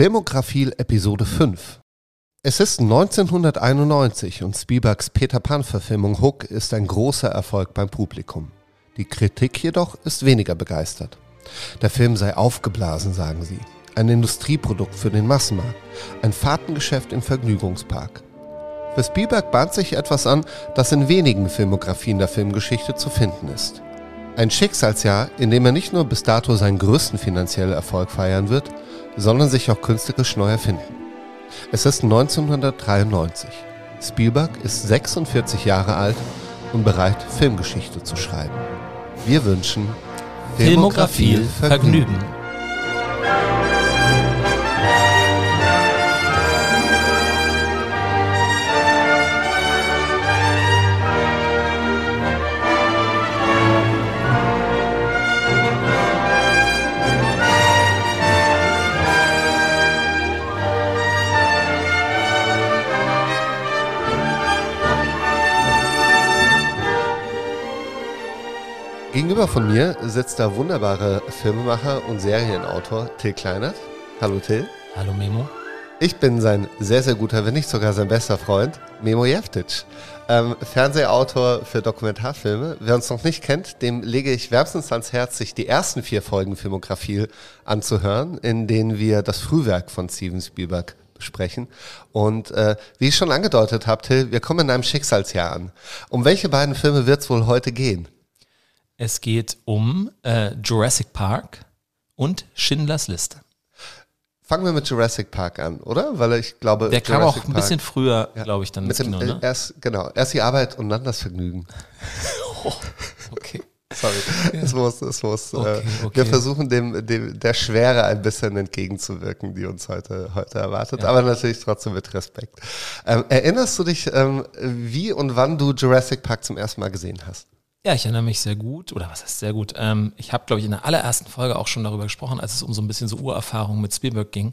Filmographie Episode 5. Es ist 1991 und Spielbergs Peter Pan-Verfilmung Hook ist ein großer Erfolg beim Publikum. Die Kritik jedoch ist weniger begeistert. Der Film sei aufgeblasen, sagen sie. Ein Industrieprodukt für den Massenmarkt. Ein Fahrtengeschäft im Vergnügungspark. Für Spielberg bahnt sich etwas an, das in wenigen Filmografien der Filmgeschichte zu finden ist. Ein Schicksalsjahr, in dem er nicht nur bis dato seinen größten finanziellen Erfolg feiern wird, sondern sich auch künstlerisch neu erfinden. Es ist 1993. Spielberg ist 46 Jahre alt und bereit, Filmgeschichte zu schreiben. Wir wünschen Filmografie Vergnügen. Gegenüber von mir sitzt der wunderbare Filmemacher und Serienautor Till Kleinert. Hallo Till. Hallo Memo. Ich bin sein sehr, sehr guter, wenn nicht sogar sein bester Freund, Memo Jeftic. Ähm, Fernsehautor für Dokumentarfilme. Wer uns noch nicht kennt, dem lege ich wärmstens ans Herz, sich die ersten vier Folgen Filmografie anzuhören, in denen wir das Frühwerk von Steven Spielberg besprechen. Und äh, wie ich schon angedeutet habe, Till, wir kommen in einem Schicksalsjahr an. Um welche beiden Filme wird es wohl heute gehen? Es geht um äh, Jurassic Park und Schindlers Liste. Fangen wir mit Jurassic Park an, oder? Weil ich glaube, der Jurassic kam auch ein Park, bisschen früher, ja, glaube ich, dann mit ins Kino, dem, ne? Erst, genau, erst die Arbeit und dann das Vergnügen. oh, okay. Sorry, es muss, es muss. Okay, äh, okay. Wir versuchen dem, dem der Schwere ein bisschen entgegenzuwirken, die uns heute, heute erwartet, ja. aber natürlich trotzdem mit Respekt. Ähm, erinnerst du dich, ähm, wie und wann du Jurassic Park zum ersten Mal gesehen hast? Ja, ich erinnere mich sehr gut, oder was heißt sehr gut? Ähm, ich habe, glaube ich, in der allerersten Folge auch schon darüber gesprochen, als es um so ein bisschen so Urerfahrung mit Spielberg ging,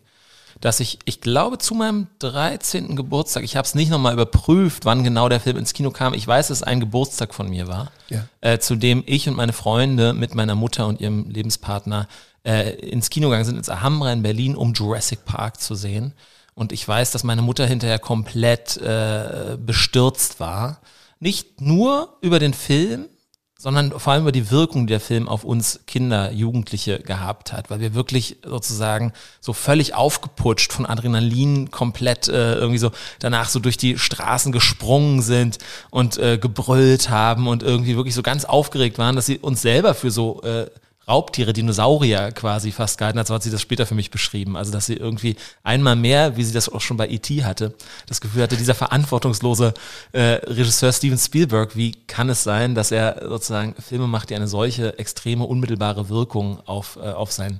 dass ich, ich glaube, zu meinem 13. Geburtstag, ich habe es nicht nochmal überprüft, wann genau der Film ins Kino kam. Ich weiß, dass es ein Geburtstag von mir war, ja. äh, zu dem ich und meine Freunde mit meiner Mutter und ihrem Lebenspartner äh, ins Kino gegangen sind, ins Alhambra in Berlin, um Jurassic Park zu sehen. Und ich weiß, dass meine Mutter hinterher komplett äh, bestürzt war. Nicht nur über den Film, sondern vor allem über die Wirkung, die der Film auf uns Kinder, Jugendliche gehabt hat, weil wir wirklich sozusagen so völlig aufgeputscht von Adrenalin komplett äh, irgendwie so danach so durch die Straßen gesprungen sind und äh, gebrüllt haben und irgendwie wirklich so ganz aufgeregt waren, dass sie uns selber für so äh, Raubtiere, Dinosaurier quasi fast gehalten hat, so hat sie das später für mich beschrieben. Also, dass sie irgendwie einmal mehr, wie sie das auch schon bei E.T. hatte, das Gefühl hatte, dieser verantwortungslose äh, Regisseur Steven Spielberg, wie kann es sein, dass er sozusagen Filme macht, die eine solche extreme, unmittelbare Wirkung auf, äh, auf sein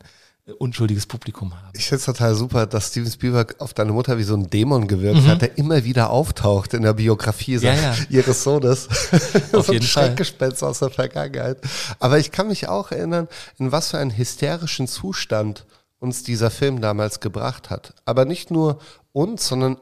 unschuldiges Publikum haben. Ich finde es total super, dass Steven Spielberg auf deine Mutter wie so ein Dämon gewirkt mhm. hat, der immer wieder auftaucht in der Biografie ja, ja. ihres Sohnes. Auf so jeden ein Schreckgespenst aus der Vergangenheit. Aber ich kann mich auch erinnern, in was für einen hysterischen Zustand uns dieser Film damals gebracht hat. Aber nicht nur uns, sondern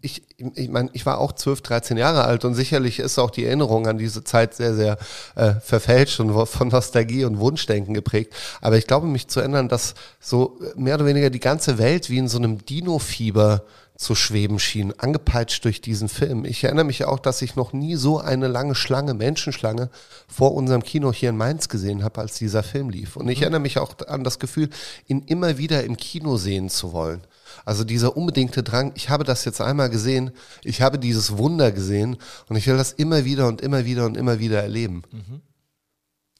ich, ich meine, ich war auch 12, 13 Jahre alt und sicherlich ist auch die Erinnerung an diese Zeit sehr, sehr äh, verfälscht und von Nostalgie und Wunschdenken geprägt. Aber ich glaube, mich zu ändern, dass so mehr oder weniger die ganze Welt wie in so einem Dino-Fieber zu schweben schien, angepeitscht durch diesen Film. Ich erinnere mich auch, dass ich noch nie so eine lange Schlange, Menschenschlange vor unserem Kino hier in Mainz gesehen habe, als dieser Film lief. Und ich mhm. erinnere mich auch an das Gefühl, ihn immer wieder im Kino sehen zu wollen. Also dieser unbedingte Drang, ich habe das jetzt einmal gesehen, ich habe dieses Wunder gesehen und ich will das immer wieder und immer wieder und immer wieder erleben. Mhm.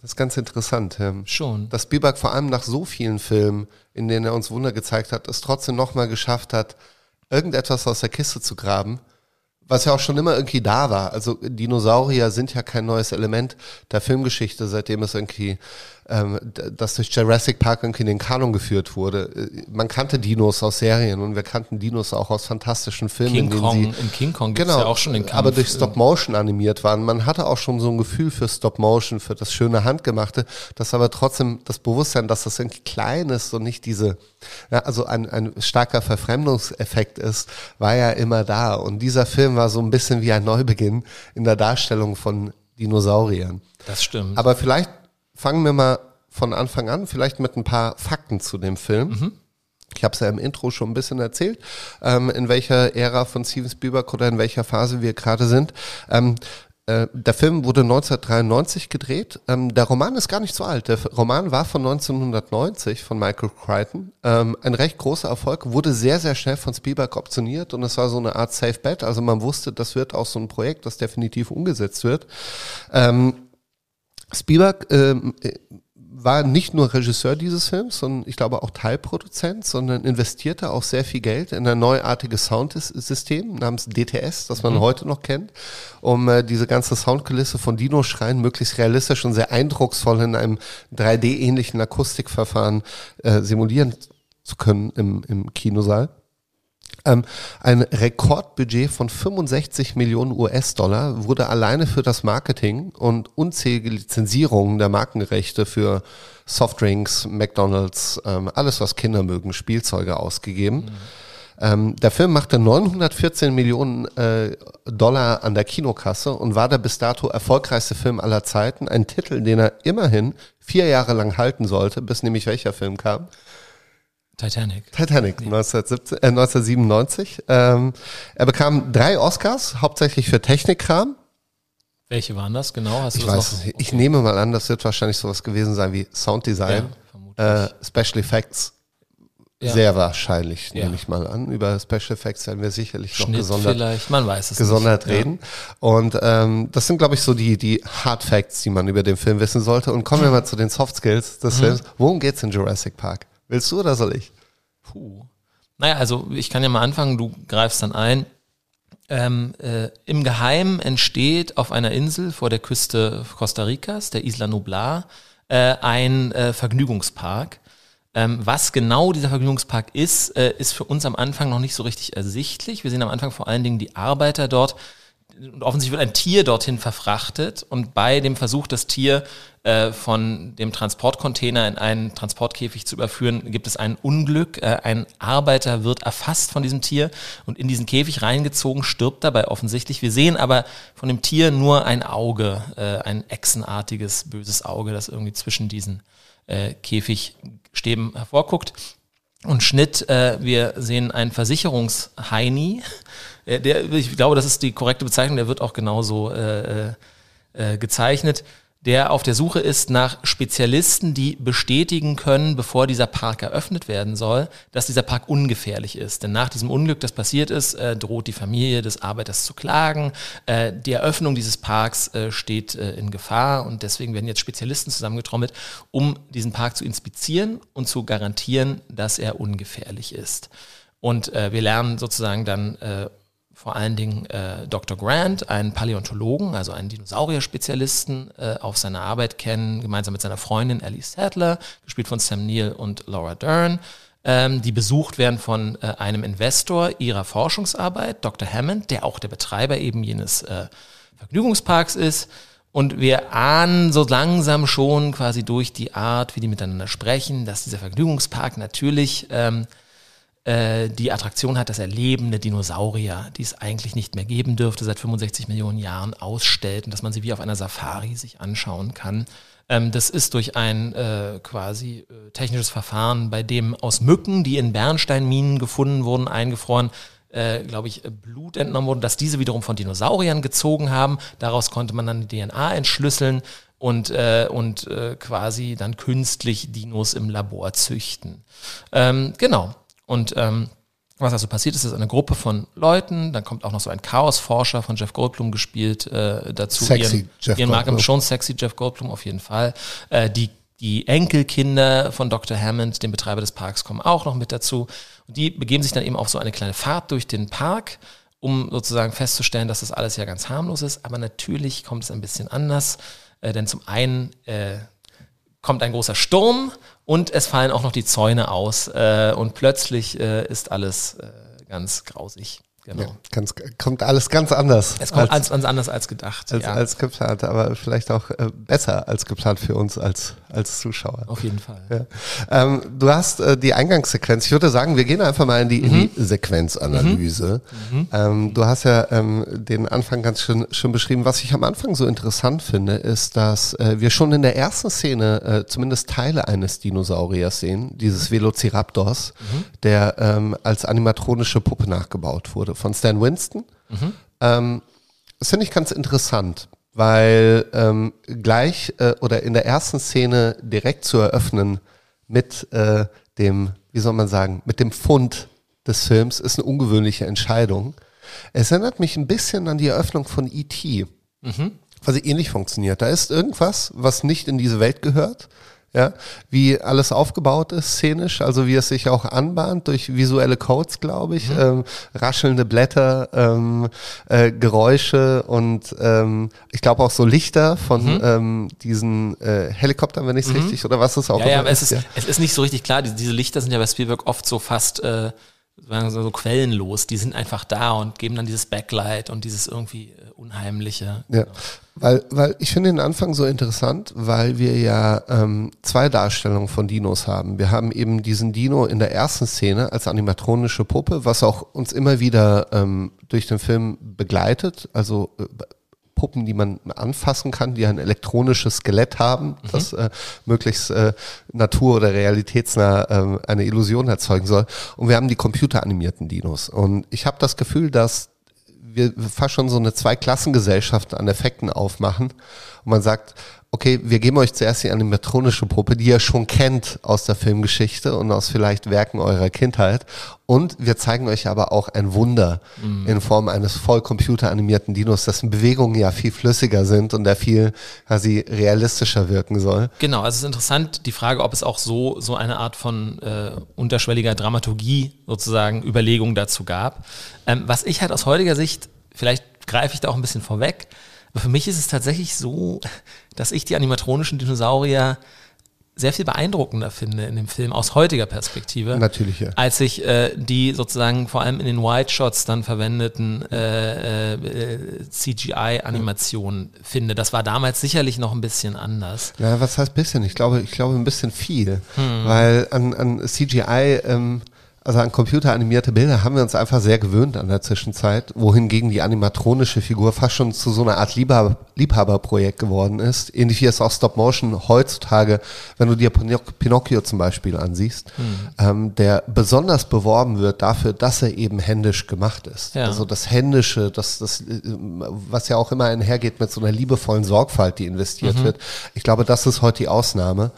Das ist ganz interessant. Schon. Dass Spielberg vor allem nach so vielen Filmen, in denen er uns Wunder gezeigt hat, es trotzdem nochmal geschafft hat, irgendetwas aus der Kiste zu graben, was ja auch schon immer irgendwie da war. Also Dinosaurier sind ja kein neues Element der Filmgeschichte, seitdem es irgendwie ähm, das durch Jurassic Park irgendwie in den Kanon geführt wurde. Äh, man kannte Dinos aus Serien und wir kannten Dinos auch aus fantastischen Filmen. King in Kong, sie, in King Kong gibt's genau, ja auch schon den Kampf. Aber durch Stop Motion animiert waren. Man hatte auch schon so ein Gefühl für Stop Motion, für das schöne Handgemachte, das aber trotzdem das Bewusstsein, dass das irgendwie klein ist und nicht diese, ja, also ein, ein starker Verfremdungseffekt ist, war ja immer da. Und dieser Film war so ein bisschen wie ein Neubeginn in der Darstellung von Dinosauriern. Das stimmt. Aber vielleicht fangen wir mal von Anfang an, vielleicht mit ein paar Fakten zu dem Film. Mhm. Ich habe es ja im Intro schon ein bisschen erzählt, ähm, in welcher Ära von Steven Spielberg oder in welcher Phase wir gerade sind. Ähm, äh, der Film wurde 1993 gedreht. Ähm, der Roman ist gar nicht so alt. Der Roman war von 1990 von Michael Crichton. Ähm, ein recht großer Erfolg, wurde sehr, sehr schnell von Spielberg optioniert und es war so eine Art Safe Bet. Also man wusste, das wird auch so ein Projekt, das definitiv umgesetzt wird. Ähm, Spielberg ähm, war nicht nur Regisseur dieses Films, sondern ich glaube auch Teilproduzent, sondern investierte auch sehr viel Geld in ein neuartiges Soundsystem namens DTS, das man mhm. heute noch kennt, um äh, diese ganze Soundkulisse von Dino-Schreien möglichst realistisch und sehr eindrucksvoll in einem 3D-ähnlichen Akustikverfahren äh, simulieren zu können im, im Kinosaal. Ähm, ein Rekordbudget von 65 Millionen US-Dollar wurde alleine für das Marketing und unzählige Lizenzierungen der Markenrechte für Softdrinks, McDonalds, ähm, alles was Kinder mögen, Spielzeuge ausgegeben. Mhm. Ähm, der Film machte 914 Millionen äh, Dollar an der Kinokasse und war der bis dato erfolgreichste Film aller Zeiten. Ein Titel, den er immerhin vier Jahre lang halten sollte, bis nämlich welcher Film kam. Titanic. Titanic, nee. 1917, äh, 1997. Ähm, er bekam drei Oscars, hauptsächlich für Technikkram. Welche waren das genau? Hast ich weiß noch? Okay. Ich nehme mal an, das wird wahrscheinlich sowas gewesen sein wie Sounddesign, ja, äh, Special Effects. Ja. Sehr wahrscheinlich, ja. nehme ich mal an. Über Special Effects werden wir sicherlich Schnitt noch gesondert, vielleicht. Man weiß es gesondert nicht. reden. Und ähm, das sind, glaube ich, so die, die Hard Facts, die man über den Film wissen sollte. Und kommen wir mal zu den Soft Skills des mhm. Films. Worum geht's in Jurassic Park? Willst du oder soll ich? Puh. Naja, also ich kann ja mal anfangen, du greifst dann ein. Ähm, äh, Im Geheimen entsteht auf einer Insel vor der Küste Costa Ricas, der Isla Nublar, äh, ein äh, Vergnügungspark. Ähm, was genau dieser Vergnügungspark ist, äh, ist für uns am Anfang noch nicht so richtig ersichtlich. Wir sehen am Anfang vor allen Dingen die Arbeiter dort, offensichtlich wird ein Tier dorthin verfrachtet und bei dem Versuch, das Tier äh, von dem Transportcontainer in einen Transportkäfig zu überführen, gibt es ein Unglück. Äh, ein Arbeiter wird erfasst von diesem Tier und in diesen Käfig reingezogen, stirbt dabei offensichtlich. Wir sehen aber von dem Tier nur ein Auge, äh, ein echsenartiges, böses Auge, das irgendwie zwischen diesen äh, Käfigstäben hervorguckt. Und Schnitt, äh, wir sehen einen Versicherungsheini, der, ich glaube, das ist die korrekte Bezeichnung, der wird auch genauso äh, äh, gezeichnet, der auf der Suche ist nach Spezialisten, die bestätigen können, bevor dieser Park eröffnet werden soll, dass dieser Park ungefährlich ist. Denn nach diesem Unglück, das passiert ist, äh, droht die Familie des Arbeiters zu klagen. Äh, die Eröffnung dieses Parks äh, steht äh, in Gefahr und deswegen werden jetzt Spezialisten zusammengetrommelt, um diesen Park zu inspizieren und zu garantieren, dass er ungefährlich ist. Und äh, wir lernen sozusagen dann äh, vor allen Dingen äh, Dr. Grant, einen Paläontologen, also einen Dinosaurier-Spezialisten, äh, auf seiner Arbeit kennen, gemeinsam mit seiner Freundin Ellie Sadler, gespielt von Sam Neill und Laura Dern, ähm, die besucht werden von äh, einem Investor ihrer Forschungsarbeit, Dr. Hammond, der auch der Betreiber eben jenes äh, Vergnügungsparks ist. Und wir ahnen so langsam schon quasi durch die Art, wie die miteinander sprechen, dass dieser Vergnügungspark natürlich ähm, äh, die Attraktion hat, dass er lebende Dinosaurier, die es eigentlich nicht mehr geben dürfte, seit 65 Millionen Jahren ausstellt und dass man sie wie auf einer Safari sich anschauen kann. Ähm, das ist durch ein äh, quasi äh, technisches Verfahren, bei dem aus Mücken, die in Bernsteinminen gefunden wurden, eingefroren, äh, glaube ich, Blut entnommen wurde, dass diese wiederum von Dinosauriern gezogen haben. Daraus konnte man dann die DNA entschlüsseln und, äh, und äh, quasi dann künstlich Dinos im Labor züchten. Ähm, genau. Und ähm, was also passiert ist, ist eine Gruppe von Leuten, dann kommt auch noch so ein Chaosforscher von Jeff Goldblum gespielt äh, dazu. Sexy ihren, Jeff ihren Goldblum. Schon sexy Jeff Goldblum auf jeden Fall. Äh, die, die Enkelkinder von Dr. Hammond, dem Betreiber des Parks, kommen auch noch mit dazu. Und die begeben sich dann eben auf so eine kleine Fahrt durch den Park, um sozusagen festzustellen, dass das alles ja ganz harmlos ist. Aber natürlich kommt es ein bisschen anders. Äh, denn zum einen äh, kommt ein großer Sturm und es fallen auch noch die Zäune aus äh, und plötzlich äh, ist alles äh, ganz grausig Genau. Ja, ganz, kommt alles ganz anders. Es kommt als, ganz anders als gedacht. Als, ja. als geplant, aber vielleicht auch äh, besser als geplant für uns als, als Zuschauer. Auf jeden Fall. Ja. Ähm, du hast äh, die Eingangssequenz. Ich würde sagen, wir gehen einfach mal in die, mhm. in die Sequenzanalyse. Mhm. Ähm, du hast ja ähm, den Anfang ganz schön, schön beschrieben. Was ich am Anfang so interessant finde, ist, dass äh, wir schon in der ersten Szene äh, zumindest Teile eines Dinosauriers sehen, dieses Velociraptors, mhm. der ähm, als animatronische Puppe nachgebaut wurde von Stan Winston. Mhm. Ähm, das finde ich ganz interessant, weil ähm, gleich äh, oder in der ersten Szene direkt zu eröffnen mit äh, dem, wie soll man sagen, mit dem Fund des Films ist eine ungewöhnliche Entscheidung. Es erinnert mich ein bisschen an die Eröffnung von E.T., mhm. was ähnlich funktioniert. Da ist irgendwas, was nicht in diese Welt gehört ja, wie alles aufgebaut ist, szenisch, also wie es sich auch anbahnt durch visuelle Codes, glaube ich, mhm. ähm, raschelnde Blätter, ähm, äh, Geräusche und ähm, ich glaube auch so Lichter von mhm. ähm, diesen äh, Helikoptern, wenn ich es mhm. richtig, oder was ist auch ja, ja, aber ist, es, ist, ja. es ist nicht so richtig klar, diese, diese Lichter sind ja bei Spielberg oft so fast äh, so, quellenlos, die sind einfach da und geben dann dieses Backlight und dieses irgendwie äh, Unheimliche. Ja, weil, weil ich finde den Anfang so interessant, weil wir ja ähm, zwei Darstellungen von Dinos haben. Wir haben eben diesen Dino in der ersten Szene als animatronische Puppe, was auch uns immer wieder ähm, durch den Film begleitet. Also äh, Puppen, die man anfassen kann, die ein elektronisches Skelett haben, mhm. das äh, möglichst äh, natur- oder realitätsnah äh, eine Illusion erzeugen soll. Und wir haben die computeranimierten Dinos. Und ich habe das Gefühl, dass wir fast schon so eine Zweiklassengesellschaft an Effekten aufmachen. Und man sagt, okay, wir geben euch zuerst die animatronische Puppe, die ihr schon kennt aus der Filmgeschichte und aus vielleicht Werken eurer Kindheit. Und wir zeigen euch aber auch ein Wunder mhm. in Form eines voll computeranimierten Dinos, dessen Bewegungen ja viel flüssiger sind und der viel quasi realistischer wirken soll. Genau, also es ist interessant, die Frage, ob es auch so, so eine Art von äh, unterschwelliger Dramaturgie sozusagen Überlegung dazu gab. Ähm, was ich halt aus heutiger Sicht, vielleicht greife ich da auch ein bisschen vorweg, aber für mich ist es tatsächlich so, dass ich die animatronischen Dinosaurier sehr viel beeindruckender finde in dem Film aus heutiger Perspektive. Natürlich, ja. Als ich äh, die sozusagen vor allem in den White Shots dann verwendeten äh, äh, CGI-Animationen ja. finde. Das war damals sicherlich noch ein bisschen anders. Ja, was heißt bisschen? Ich glaube, ich glaube ein bisschen viel. Hm. Weil an, an CGI ähm, also an computeranimierte Bilder haben wir uns einfach sehr gewöhnt an der Zwischenzeit, wohingegen die animatronische Figur fast schon zu so einer Art Liebhaber, Liebhaberprojekt geworden ist. Ähnlich wie es auch Stop Motion heutzutage, wenn du dir Pinocchio zum Beispiel ansiehst, mhm. ähm, der besonders beworben wird dafür, dass er eben händisch gemacht ist. Ja. Also das Händische, das, das, äh, was ja auch immer einhergeht mit so einer liebevollen Sorgfalt, die investiert mhm. wird. Ich glaube, das ist heute die Ausnahme.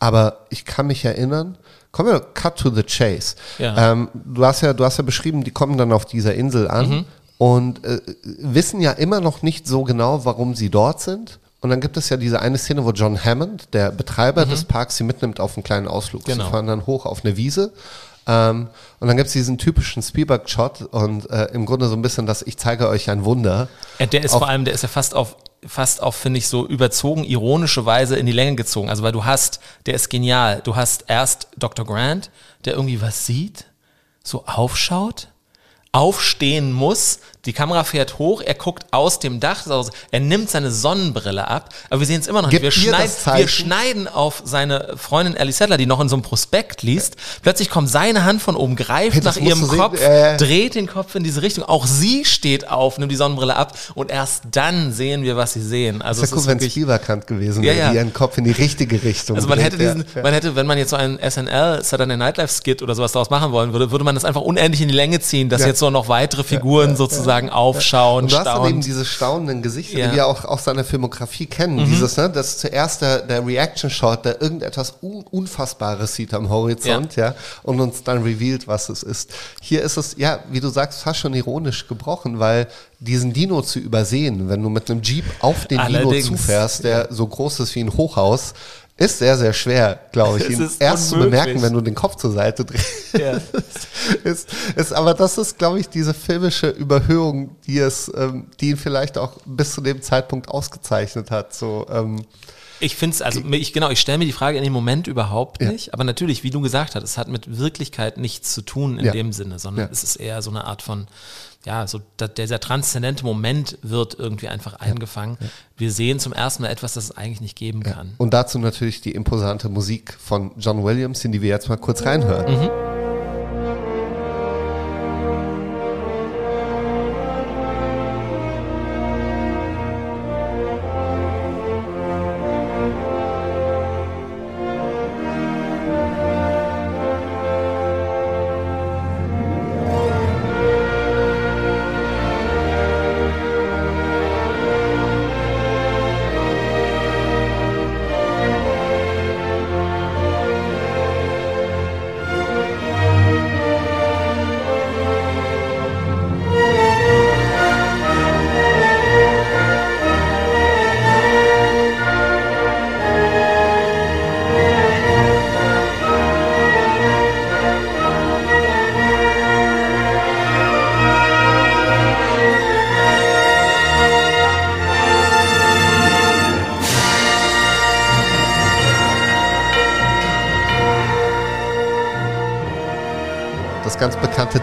Aber ich kann mich erinnern, Kommen wir cut to the chase. Ja. Ähm, du, hast ja, du hast ja beschrieben, die kommen dann auf dieser Insel an mhm. und äh, wissen ja immer noch nicht so genau, warum sie dort sind. Und dann gibt es ja diese eine Szene, wo John Hammond, der Betreiber mhm. des Parks, sie mitnimmt auf einen kleinen Ausflug. Genau. Sie fahren dann hoch auf eine Wiese. Ähm, und dann gibt es diesen typischen Spielberg-Shot und äh, im Grunde so ein bisschen das Ich zeige euch ein Wunder. Ja, der ist vor allem, der ist ja fast auf fast auf, finde ich, so überzogen, ironische Weise in die Länge gezogen. Also weil du hast, der ist genial. Du hast erst Dr. Grant, der irgendwie was sieht, so aufschaut, aufstehen muss, die Kamera fährt hoch, er guckt aus dem Dach, er nimmt seine Sonnenbrille ab, aber wir sehen es immer noch nicht. Wir, schneid, wir, schneiden auf seine Freundin Ellie Settler, die noch in so einem Prospekt liest. Plötzlich kommt seine Hand von oben, greift hey, nach ihrem Kopf, äh. dreht den Kopf in diese Richtung. Auch sie steht auf, nimmt die Sonnenbrille ab und erst dann sehen wir, was sie sehen. Also das ist ja gut, wenn Spielberg gewesen wäre, ja, ja. die ihren Kopf in die richtige Richtung Also man hätte diesen, ja. man hätte, wenn man jetzt so einen SNL, Saturday Night Live Skit oder sowas daraus machen wollen würde, würde man das einfach unendlich in die Länge ziehen, dass jetzt so noch weitere Figuren sozusagen sozusagen aufschauen. Und du hast dann eben diese staunenden Gesichter, ja. die wir auch aus seiner Filmografie kennen. Mhm. Dieses, ne, das zuerst der, der Reaction-Shot, der irgendetwas Un Unfassbares sieht am Horizont, ja. ja, und uns dann revealed, was es ist. Hier ist es, ja, wie du sagst, fast schon ironisch gebrochen, weil diesen Dino zu übersehen, wenn du mit einem Jeep auf den Allerdings, Dino zufährst, der so groß ist wie ein Hochhaus, ist sehr, sehr schwer, glaube ich, ihn erst unmöglich. zu bemerken, wenn du den Kopf zur Seite drehst. Ja. ist, ist, aber das ist, glaube ich, diese filmische Überhöhung, die es, ähm, die ihn vielleicht auch bis zu dem Zeitpunkt ausgezeichnet hat. So, ähm, Ich finde es, also ich, genau, ich stelle mir die Frage in dem Moment überhaupt Ja. nicht, aber natürlich, wie du gesagt hast, es hat mit Wirklichkeit nichts zu tun in Ja. dem Sinne, sondern Ja. es ist eher so eine Art von, ja, so da, dieser transzendente Moment wird irgendwie einfach eingefangen. Wir sehen zum ersten Mal etwas, das es eigentlich nicht geben kann. Und dazu natürlich die imposante Musik von John Williams, in die wir jetzt mal kurz reinhören. Das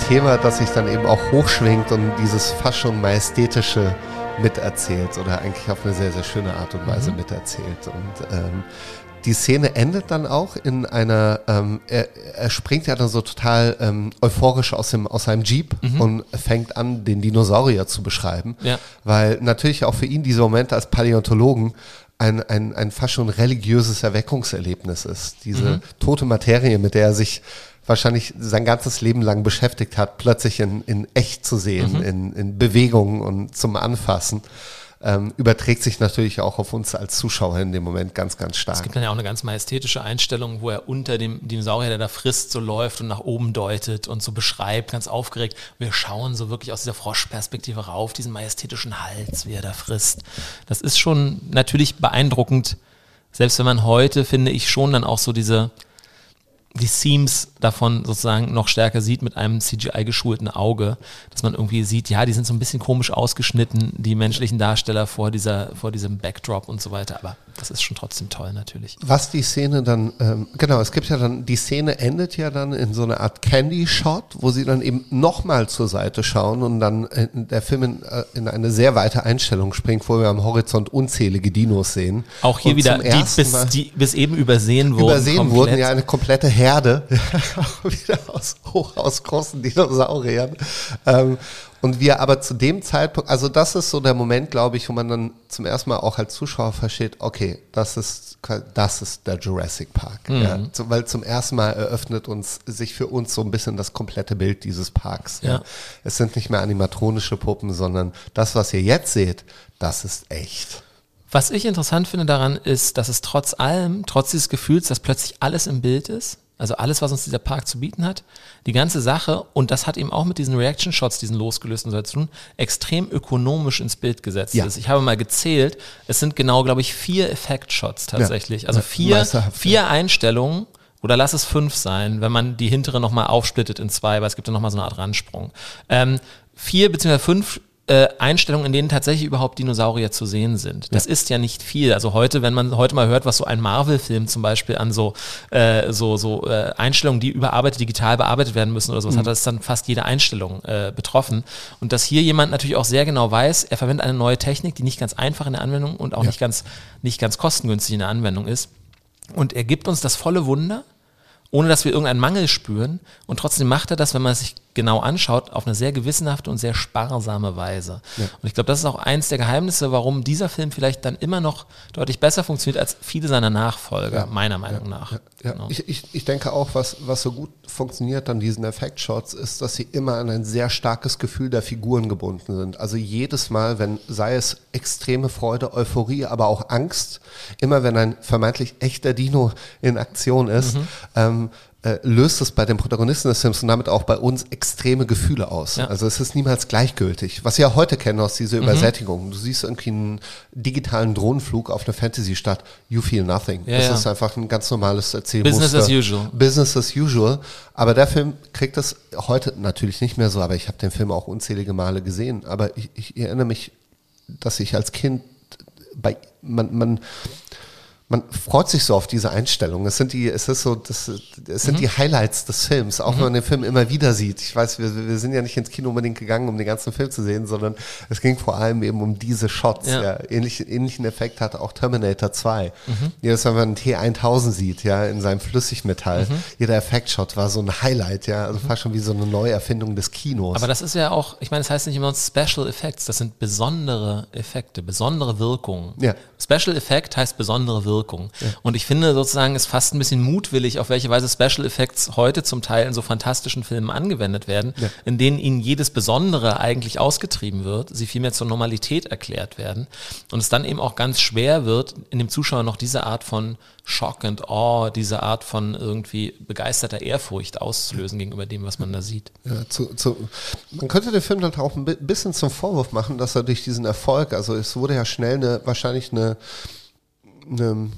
Thema, das sich dann eben auch hochschwingt und dieses fast schon majestätische miterzählt oder eigentlich auf eine sehr, sehr schöne Art und Weise miterzählt. Und ähm, die Szene endet dann auch in einer, ähm, er, er springt ja dann so total ähm, euphorisch aus, dem, aus seinem Jeep und fängt an, den Dinosaurier zu beschreiben. Ja. Weil natürlich auch für ihn diese Momente als Paläontologen ein, ein, ein fast schon religiöses Erweckungserlebnis ist. Diese tote Materie, mit der er sich wahrscheinlich sein ganzes Leben lang beschäftigt hat, plötzlich in, in echt zu sehen, in, in Bewegung und zum Anfassen, ähm, überträgt sich natürlich auch auf uns als Zuschauer in dem Moment ganz, ganz Es stark. gibt dann ja auch eine ganz majestätische Einstellung, wo er unter dem Dinosaurier, der da frisst, so läuft und nach oben deutet und so beschreibt, ganz aufgeregt. Wir schauen so wirklich aus dieser Froschperspektive rauf, diesen majestätischen Hals, wie er da frisst. Das ist schon natürlich beeindruckend, selbst wenn man heute, finde ich, schon dann auch so diese, die Seams davon sozusagen noch stärker sieht mit einem CGI-geschulten Auge, dass man irgendwie sieht, ja, die sind so ein bisschen komisch ausgeschnitten, die menschlichen Darsteller vor dieser, vor diesem Backdrop und so weiter, aber das ist schon trotzdem toll natürlich. Was die Szene dann, ähm, genau, es gibt ja dann, die Szene endet ja dann in so einer Art Candy-Shot, wo sie dann eben nochmal zur Seite schauen und dann äh, der Film in, äh, in eine sehr weite Einstellung springt, wo wir am Horizont unzählige Dinos sehen. Auch hier Und wieder, die bis, die bis eben übersehen wurden. übersehen komplett. wurden, ja eine komplette Herde, wieder aus, hoch aus großen Dinosauriern. Ähm, und wir aber zu dem Zeitpunkt, also das ist so der Moment, glaube ich, wo man dann zum ersten Mal auch als Zuschauer versteht, okay, das ist, das ist der Jurassic Park. Ja, so, weil zum ersten Mal eröffnet uns sich für uns so ein bisschen das komplette Bild dieses Parks. Ja. Ja. Es sind nicht mehr animatronische Puppen, sondern das, was ihr jetzt seht, das ist echt. Was ich interessant finde daran ist, dass es trotz allem, trotz dieses Gefühls, dass plötzlich alles im Bild ist, also alles, was uns dieser Park zu bieten hat, die ganze Sache, und das hat eben auch mit diesen Reaction-Shots, diesen losgelösten zu tun, extrem ökonomisch ins Bild gesetzt Ja. ist. Ich habe mal gezählt, es sind genau, glaube ich, vier Effekt-Shots tatsächlich. Also Ja, vier, meisterhaft, vier Einstellungen, oder lass es fünf sein, wenn man die hintere nochmal aufsplittet in zwei, weil es gibt ja nochmal so eine Art Ransprung. Ähm, vier beziehungsweise fünf äh, Einstellungen, in denen tatsächlich überhaupt Dinosaurier zu sehen sind. Das ist ja nicht viel. Also heute, wenn man heute mal hört, was so ein Marvel-Film zum Beispiel an so, äh, so, so äh, Einstellungen, die überarbeitet, digital bearbeitet werden müssen oder sowas, hat das dann fast jede Einstellung äh, betroffen. Und dass hier jemand natürlich auch sehr genau weiß, er verwendet eine neue Technik, die nicht ganz einfach in der Anwendung und auch nicht ganz, nicht ganz kostengünstig in der Anwendung ist. Und er gibt uns das volle Wunder, ohne dass wir irgendeinen Mangel spüren. Und trotzdem macht er das, wenn man es sich genau anschaut, auf eine sehr gewissenhafte und sehr sparsame Weise. Und ich glaube, das ist auch eins der Geheimnisse, warum dieser Film vielleicht dann immer noch deutlich besser funktioniert als viele seiner Nachfolger, meiner Meinung nach. Ja, Genau. ich, ich, ich denke auch, was, was so gut funktioniert an diesen Effektshots, ist, dass sie immer an ein sehr starkes Gefühl der Figuren gebunden sind. Also jedes Mal, wenn, sei es extreme Freude, Euphorie, aber auch Angst, immer wenn ein vermeintlich echter Dino in Aktion ist, Mhm. ähm, äh, löst es bei den Protagonisten des Films und damit auch bei uns extreme Gefühle aus. Ja. Also es ist niemals gleichgültig. Was wir ja heute kennen aus dieser Mhm. Übersättigung. Du siehst irgendwie einen digitalen Drohnenflug auf eine Fantasy-Stadt, you feel nothing. Ja, das ja. ist einfach ein ganz normales Erzählmuster. Business as usual. Business as usual. Aber der Film kriegt das heute natürlich nicht mehr so, aber ich habe den Film auch unzählige Male gesehen. Aber ich, ich erinnere mich, dass ich als Kind bei man, man man freut sich so auf diese Einstellung. Es sind die, es ist so, das, es sind mhm. die Highlights des Films, auch mhm. wenn man den Film immer wieder sieht. Ich weiß, wir, wir sind ja nicht ins Kino unbedingt gegangen, um den ganzen Film zu sehen, sondern es ging vor allem eben um diese Shots. Ja. ja. Ähnlich, ähnlichen Effekt hatte auch Terminator 2. Mhm. Jedes Mal, wenn man einen T1000 sieht, ja, in seinem Flüssigmetall, mhm. jeder Effektshot war so ein Highlight, ja, also fast schon wie so eine Neuerfindung des Kinos. Aber das ist ja auch, ich meine, das heißt nicht immer Special Effects, das sind besondere Effekte, besondere Wirkungen. Ja. Special Effect heißt besondere Wirkung. Wirkung. Ja. Und ich finde sozusagen, es fast ein bisschen mutwillig, auf welche Weise Special Effects heute zum Teil in so fantastischen Filmen angewendet werden, ja. in denen ihnen jedes Besondere eigentlich ausgetrieben wird, sie vielmehr zur Normalität erklärt werden und es dann eben auch ganz schwer wird, in dem Zuschauer noch diese Art von Shock and Awe, diese Art von irgendwie begeisterter Ehrfurcht auszulösen gegenüber dem, was man da sieht. Ja, zu, zu, man könnte den Film dann auch ein bisschen zum Vorwurf machen, dass er durch diesen Erfolg, also es wurde ja schnell eine, wahrscheinlich eine eine,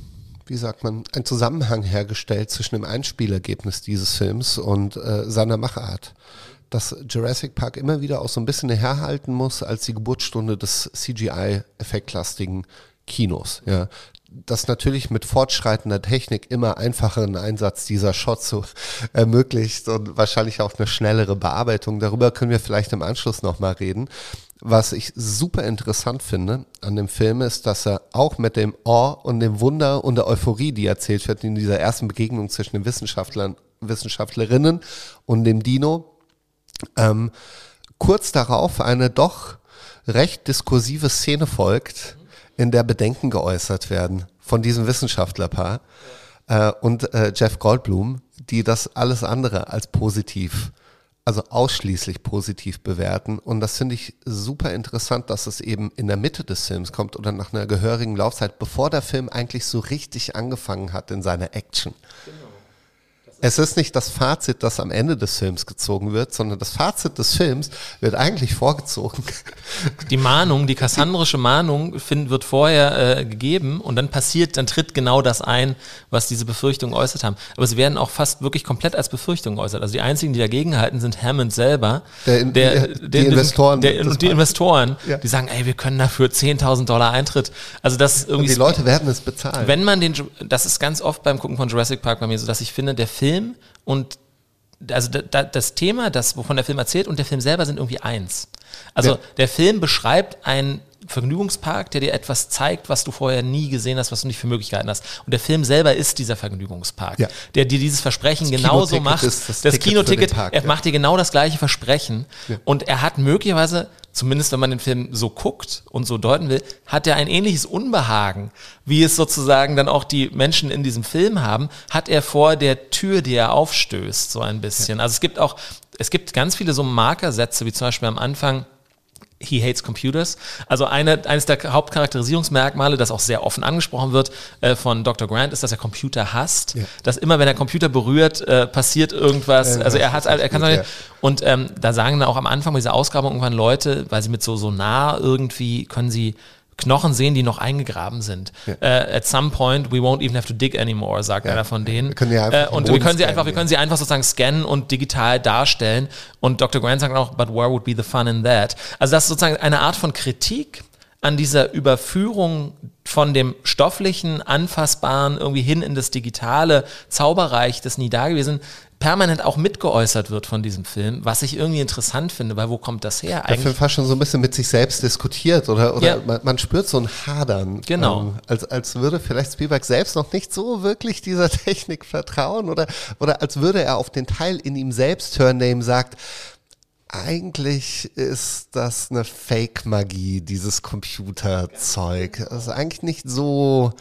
wie sagt man, ein Zusammenhang hergestellt zwischen dem Einspielergebnis dieses Films und äh, seiner Machart. Dass Jurassic Park immer wieder auch so ein bisschen herhalten muss als die Geburtsstunde des CGI-effektlastigen Kinos. Ja, das natürlich mit fortschreitender Technik immer einfacheren Einsatz dieser Shots ermöglicht und wahrscheinlich auch eine schnellere Bearbeitung. Darüber können wir vielleicht im Anschluss nochmal reden. Was ich super interessant finde an dem Film ist, dass er auch mit dem Awe und dem Wunder und der Euphorie, die erzählt wird in dieser ersten Begegnung zwischen den Wissenschaftlern, Wissenschaftlerinnen und dem Dino, ähm, kurz darauf eine doch recht diskursive Szene folgt, in der Bedenken geäußert werden von diesem Wissenschaftlerpaar äh, und äh, Jeff Goldblum, die das alles andere als positiv also ausschließlich positiv bewerten. Und das finde ich super interessant, dass es eben in der Mitte des Films kommt oder nach einer gehörigen Laufzeit, bevor der Film eigentlich so richtig angefangen hat in seiner Action. Genau. Es ist nicht das Fazit, das am Ende des Films gezogen wird, sondern das Fazit des Films wird eigentlich vorgezogen. Die Mahnung, die kassandrische Mahnung find, wird vorher äh, gegeben und dann passiert, dann tritt genau das ein, was diese Befürchtungen äußert haben. Aber sie werden auch fast wirklich komplett als Befürchtungen geäußert. Also die einzigen, die dagegen halten, sind Hammond selber. Der, der, die, der, Investoren. Der, und die Investoren, ja. die sagen, ey, wir können dafür 10.000 Dollar Eintritt. Also das irgendwie. Und die Leute werden es bezahlen. Wenn man den, das ist ganz oft beim Gucken von Jurassic Park bei mir so, dass ich finde, der Film Film und also das Thema, das, wovon der Film erzählt und der Film selber sind irgendwie eins. Also ja. der Film beschreibt einen Vergnügungspark, der dir etwas zeigt, was du vorher nie gesehen hast, was du nicht für Möglichkeiten hast. Und der Film selber ist dieser Vergnügungspark, ja. der dir dieses Versprechen das genauso macht. Ist das, das Kinoticket, Park, er ja. macht dir genau das gleiche Versprechen. Und er hat möglicherweise zumindest wenn man den Film so guckt und so deuten will, hat er ein ähnliches Unbehagen, wie es sozusagen dann auch die Menschen in diesem Film haben, hat er vor der Tür, die er aufstößt, so ein bisschen. Ja. Also es gibt auch, es gibt ganz viele so Markersätze, wie zum Beispiel am Anfang, He hates computers. Also eine, eines der Hauptcharakterisierungsmerkmale, das auch sehr offen angesprochen wird äh, von Dr. Grant, ist, dass er Computer hasst. Ja. Dass immer, wenn er Computer berührt, äh, passiert irgendwas. Äh, also er hat, er kann gut, ja. und ähm, da sagen dann auch am Anfang dieser Ausgrabung irgendwann Leute, weil sie mit so so nah irgendwie können sie Knochen sehen, die noch eingegraben sind. Ja. Uh, at some point we won't even have to dig anymore, sagt ja. einer von denen. Wir können ja uh, und wir können sie einfach, wir können sie einfach sozusagen scannen und digital darstellen. Und Dr. Grant sagt auch, but where would be the fun in that? Also das ist sozusagen eine Art von Kritik an dieser Überführung von dem stofflichen, anfassbaren irgendwie hin in das digitale Zauberreich des nie dagewesen permanent auch mitgeäußert wird von diesem Film, was ich irgendwie interessant finde, weil wo kommt das her? Der Film fast schon so ein bisschen mit sich selbst diskutiert oder, oder ja. man, man, spürt so ein Hadern. Genau. Ähm, als, als würde vielleicht Spielberg selbst noch nicht so wirklich dieser Technik vertrauen oder, oder als würde er auf den Teil in ihm selbst hören, der ihm sagt, eigentlich ist das eine Fake-Magie, dieses Computerzeug. Das ist eigentlich nicht so.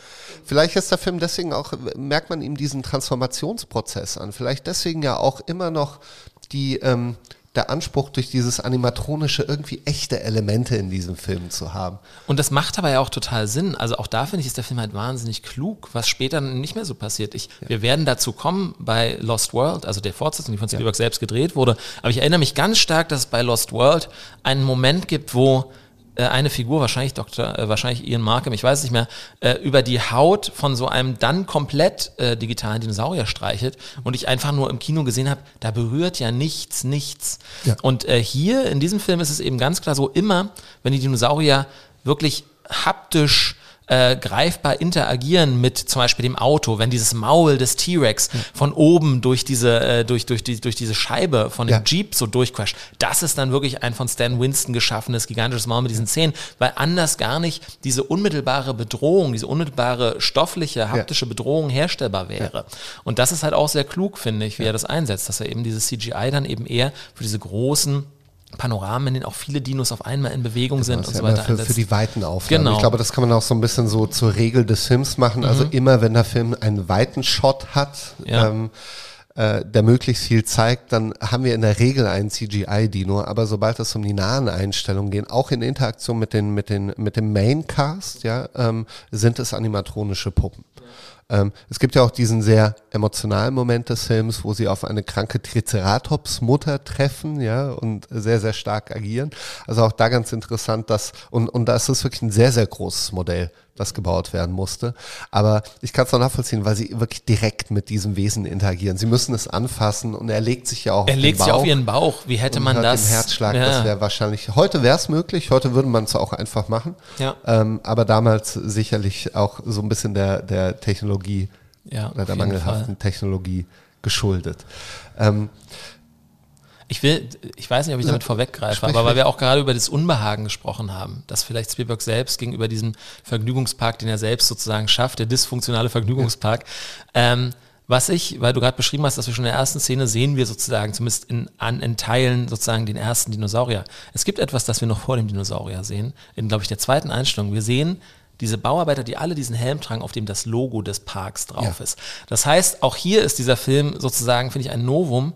Vielleicht ist der Film deswegen auch, merkt man ihm diesen Transformationsprozess an. Vielleicht deswegen ja auch immer noch die, ähm, der Anspruch, durch dieses animatronische irgendwie echte Elemente in diesem Film zu haben. Und das macht aber ja auch total Sinn. Also auch da finde ich, ist der Film halt wahnsinnig klug, was später nicht mehr so passiert. Ich, ja. Wir werden dazu kommen bei Lost World, also der Fortsetzung, die von Spielberg ja. selbst gedreht wurde. Aber ich erinnere mich ganz stark, dass es bei Lost World einen Moment gibt, wo eine Figur, wahrscheinlich Dr., äh, wahrscheinlich Ian Markham, ich weiß es nicht mehr, äh, über die Haut von so einem dann komplett äh, digitalen Dinosaurier streichelt und ich einfach nur im Kino gesehen habe, da berührt ja nichts, nichts. Ja. Und äh, hier in diesem Film ist es eben ganz klar so, immer, wenn die Dinosaurier wirklich haptisch äh, greifbar interagieren mit zum Beispiel dem Auto, wenn dieses Maul des T-Rex ja. von oben durch diese, äh, durch, durch, die, durch diese Scheibe von dem ja. Jeep so durchquasht, das ist dann wirklich ein von Stan Winston geschaffenes gigantisches Maul mit diesen Zähnen, weil anders gar nicht diese unmittelbare Bedrohung, diese unmittelbare stoffliche, haptische Bedrohung herstellbar wäre. Und das ist halt auch sehr klug, finde ich, wie er das einsetzt, dass er eben dieses CGI dann eben eher für diese großen Panoramen, in denen auch viele Dinos auf einmal in Bewegung sind genau, und so weiter. Für, für, die weiten Aufnahmen. Genau. Ich glaube, das kann man auch so ein bisschen so zur Regel des Films machen. Also mhm. immer, wenn der Film einen weiten Shot hat, ja. ähm, äh, der möglichst viel zeigt, dann haben wir in der Regel einen CGI-Dino. Aber sobald es um die nahen Einstellungen geht, auch in Interaktion mit den mit den mit dem Maincast, ja, ähm, sind es animatronische Puppen. Ähm, es gibt ja auch diesen sehr emotionalen Moment des Films, wo sie auf eine kranke Triceratops-Mutter treffen, ja, und sehr, sehr stark agieren. Also auch da ganz interessant, dass, und, und da ist es wirklich ein sehr, sehr großes Modell das gebaut werden musste. Aber ich kann es auch nachvollziehen, weil sie wirklich direkt mit diesem Wesen interagieren. Sie müssen es anfassen und er legt sich ja auch. Er legt sich auf ihren Bauch. Wie hätte man das? Den Herzschlag, ja. das wäre wahrscheinlich. Heute wäre es möglich. Heute würde man es auch einfach machen. Ja. Ähm, aber damals sicherlich auch so ein bisschen der der Technologie ja, oder der mangelhaften Fall. Technologie geschuldet. Ähm, ich will, ich weiß nicht, ob ich damit vorweggreife, aber weil wir auch gerade über das Unbehagen gesprochen haben, dass vielleicht Spielberg selbst gegenüber diesem Vergnügungspark, den er selbst sozusagen schafft, der dysfunktionale Vergnügungspark, ja. ähm, was ich, weil du gerade beschrieben hast, dass wir schon in der ersten Szene sehen wir sozusagen, zumindest in, an, in Teilen sozusagen den ersten Dinosaurier. Es gibt etwas, das wir noch vor dem Dinosaurier sehen, in, glaube ich, der zweiten Einstellung. Wir sehen diese Bauarbeiter, die alle diesen Helm tragen, auf dem das Logo des Parks drauf ja. ist. Das heißt, auch hier ist dieser Film sozusagen, finde ich, ein Novum,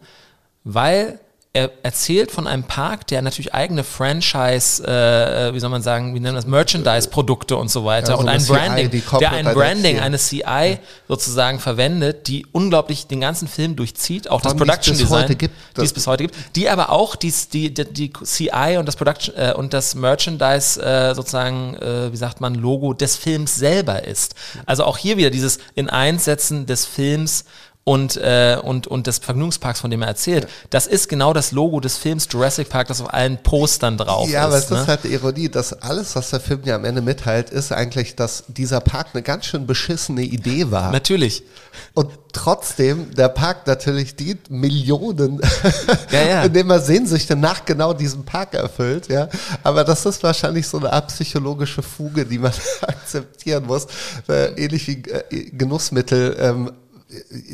weil er erzählt von einem Park, der natürlich eigene Franchise, äh, äh wie soll man sagen, wie nennen das, Merchandise-Produkte und so weiter ja, so und ein Branding, CI, der ein Branding, eine CI ja. sozusagen verwendet, die unglaublich den ganzen Film durchzieht, auch das Production Design, die es bis heute gibt, die aber auch die, die, die, die CI und das Production äh, und das Merchandise äh, sozusagen, äh, wie sagt man, Logo des Films selber ist. Also auch hier wieder dieses in Einsetzen des Films und, äh, und, und des Vergnügungsparks, von dem er erzählt, das ist genau das Logo des Films Jurassic Park, das auf allen Postern drauf ja, ist. Ja, aber es ne? ist halt die Ironie, dass alles, was der Film ja am Ende mitteilt, ist eigentlich, dass dieser Park eine ganz schön beschissene Idee war. Natürlich. Und trotzdem der Park natürlich die Millionen, ja, ja. indem er Sehnsüchte nach genau diesem Park erfüllt, ja. Aber das ist wahrscheinlich so eine Art psychologische Fuge, die man akzeptieren muss. Äh, ähnlich wie äh, Genussmittel ähm,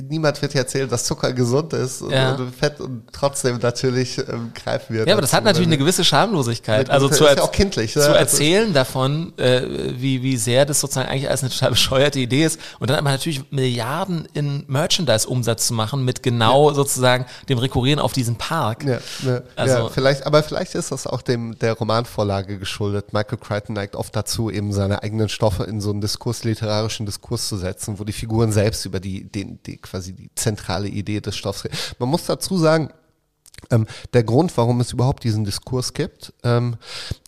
niemand wird dir erzählen, dass Zucker gesund ist und, ja. und Fett und trotzdem natürlich ähm, greifen wir. Ja, aber das hat natürlich eine gewisse Schamlosigkeit. Also zu, ja auch kindlich, zu ne? erzählen davon, äh, wie, wie sehr das sozusagen eigentlich als eine total bescheuerte Idee ist und dann aber natürlich Milliarden in Merchandise-Umsatz zu machen mit genau ja. sozusagen dem Rekurrieren auf diesen Park. Ja, ne, also, ja, vielleicht, aber vielleicht ist das auch dem der Romanvorlage geschuldet. Michael Crichton neigt oft dazu, eben seine eigenen Stoffe in so einen Diskurs, literarischen Diskurs zu setzen, wo die Figuren selbst über die, den den, die, quasi die zentrale Idee des Stoffs. Man muss dazu sagen, ähm, der Grund, warum es überhaupt diesen Diskurs gibt, ähm,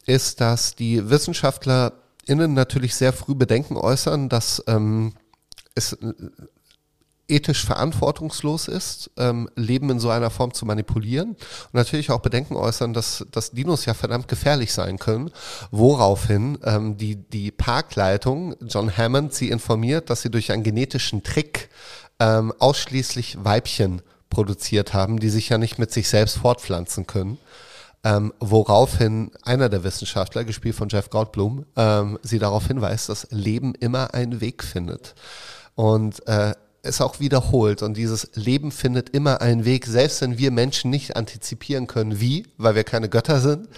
ist, dass die WissenschaftlerInnen natürlich sehr früh Bedenken äußern, dass ähm, es äh, ethisch verantwortungslos ist, ähm, Leben in so einer Form zu manipulieren und natürlich auch Bedenken äußern, dass, dass Dinos ja verdammt gefährlich sein können, woraufhin ähm, die, die Parkleitung, John Hammond, sie informiert, dass sie durch einen genetischen Trick ähm, ausschließlich Weibchen produziert haben, die sich ja nicht mit sich selbst fortpflanzen können. Ähm, woraufhin einer der Wissenschaftler, gespielt von Jeff Goldblum, ähm, sie darauf hinweist, dass Leben immer einen Weg findet. Und äh, es auch wiederholt und dieses Leben findet immer einen Weg, selbst wenn wir Menschen nicht antizipieren können, wie, weil wir keine Götter sind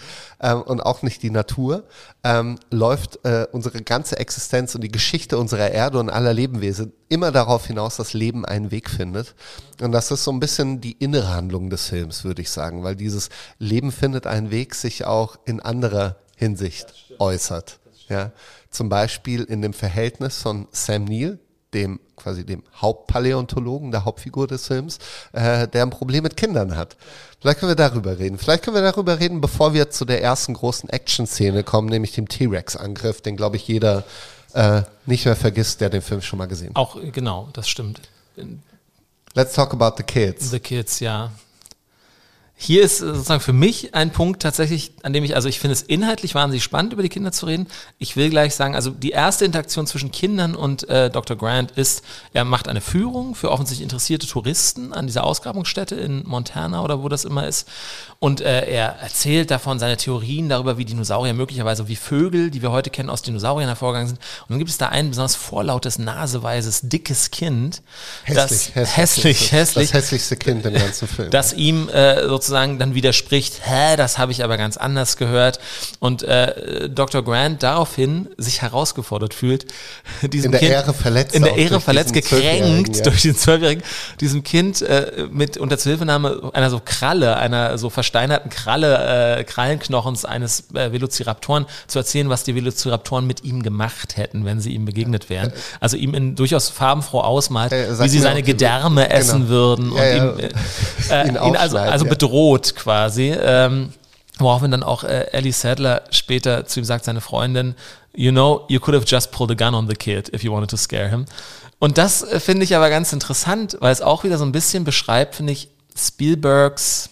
ähm, und auch nicht die Natur, ähm, läuft äh, unsere ganze Existenz und die Geschichte unserer Erde und aller Lebewesen immer darauf hinaus, dass Leben einen Weg findet. Und das ist so ein bisschen die innere Handlung des Films, würde ich sagen, weil dieses Leben findet einen Weg sich auch in anderer Hinsicht äußert. Ja, zum Beispiel in dem Verhältnis von Sam Neill, dem quasi dem Hauptpaläontologen, der Hauptfigur des Films, äh, der ein Problem mit Kindern hat. Vielleicht können wir darüber reden. Vielleicht können wir darüber reden, bevor wir zu der ersten großen Action-Szene kommen, nämlich dem T-Rex-Angriff, den glaube ich jeder äh, nicht mehr vergisst, der den Film schon mal gesehen hat. Auch genau, das stimmt. Let's talk about the kids. The kids, ja. Hier ist sozusagen für mich ein Punkt tatsächlich, an dem ich, also ich finde es inhaltlich wahnsinnig spannend, über die Kinder zu reden. Ich will gleich sagen, also die erste Interaktion zwischen Kindern und äh, Dr. Grant ist, er macht eine Führung für offensichtlich interessierte Touristen an dieser Ausgrabungsstätte in Montana oder wo das immer ist. Und äh, er erzählt davon seine Theorien darüber, wie Dinosaurier möglicherweise wie Vögel, die wir heute kennen, aus Dinosauriern hervorgegangen sind. Und dann gibt es da ein besonders vorlautes, naseweises, dickes Kind. Hässlich, das, hässlich, hässlich, hässlich. Das hässlichste Kind im ganzen Film. Das ihm äh, sozusagen dann widerspricht, hä, das habe ich aber ganz anders gehört. Und äh, Dr. Grant daraufhin sich herausgefordert fühlt, diesem in der Kind, Ehre verletzt, in der Ehre verletzt, gekränkt ja. durch den Zwölfjährigen, diesem Kind äh, mit unter Zuhilfenahme einer so Kralle, einer so versteinerten Kralle, äh, Krallenknochens eines äh, Velociraptoren zu erzählen, was die Velociraptoren mit ihm gemacht hätten, wenn sie ihm begegnet wären. Also ihm in durchaus farbenfroh ausmalt, Äh, wie sie seine Gedärme genau. essen würden Ja, ja. und ihm, äh, Ihn ihn, also, also ja. Bedroht quasi. Ähm, woraufhin dann auch äh, Ellie Sadler später zu ihm sagt, seine Freundin, you know, you could have just pulled a gun on the kid if you wanted to scare him. Und das äh, finde ich aber ganz interessant, weil es auch wieder so ein bisschen beschreibt, finde ich, Spielbergs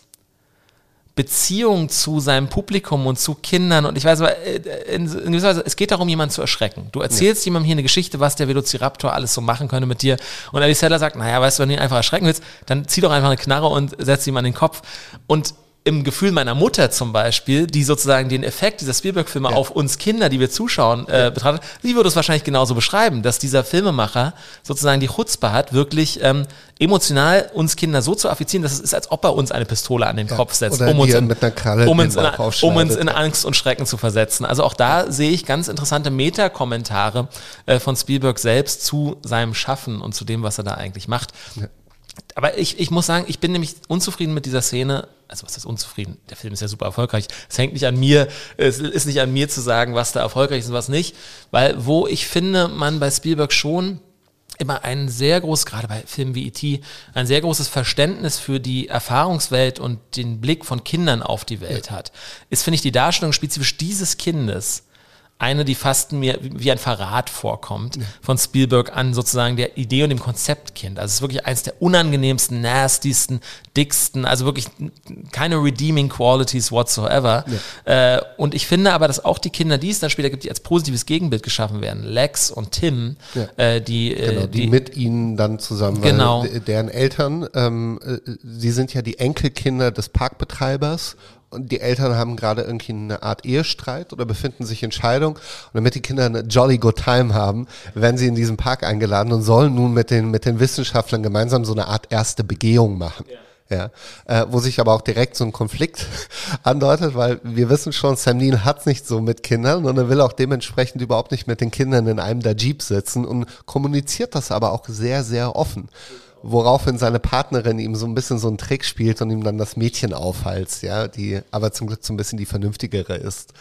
Beziehung zu seinem Publikum und zu Kindern. Und ich weiß aber, äh, in, gewisser Weise, es geht darum, jemanden zu erschrecken. Du erzählst jemandem hier eine Geschichte, was der Velociraptor alles so machen könnte mit dir. Und Alice Seller sagt, naja, weißt du, wenn du ihn einfach erschrecken willst, dann zieh doch einfach eine Knarre und setz ihm an den Kopf. Und im Gefühl meiner Mutter zum Beispiel, die sozusagen den Effekt dieser Spielberg-Filme auf uns Kinder, die wir zuschauen, äh, betrachtet, sie würde es wahrscheinlich genauso beschreiben, dass dieser Filmemacher sozusagen die Chutzpe hat, wirklich ähm, emotional uns Kinder so zu affizieren, dass es ist, als ob er uns eine Pistole an den Kopf setzt, oder um uns, in, um, uns in, um uns in Angst und Schrecken zu versetzen. Also auch da sehe ich ganz interessante Meta-Kommentare äh, von Spielberg selbst zu seinem Schaffen und zu dem, was er da eigentlich macht. Aber ich, ich muss sagen, ich bin nämlich unzufrieden mit dieser Szene. Also was ist unzufrieden? Der Film ist ja super erfolgreich. Es hängt nicht an mir, es ist nicht an mir zu sagen, was da erfolgreich ist und was nicht. Weil wo ich finde, man bei Spielberg schon immer ein sehr großes, gerade bei Filmen wie E.T., ein sehr großes Verständnis für die Erfahrungswelt und den Blick von Kindern auf die Welt hat, ist, finde ich, die Darstellung spezifisch dieses Kindes eine, die fast mir wie ein Verrat vorkommt von Spielberg an sozusagen der Idee und dem Konzeptkind. Also es ist wirklich eines der unangenehmsten, nastigsten, dicksten, also wirklich keine redeeming qualities whatsoever. Äh, und ich finde aber, dass auch die Kinder, die es dann später gibt, die als positives Gegenbild geschaffen werden, Lex und Tim, Ja. äh, die, äh, Genau, die, mit ihnen dann zusammen, Genau. deren Eltern, ähm, äh, sie sind ja die Enkelkinder des Parkbetreibers und die Eltern haben gerade irgendwie eine Art Ehestreit oder befinden sich in Scheidung und damit die Kinder eine jolly good time haben, werden sie in diesen Park eingeladen und sollen nun mit den, mit den Wissenschaftlern gemeinsam so eine Art erste Begehung machen. Ja, äh, wo sich aber auch direkt so ein Konflikt andeutet, weil wir wissen schon, Sam Neill hat's nicht so mit Kindern und er will auch dementsprechend überhaupt nicht mit den Kindern in einem der Jeep sitzen und kommuniziert das aber auch sehr, sehr offen. Woraufhin seine Partnerin ihm so ein bisschen so einen Trick spielt und ihm dann das Mädchen aufhalst, ja, die aber zum Glück so ein bisschen die vernünftigere ist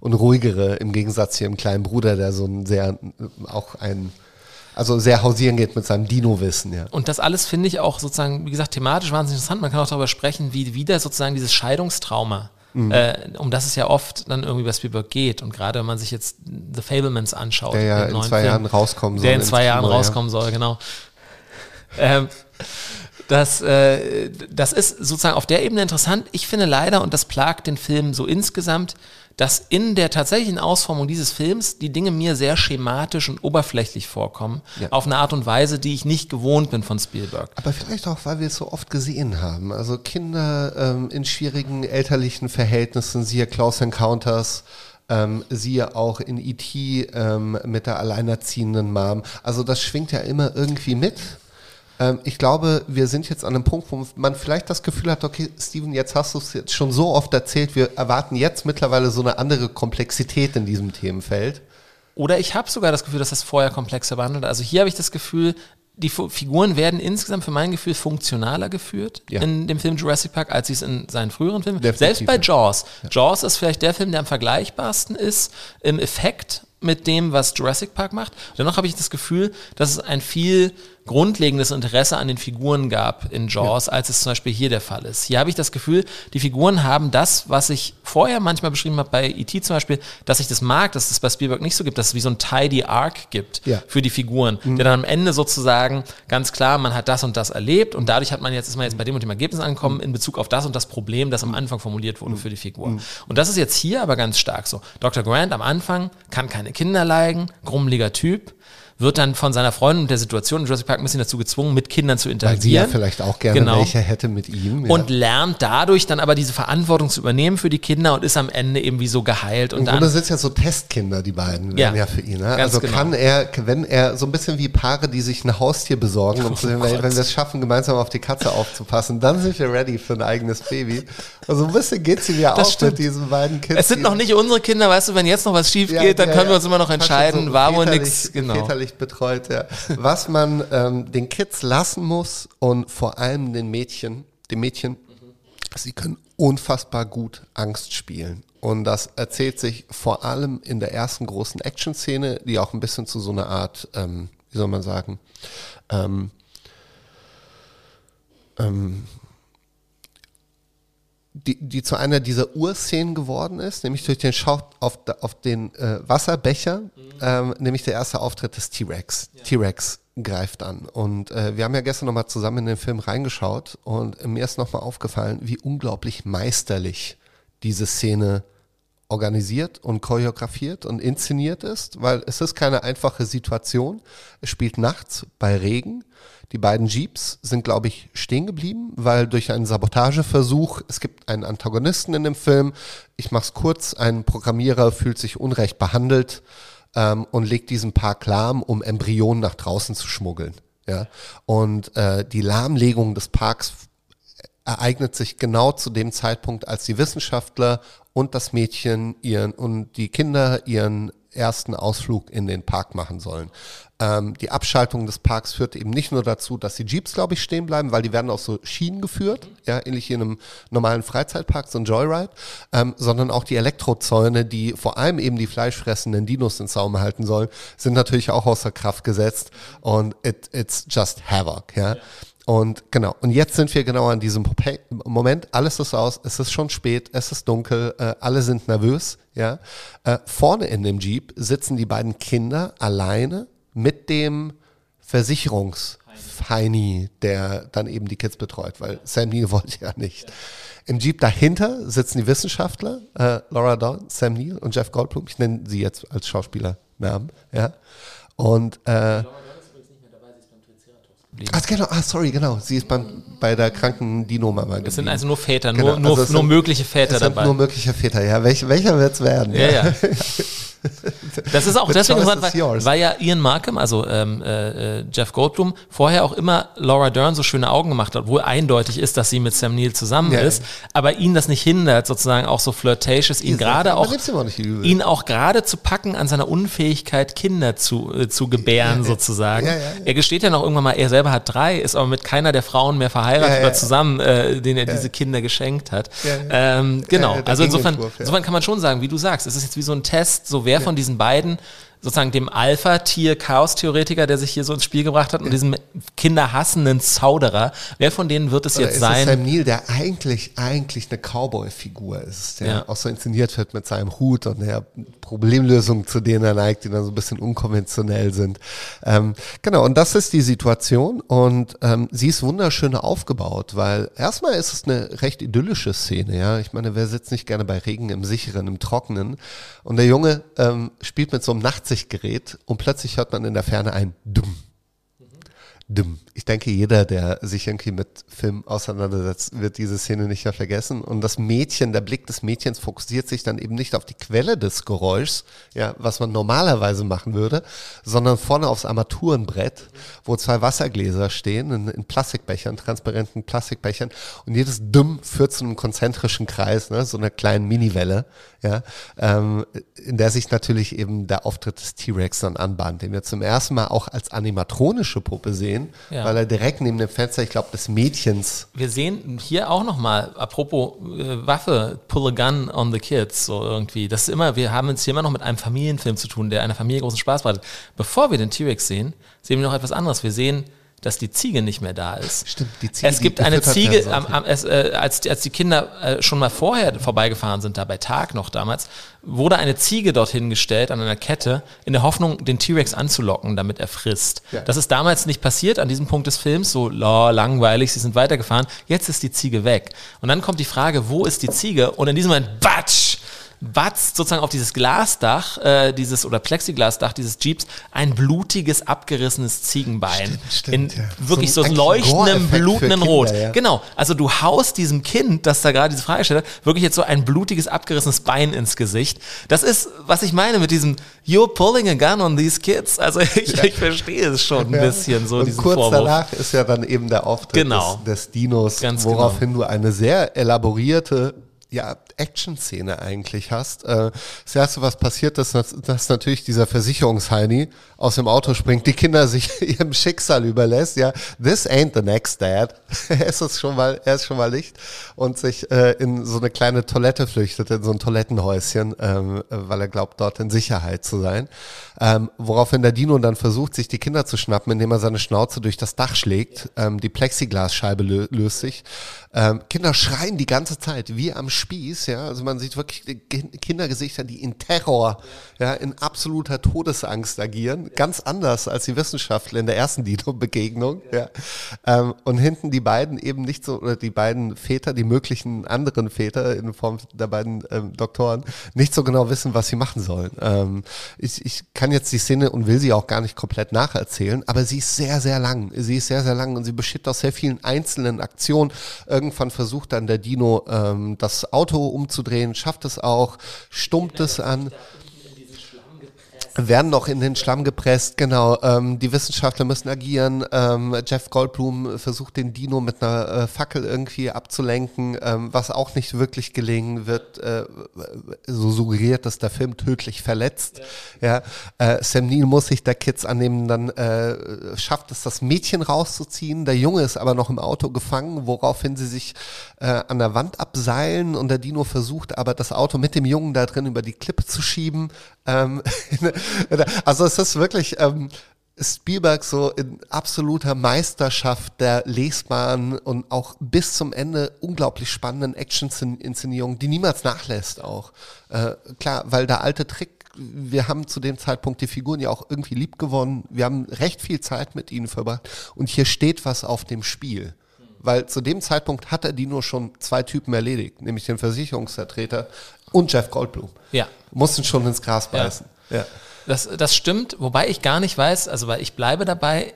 und ruhigere im Gegensatz zu ihrem kleinen Bruder, der so ein sehr, auch ein, also sehr hausieren geht mit seinem Dino-Wissen, ja. Und das alles finde ich auch sozusagen, wie gesagt, thematisch wahnsinnig interessant. Man kann auch darüber sprechen, wie wieder sozusagen dieses Scheidungstrauma, Mhm. äh, um das es ja oft dann irgendwie bei Spielberg geht. Und gerade wenn man sich jetzt The Fablemans anschaut, Der ja in zwei Film, Jahren rauskommen soll. der in zwei Jahren rauskommen soll, genau. Ähm, das, äh, das ist sozusagen auf der Ebene interessant. Ich finde leider, und das plagt den Film so insgesamt, dass in der tatsächlichen Ausformung dieses Films die Dinge mir sehr schematisch und oberflächlich vorkommen. Ja. Auf eine Art und Weise, die ich nicht gewohnt bin von Spielberg. Aber vielleicht auch, weil wir es so oft gesehen haben. Also Kinder ähm, in schwierigen elterlichen Verhältnissen, siehe Close Encounters, ähm, siehe auch in E.T. Ähm, mit der alleinerziehenden Mom. Also das schwingt ja immer irgendwie mit. Ähm, ich glaube, wir sind jetzt an einem Punkt, wo man vielleicht das Gefühl hat, okay, Steven, jetzt hast du es jetzt schon so oft erzählt, wir erwarten jetzt mittlerweile so eine andere Komplexität in diesem Themenfeld. Oder ich habe sogar das Gefühl, dass das vorher komplexer behandelt. Also hier habe ich das Gefühl, die Figuren werden insgesamt für mein Gefühl funktionaler geführt Ja. in dem Film Jurassic Park, als sie es in seinen früheren Filmen. Definitiv, Selbst bei ja. Jaws. Jaws ist vielleicht der Film, der am vergleichbarsten ist im Effekt mit dem, was Jurassic Park macht. Dennoch habe ich das Gefühl, dass es ein viel grundlegendes Interesse an den Figuren gab in Jaws, ja. als es zum Beispiel hier der Fall ist. Hier habe ich das Gefühl, die Figuren haben das, was ich vorher manchmal beschrieben habe bei E.T. zum Beispiel, dass ich das mag, dass es bei Spielberg nicht so gibt, dass es wie so ein tidy Arc gibt ja. für die Figuren, mhm. der dann am Ende sozusagen ganz klar, man hat das und das erlebt und dadurch hat man jetzt, ist man jetzt bei dem und dem Ergebnis angekommen in Bezug auf das und das Problem, das am Anfang formuliert wurde mhm. für die Figur. Mhm. Und das ist jetzt hier aber ganz stark so. Dr. Grant am Anfang kann keine Kinder leiden, grummeliger Typ, wird dann von seiner Freundin und der Situation in Jurassic Park ein bisschen dazu gezwungen, mit Kindern zu interagieren. Weil sie ja vielleicht auch gerne genau. welche hätte mit ihm. Ja. Und lernt dadurch dann aber diese Verantwortung zu übernehmen für die Kinder und ist am Ende eben wie so geheilt. Und Grunde sind es ja so Testkinder, die beiden, ja, ja für ihn. Ne? Also genau. kann er, wenn er, so ein bisschen wie Paare, die sich ein Haustier besorgen und oh wenn, wenn wir es schaffen, gemeinsam auf die Katze aufzupassen, dann sind wir ready für ein eigenes Baby. Also ein bisschen geht es ihm ja das auch stimmt. mit diesen beiden Kindern. Es sind noch nicht unsere Kinder, weißt du, wenn jetzt noch was schief geht, dann können wir uns immer noch entscheiden, so war wohl nichts. Genau. Väterlich betreut, ja was man ähm, den Kids lassen muss und vor allem den Mädchen, den Mädchen, mhm. sie können unfassbar gut Angst spielen. Und das erzählt sich vor allem in der ersten großen Action-Szene, die auch ein bisschen zu so einer Art, ähm, wie soll man sagen, ähm, ähm, die, die zu einer dieser Urszenen geworden ist, nämlich durch den Schau auf, auf den äh, Wasserbecher, mhm. ähm, nämlich der erste Auftritt des T-Rex. Ja. T-Rex greift an. Und äh, wir haben ja gestern nochmal zusammen in den Film reingeschaut und mir ist nochmal aufgefallen, wie unglaublich meisterlich diese Szene organisiert und choreografiert und inszeniert ist, weil es ist keine einfache Situation. Es spielt nachts bei Regen die beiden Jeeps sind, glaube ich, stehen geblieben, weil durch einen Sabotageversuch, es gibt einen Antagonisten in dem Film, ich mache es kurz, ein Programmierer fühlt sich unrecht behandelt ähm, und legt diesen Park lahm, um Embryonen nach draußen zu schmuggeln. Ja? Und äh, die Lahmlegung des Parks ereignet sich genau zu dem Zeitpunkt, als die Wissenschaftler und das Mädchen ihren und die Kinder ihren ersten Ausflug in den Park machen sollen. Ähm, die Abschaltung des Parks führt eben nicht nur dazu, dass die Jeeps, glaube ich, stehen bleiben, weil die werden auf so Schienen geführt, ja, ähnlich wie in einem normalen Freizeitpark, so ein Joyride, ähm, sondern auch die Elektrozäune, die vor allem eben die fleischfressenden Dinos in Zaum halten sollen, sind natürlich auch außer Kraft gesetzt und it, it's just havoc, ja. Und genau, und jetzt sind wir genau an diesem Moment, alles ist aus, es ist schon spät, es ist dunkel, äh, alle sind nervös, ja. Äh, vorne in dem Jeep sitzen die beiden Kinder alleine mit dem Versicherungsfeini, der dann eben die Kids betreut, weil Sam Neill wollte ja nicht. Im Jeep dahinter sitzen die Wissenschaftler, äh, Laura Dawn, Sam Neill und Jeff Goldblum, ich nenne sie jetzt als Schauspielernamen, ja. Und äh, geblieben. Ach, genau, ah, sorry, genau. Sie ist beim, bei der kranken Dino-Mama Es sind also nur Väter, genau. nur, also nur, nur mögliche Väter es dabei. Sind nur mögliche Väter, ja. Welch, welcher wird es werden? Ja, ja. Das ist auch deswegen interessant, weil, weil, ja Ian Markham, also ähm, äh, Jeff Goldblum, vorher auch immer Laura Dern so schöne Augen gemacht hat, wo eindeutig ist, dass sie mit Sam Neill zusammen ja, ist, aber ihn das nicht hindert, sozusagen auch so flirtatious, ihn gerade auch, ihn auch gerade zu packen an seiner Unfähigkeit, Kinder zu, äh, zu gebären, ja, sozusagen. Er gesteht ja noch irgendwann mal, er selber hat drei, ist aber mit keiner der Frauen mehr verheiratet oder zusammen, äh, denen er diese Kinder geschenkt hat. Ähm, genau, also insofern, insofern kann man schon sagen, wie du sagst, es ist jetzt wie so ein Test, so wer von diesen beiden sozusagen dem Alpha-Tier-Chaos-Theoretiker, der sich hier so ins Spiel gebracht hat, und diesem kinderhassenden Zauderer. Wer von denen wird es Oder jetzt ist sein? Es Sam Neill, der eigentlich, eigentlich eine Cowboy-Figur ist, der ja. auch so inszeniert wird mit seinem Hut und der Problemlösungen, zu denen er neigt, die dann so ein bisschen unkonventionell sind. Ähm, genau, und das ist die Situation und ähm, sie ist wunderschön aufgebaut, weil erstmal ist es eine recht idyllische Szene, ja. Ich meine, wer sitzt nicht gerne bei Regen im Sicheren, im Trockenen? Und der Junge ähm, spielt mit so einem Nachtsicht Nachtsichtgerät und plötzlich hört man in der Ferne ein Dumm. Dumm. Ich denke, jeder, der sich irgendwie mit Film auseinandersetzt, wird diese Szene nicht mehr vergessen. Und das Mädchen, der Blick des Mädchens fokussiert sich dann eben nicht auf die Quelle des Geräuschs, ja, was man normalerweise machen würde, sondern vorne aufs Armaturenbrett, wo zwei Wassergläser stehen, in, in Plastikbechern, transparenten Plastikbechern. Und jedes Dumm führt zu einem konzentrischen Kreis, ne, so einer kleinen Miniwelle, ja, ähm, in der sich natürlich eben der Auftritt des T-Rex dann anbahnt, den wir zum ersten Mal auch als animatronische Puppe sehen sehen, Ja. weil er direkt neben dem Fenster, ich glaube, des Mädchens Wir sehen hier auch nochmal, apropos äh, Waffe, pull a gun on the kids, so irgendwie. Das ist immer, wir haben es hier immer noch mit einem Familienfilm zu tun, der einer Familie großen Spaß bereitet. Bevor wir den T-Rex sehen, sehen wir noch etwas anderes. Wir sehen, dass die Ziege nicht mehr da ist. Stimmt, die Ziege, Es gibt eine Ziege, am, am, es, äh, als, die- als die Kinder äh, schon mal vorher vorbeigefahren sind, da bei Tag noch damals, wurde eine Ziege dorthin gestellt an einer Kette, in der Hoffnung, den T-Rex anzulocken, damit er frisst. Ja. Das ist damals nicht passiert an diesem Punkt des Films, so la, langweilig, sie sind weitergefahren. Jetzt ist die Ziege weg. Und dann kommt die Frage, wo ist die Ziege? Und in diesem Moment, batsch! Batzt sozusagen auf dieses Glasdach, äh, dieses oder Plexiglasdach dieses Jeeps ein blutiges, abgerissenes Ziegenbein. Stimmt, stimmt, in ja. wirklich So so, leuchtendem, Kinder, Rot. ja. Genau. Also du haust diesem Kind, das da gerade diese Frage stellt, wirklich jetzt so ein blutiges, abgerissenes Bein ins Gesicht. Das ist, was ich meine mit diesem You're pulling a gun on these kids. Also ich, ich verstehe es schon ein Ja. bisschen, so und diesen kurz Vorwurf. danach ist ja dann eben der Auftritt Genau. des, des Dinos, Ganz genau. woraufhin du eine sehr elaborierte ja, Action-Szene eigentlich hast. Äh, das erste, was passiert, ist, dass, dass natürlich dieser Versicherungsheini aus dem Auto springt, die Kinder sich ihrem Schicksal überlässt. Ja, this ain't the next dad. er ist schon mal, er ist schon mal nicht und sich äh, in so eine kleine Toilette flüchtet, in so ein Toilettenhäuschen, ähm, äh, weil er glaubt, dort in Sicherheit zu sein. Ähm, woraufhin der Dino dann versucht, sich die Kinder zu schnappen, indem er seine Schnauze durch das Dach schlägt. Ähm, die Plexiglasscheibe lö löst sich. Ähm, Kinder schreien die ganze Zeit wie am Spieß. Ja, also man sieht wirklich Kindergesichter, die in Terror, ja, in absoluter Todesangst agieren. Ganz anders als die Wissenschaftler in der ersten Dino-Begegnung. Ja. Ähm, und hinten die beiden eben nicht so, oder die beiden Väter, die möglichen anderen Väter in Form der beiden ähm, Doktoren, nicht so genau wissen, was sie machen sollen. Ähm, ich, ich kann jetzt die Szene und will sie auch gar nicht komplett nacherzählen, aber sie ist sehr, sehr lang. Sie ist sehr, sehr lang und sie besteht aus sehr vielen einzelnen Aktionen. Irgendwann versucht dann der Dino ähm, das Auto umzudrehen, schafft es auch, stummt es an werden noch in den Schlamm gepresst, genau. Ähm, die Wissenschaftler müssen agieren. Ähm, Jeff Goldblum versucht den Dino mit einer äh, Fackel irgendwie abzulenken, ähm, was auch nicht wirklich gelingen wird. Äh, so suggeriert, dass der Film tödlich verletzt. Ja. Äh, Sam Neill muss sich der Kids annehmen, dann äh, schafft es, das Mädchen rauszuziehen. Der Junge ist aber noch im Auto gefangen, woraufhin sie sich äh, an der Wand abseilen und der Dino versucht aber das Auto mit dem Jungen da drin über die Klippe zu schieben. Ähm, also es ist wirklich ähm, Spielberg so in absoluter Meisterschaft der lesbaren und auch bis zum Ende unglaublich spannenden Action-Inszenierung, die niemals nachlässt auch. Äh, klar, weil der alte Trick wir haben zu dem Zeitpunkt die Figuren ja auch irgendwie lieb gewonnen. Wir haben recht viel Zeit mit ihnen verbracht. Und hier steht was auf dem Spiel. Weil zu dem Zeitpunkt hat er Dino schon zwei Typen erledigt, nämlich den Versicherungsvertreter und Jeff Goldblum. Ja. Mussten schon ins Gras beißen. Ja. Das, das stimmt, wobei ich gar nicht weiß, also weil ich bleibe dabei,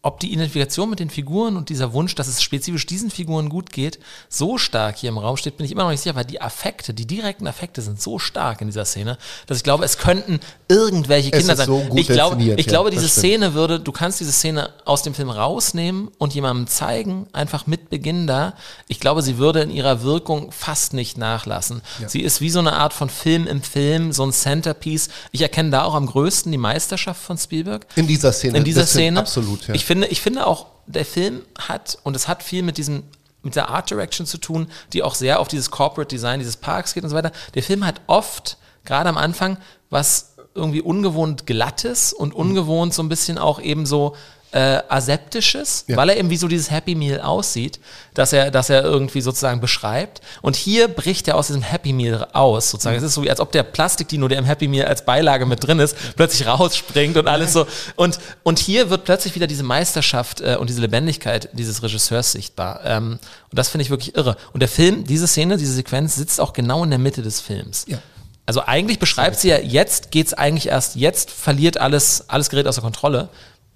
ob die Identifikation mit den Figuren und dieser Wunsch, dass es spezifisch diesen Figuren gut geht, so stark hier im Raum steht, bin ich immer noch nicht sicher, weil die Affekte, die direkten Affekte sind so stark in dieser Szene, dass ich glaube, es könnten irgendwelche Es Kinder ist sein. so gut ich glaube, ich ja, glaube, diese. Szene würde, du kannst diese Szene aus dem Film rausnehmen und jemandem zeigen, einfach mit Beginn da. Ich glaube, sie würde in ihrer Wirkung fast nicht nachlassen. Sie ist wie so eine Art von Film im Film, so ein Centerpiece. Ich erkenne da auch am größten die Meisterschaft von Spielberg In dieser Szene. in dieser Szene. Absolut, ja. Ich finde, ich finde auch, der Film hat, und es hat viel mit diesem, mit der Art Direction zu tun, die auch sehr auf dieses Corporate Design dieses Parks geht und so weiter. Der Film hat oft, gerade am Anfang, was irgendwie ungewohnt glattes und ungewohnt so ein bisschen auch eben so äh, aseptisches, Ja. weil er eben wie so dieses Happy Meal aussieht, dass er, dass er irgendwie sozusagen beschreibt. Und hier bricht er aus diesem Happy Meal aus, sozusagen. Es ist so wie, als ob der Plastikdino, der im Happy Meal als Beilage mit drin ist, plötzlich rausspringt und alles so. Und, und hier wird plötzlich wieder diese Meisterschaft äh, und diese Lebendigkeit dieses Regisseurs sichtbar. Ähm, und das finde ich wirklich irre. Und der Film, diese Szene, diese Sequenz sitzt auch genau in der Mitte des Films. Ja. Also eigentlich beschreibt sie ja, jetzt geht's eigentlich erst, jetzt verliert alles, alles gerät außer Kontrolle.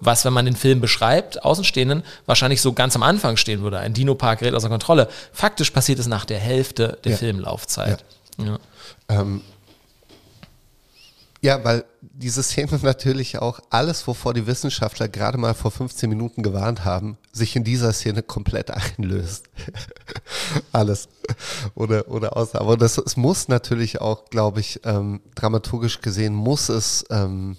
Was, wenn man den Film beschreibt, Außenstehenden, wahrscheinlich so ganz am Anfang stehen würde. Ein Dino-Park gerät außer Kontrolle. Faktisch passiert es nach der Hälfte der Ja. Filmlaufzeit. Ja. Ähm, ja, weil diese Szene natürlich auch alles, wovor die Wissenschaftler gerade mal vor 15 Minuten gewarnt haben, sich in dieser Szene komplett einlöst. alles. Oder, oder außer. Aber das, es muss natürlich auch, glaube ich, ähm, dramaturgisch gesehen, muss es, ähm,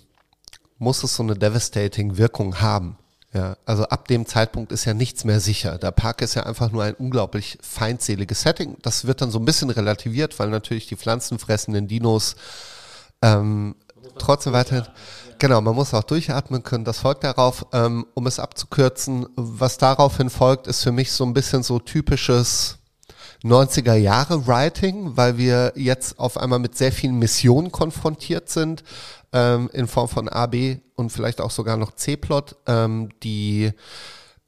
muss es so eine devastating Wirkung haben. Ja, also ab dem Zeitpunkt ist ja nichts mehr sicher. Der Park ist ja einfach nur ein unglaublich feindseliges Setting. Das wird dann so ein bisschen relativiert, weil natürlich die pflanzenfressenden Dinos ähm, trotzdem weiter. Genau, man muss auch durchatmen können. Das folgt darauf, ähm, um es abzukürzen. Was daraufhin folgt, ist für mich so ein bisschen so typisches 90er Jahre Writing, weil wir jetzt auf einmal mit sehr vielen Missionen konfrontiert sind, ähm, in Form von A, B und vielleicht auch sogar noch C-Plot. Ähm, die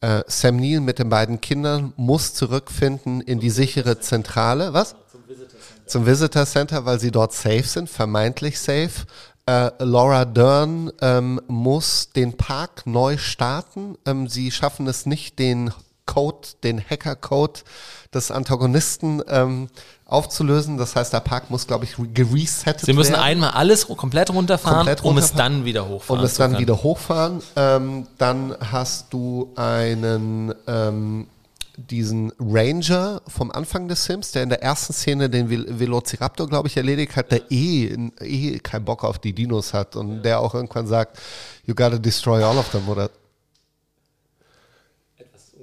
äh, Sam Neill mit den beiden Kindern muss zurückfinden in die sichere Zentrale. Was? Zum Visitor Center. Zum Visitor Center, weil sie dort safe sind, vermeintlich safe. Äh, Laura Dern ähm, muss den Park neu starten. Ähm, sie schaffen es nicht, den Code, den Hacker-Code des Antagonisten ähm, aufzulösen. Das heißt, der Park muss, glaube ich, geresettet werden. Sie müssen werden. einmal alles komplett runterfahren, komplett runterfahren, um es dann wieder hochfahren. Um es dann wieder hochfahren. Ähm, dann hast du einen ähm, diesen Ranger vom Anfang des Sims, der in der ersten Szene den Velociraptor, glaube ich, erledigt hat, der eh, eh keinen Bock auf die Dinos hat und der auch irgendwann sagt, you gotta destroy all of them oder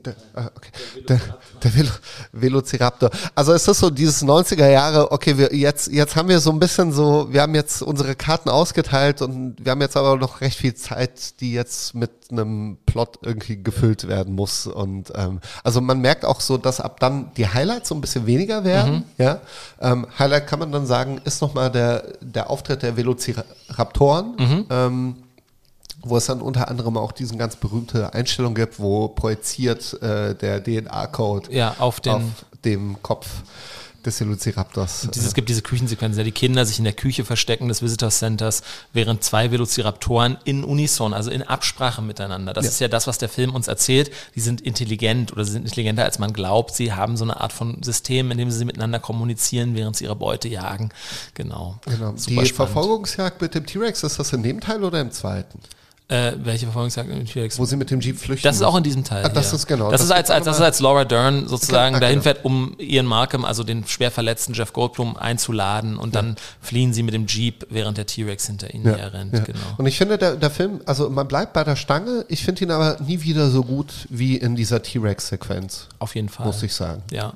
der, ah, okay. der, der Velo, Velociraptor. Also es ist so dieses 90er Jahre, okay, wir jetzt, jetzt haben wir so ein bisschen so, wir haben jetzt unsere Karten ausgeteilt und wir haben jetzt aber noch recht viel Zeit, die jetzt mit einem Plot irgendwie gefüllt werden muss. Und ähm, also man merkt auch so, dass ab dann die Highlights so ein bisschen weniger werden. Mhm. Ja? Ähm, Highlight kann man dann sagen, ist nochmal der, der Auftritt der Velociraptoren. Mhm. Ähm, wo es dann unter anderem auch diesen ganz berühmte Einstellung gibt, wo projiziert äh, der DNA-Code ja, auf, auf, dem Kopf des Velociraptors. Dieses, es gibt diese Küchensequenz, ja, die Kinder sich in der Küche verstecken des Visitor Centers, während zwei Velociraptoren in Unison, also in Absprache miteinander. Das ja. ist ja das, was der Film uns erzählt. Die sind intelligent oder sie sind intelligenter, als man glaubt. Sie haben so eine Art von System, in dem sie miteinander kommunizieren, während sie ihre Beute jagen. Genau. genau. die spannend. Verfolgungsjagd mit dem T-Rex, ist das in dem Teil oder im zweiten? Äh, welche Verfolgungsjagd im T-Rex? Wo sie mit dem Jeep flüchten. Das ist auch in diesem Teil. Ah, das ja. ist genau. Das, das ist als, als, das ist als Laura Dern sozusagen ah, dahin genau. fährt, um Ian Markham, also den schwer verletzten Jeff Goldblum, einzuladen und ja. dann fliehen sie mit dem Jeep, während der T-Rex hinter ihnen ja. rennt. Genau. Und ich finde, der, der Film, also man bleibt bei der Stange, ich finde ihn aber nie wieder so gut wie in dieser T-Rex-Sequenz. Auf jeden Fall. Muss ich sagen. Ja.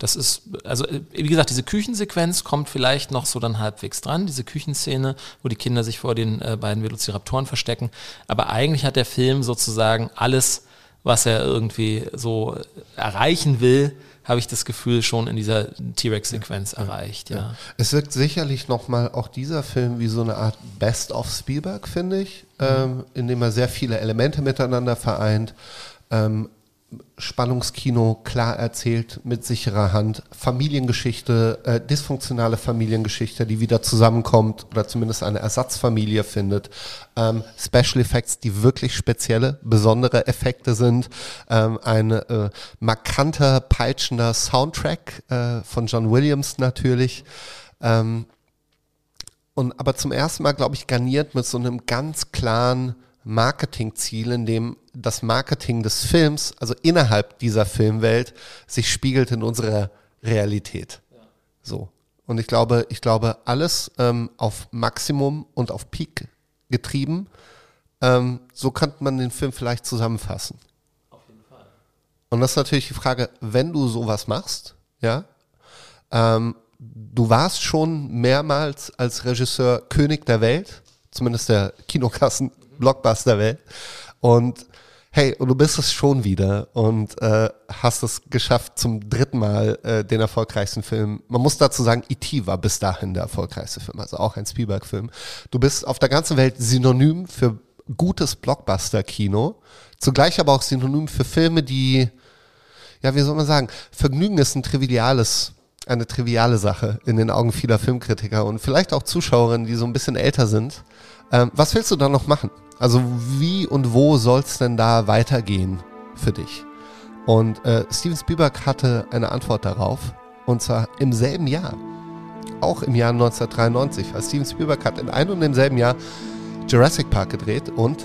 Das ist, also wie gesagt, diese Küchensequenz kommt vielleicht noch so dann halbwegs dran, diese Küchenszene, wo die Kinder sich vor den äh, beiden Velociraptoren verstecken. Aber eigentlich hat der Film sozusagen alles, was er irgendwie so erreichen will, habe ich das Gefühl, schon in dieser T-Rex-Sequenz ja, erreicht. Ja. ja. Es wirkt sicherlich nochmal auch dieser Film wie so eine Art Best of Spielberg, finde ich, mhm. ähm, in dem er sehr viele Elemente miteinander vereint. Ähm, Spannungskino klar erzählt mit sicherer Hand, Familiengeschichte, äh, dysfunktionale Familiengeschichte, die wieder zusammenkommt oder zumindest eine Ersatzfamilie findet, ähm, Special Effects, die wirklich spezielle, besondere Effekte sind, ähm, ein äh, markanter, peitschender Soundtrack äh, von John Williams natürlich. Ähm, und aber zum ersten Mal, glaube ich, garniert mit so einem ganz klaren Marketingziel, in dem das Marketing des Films, also innerhalb dieser Filmwelt, sich spiegelt in unserer Realität. Ja. So. Und ich glaube, ich glaube, alles ähm, auf Maximum und auf Peak getrieben. Ähm, so könnte man den Film vielleicht zusammenfassen. Auf jeden Fall. Und das ist natürlich die Frage, wenn du sowas machst, ja, ähm, du warst schon mehrmals als Regisseur König der Welt, zumindest der Kinokassen Blockbuster-Welt. Und hey, und du bist es schon wieder und äh, hast es geschafft zum dritten Mal äh, den erfolgreichsten Film. Man muss dazu sagen, E.T. war bis dahin der erfolgreichste Film, also auch ein Spielberg-Film. Du bist auf der ganzen Welt synonym für gutes Blockbuster-Kino, zugleich aber auch synonym für Filme, die, ja, wie soll man sagen, Vergnügen ist ein triviales eine triviale Sache in den Augen vieler Filmkritiker und vielleicht auch Zuschauerinnen, die so ein bisschen älter sind. Ähm, was willst du da noch machen? Also wie und wo soll es denn da weitergehen für dich? Und äh, Steven Spielberg hatte eine Antwort darauf, und zwar im selben Jahr, auch im Jahr 1993. Weil Steven Spielberg hat in einem und demselben Jahr Jurassic Park gedreht und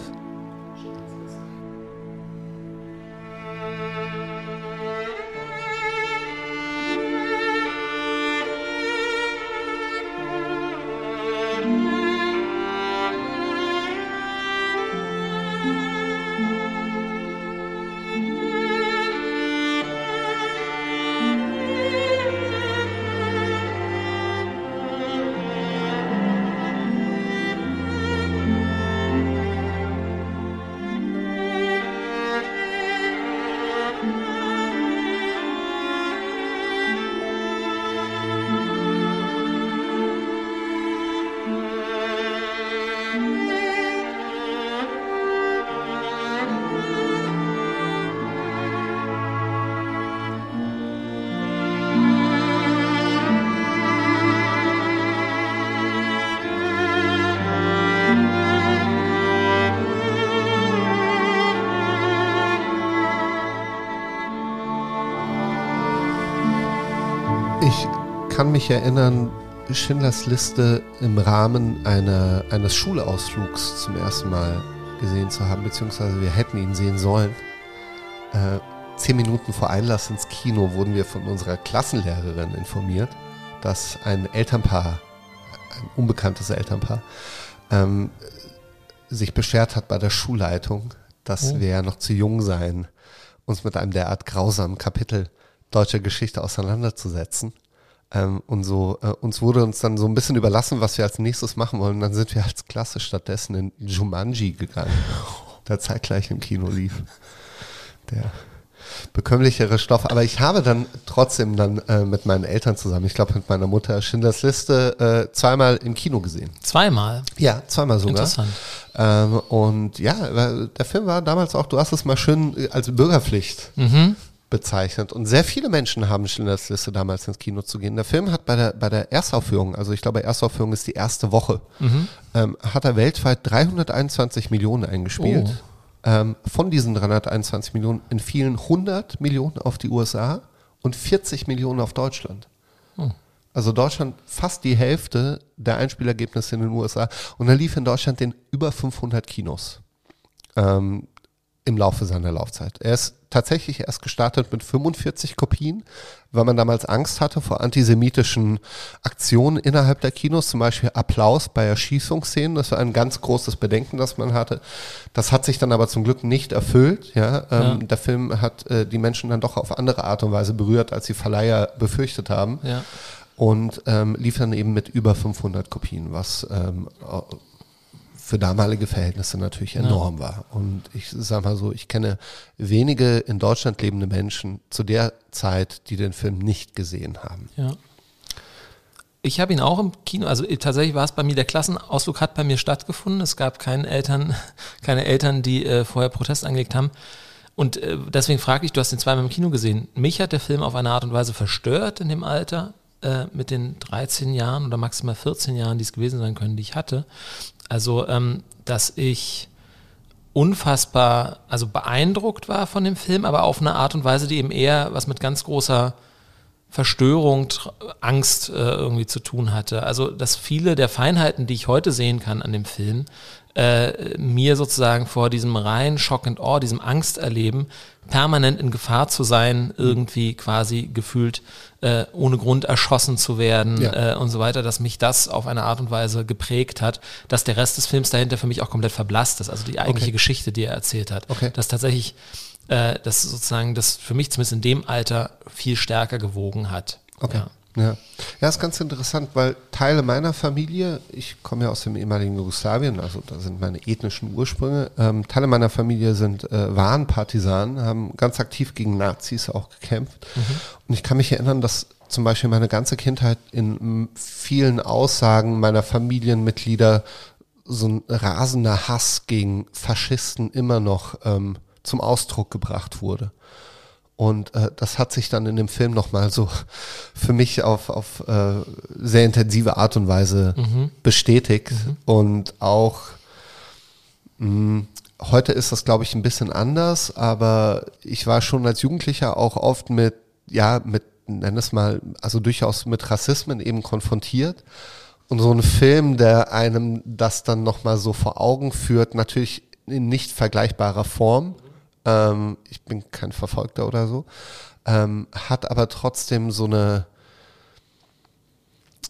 kann mich erinnern, Schindlers Liste im Rahmen einer, eines Schulausflugs zum ersten Mal gesehen zu haben, beziehungsweise wir hätten ihn sehen sollen. Äh, zehn Minuten vor Einlass ins Kino wurden wir von unserer Klassenlehrerin informiert, dass ein Elternpaar, ein unbekanntes Elternpaar, ähm, sich beschwert hat bei der Schulleitung, dass Oh. wir ja noch zu jung seien, uns mit einem derart grausamen Kapitel deutscher Geschichte auseinanderzusetzen. Ähm, und so, äh, uns wurde uns dann so ein bisschen überlassen, was wir als nächstes machen wollen. Dann sind wir als Klasse stattdessen in Jumanji gegangen, der zeitgleich im Kino lief. Der bekömmlichere Stoff. Aber ich habe dann trotzdem dann äh, mit meinen Eltern zusammen, ich glaube mit meiner Mutter, Schindlers Liste äh, zweimal im Kino gesehen. Zweimal. Ja, zweimal sogar. Interessant. Ähm, und ja, der Film war damals auch, du hast es mal schön äh, als Bürgerpflicht Mhm. Bezeichnet. Und sehr viele Menschen haben Schindlers Liste damals ins Kino zu gehen. Der Film hat bei der, bei der Erstaufführung, also ich glaube, Erstaufführung ist die erste Woche, Mhm. ähm, hat er weltweit 321 Millionen eingespielt. Oh. Ähm, von diesen 321 Millionen entfielen 100 Millionen auf die USA und 40 Millionen auf Deutschland. Oh. Also Deutschland fast die Hälfte der Einspielergebnisse in den USA. Und er lief in Deutschland in über 500 Kinos ähm, im Laufe seiner Laufzeit. Er ist tatsächlich erst gestartet mit 45 Kopien, weil man damals Angst hatte vor antisemitischen Aktionen innerhalb der Kinos, zum Beispiel Applaus bei Erschießungsszenen. Das war ein ganz großes Bedenken, das man hatte. Das hat sich dann aber zum Glück nicht erfüllt. Ja, ähm, Ja. Der Film hat äh, die Menschen dann doch auf andere Art und Weise berührt, als die Verleiher befürchtet haben Ja. und ähm, lief dann eben mit über 500 Kopien, was ähm, für damalige Verhältnisse natürlich enorm war. Und ich sag mal so, ich kenne wenige in Deutschland lebende Menschen zu der Zeit, die den Film nicht gesehen haben. Ja. Ich habe ihn auch im Kino, also äh, tatsächlich war es bei mir, der Klassenausflug hat bei mir stattgefunden. Es gab keinen Eltern, keine Eltern, die äh, vorher Protest angelegt haben. Und äh, deswegen frage ich, du hast den zweimal im Kino gesehen. Mich hat der Film auf eine Art und Weise verstört in dem Alter, äh, mit den 13 Jahren oder maximal 14 Jahren, die es gewesen sein können, die ich hatte. Also, ähm, dass ich unfassbar, also beeindruckt war von dem Film, aber auf eine Art und Weise, die eben eher was mit ganz großer Verstörung, Angst äh, irgendwie zu tun hatte. Also, dass viele der Feinheiten, die ich heute sehen kann an dem Film, äh, mir sozusagen vor diesem rein Shock and Awe, diesem Angsterleben, permanent in Gefahr zu sein, irgendwie quasi gefühlt äh, ohne Grund erschossen zu werden Ja. äh, und so weiter, dass mich das auf eine Art und Weise geprägt hat, dass der Rest des Films dahinter für mich auch komplett verblasst ist. Also die eigentliche Okay. Geschichte, die er erzählt hat. Okay. Dass tatsächlich äh, das sozusagen das für mich zumindest in dem Alter viel stärker gewogen hat. Okay. Ja. Ja. ja, ist ganz interessant, weil Teile meiner Familie, ich komme ja aus dem ehemaligen Jugoslawien, also da sind meine ethnischen Ursprünge, ähm, Teile meiner Familie sind, äh, waren Partisanen, haben ganz aktiv gegen Nazis auch gekämpft. Und ich kann mich erinnern, dass zum Beispiel meine ganze Kindheit in vielen Aussagen meiner Familienmitglieder so ein rasender Hass gegen Faschisten immer noch ähm, zum Ausdruck gebracht wurde. Und äh, das hat sich dann in dem Film nochmal so für mich auf, auf äh, sehr intensive Art und Weise bestätigt. Und auch mh, heute ist das, glaube ich, ein bisschen anders, aber ich war schon als Jugendlicher auch oft mit, ja, mit, nenn es mal, also durchaus mit Rassismen eben konfrontiert. Und so ein Film, der einem das dann nochmal so vor Augen führt, natürlich in nicht vergleichbarer Form, ähm, ich bin kein Verfolgter oder so, ähm, hat aber trotzdem so eine,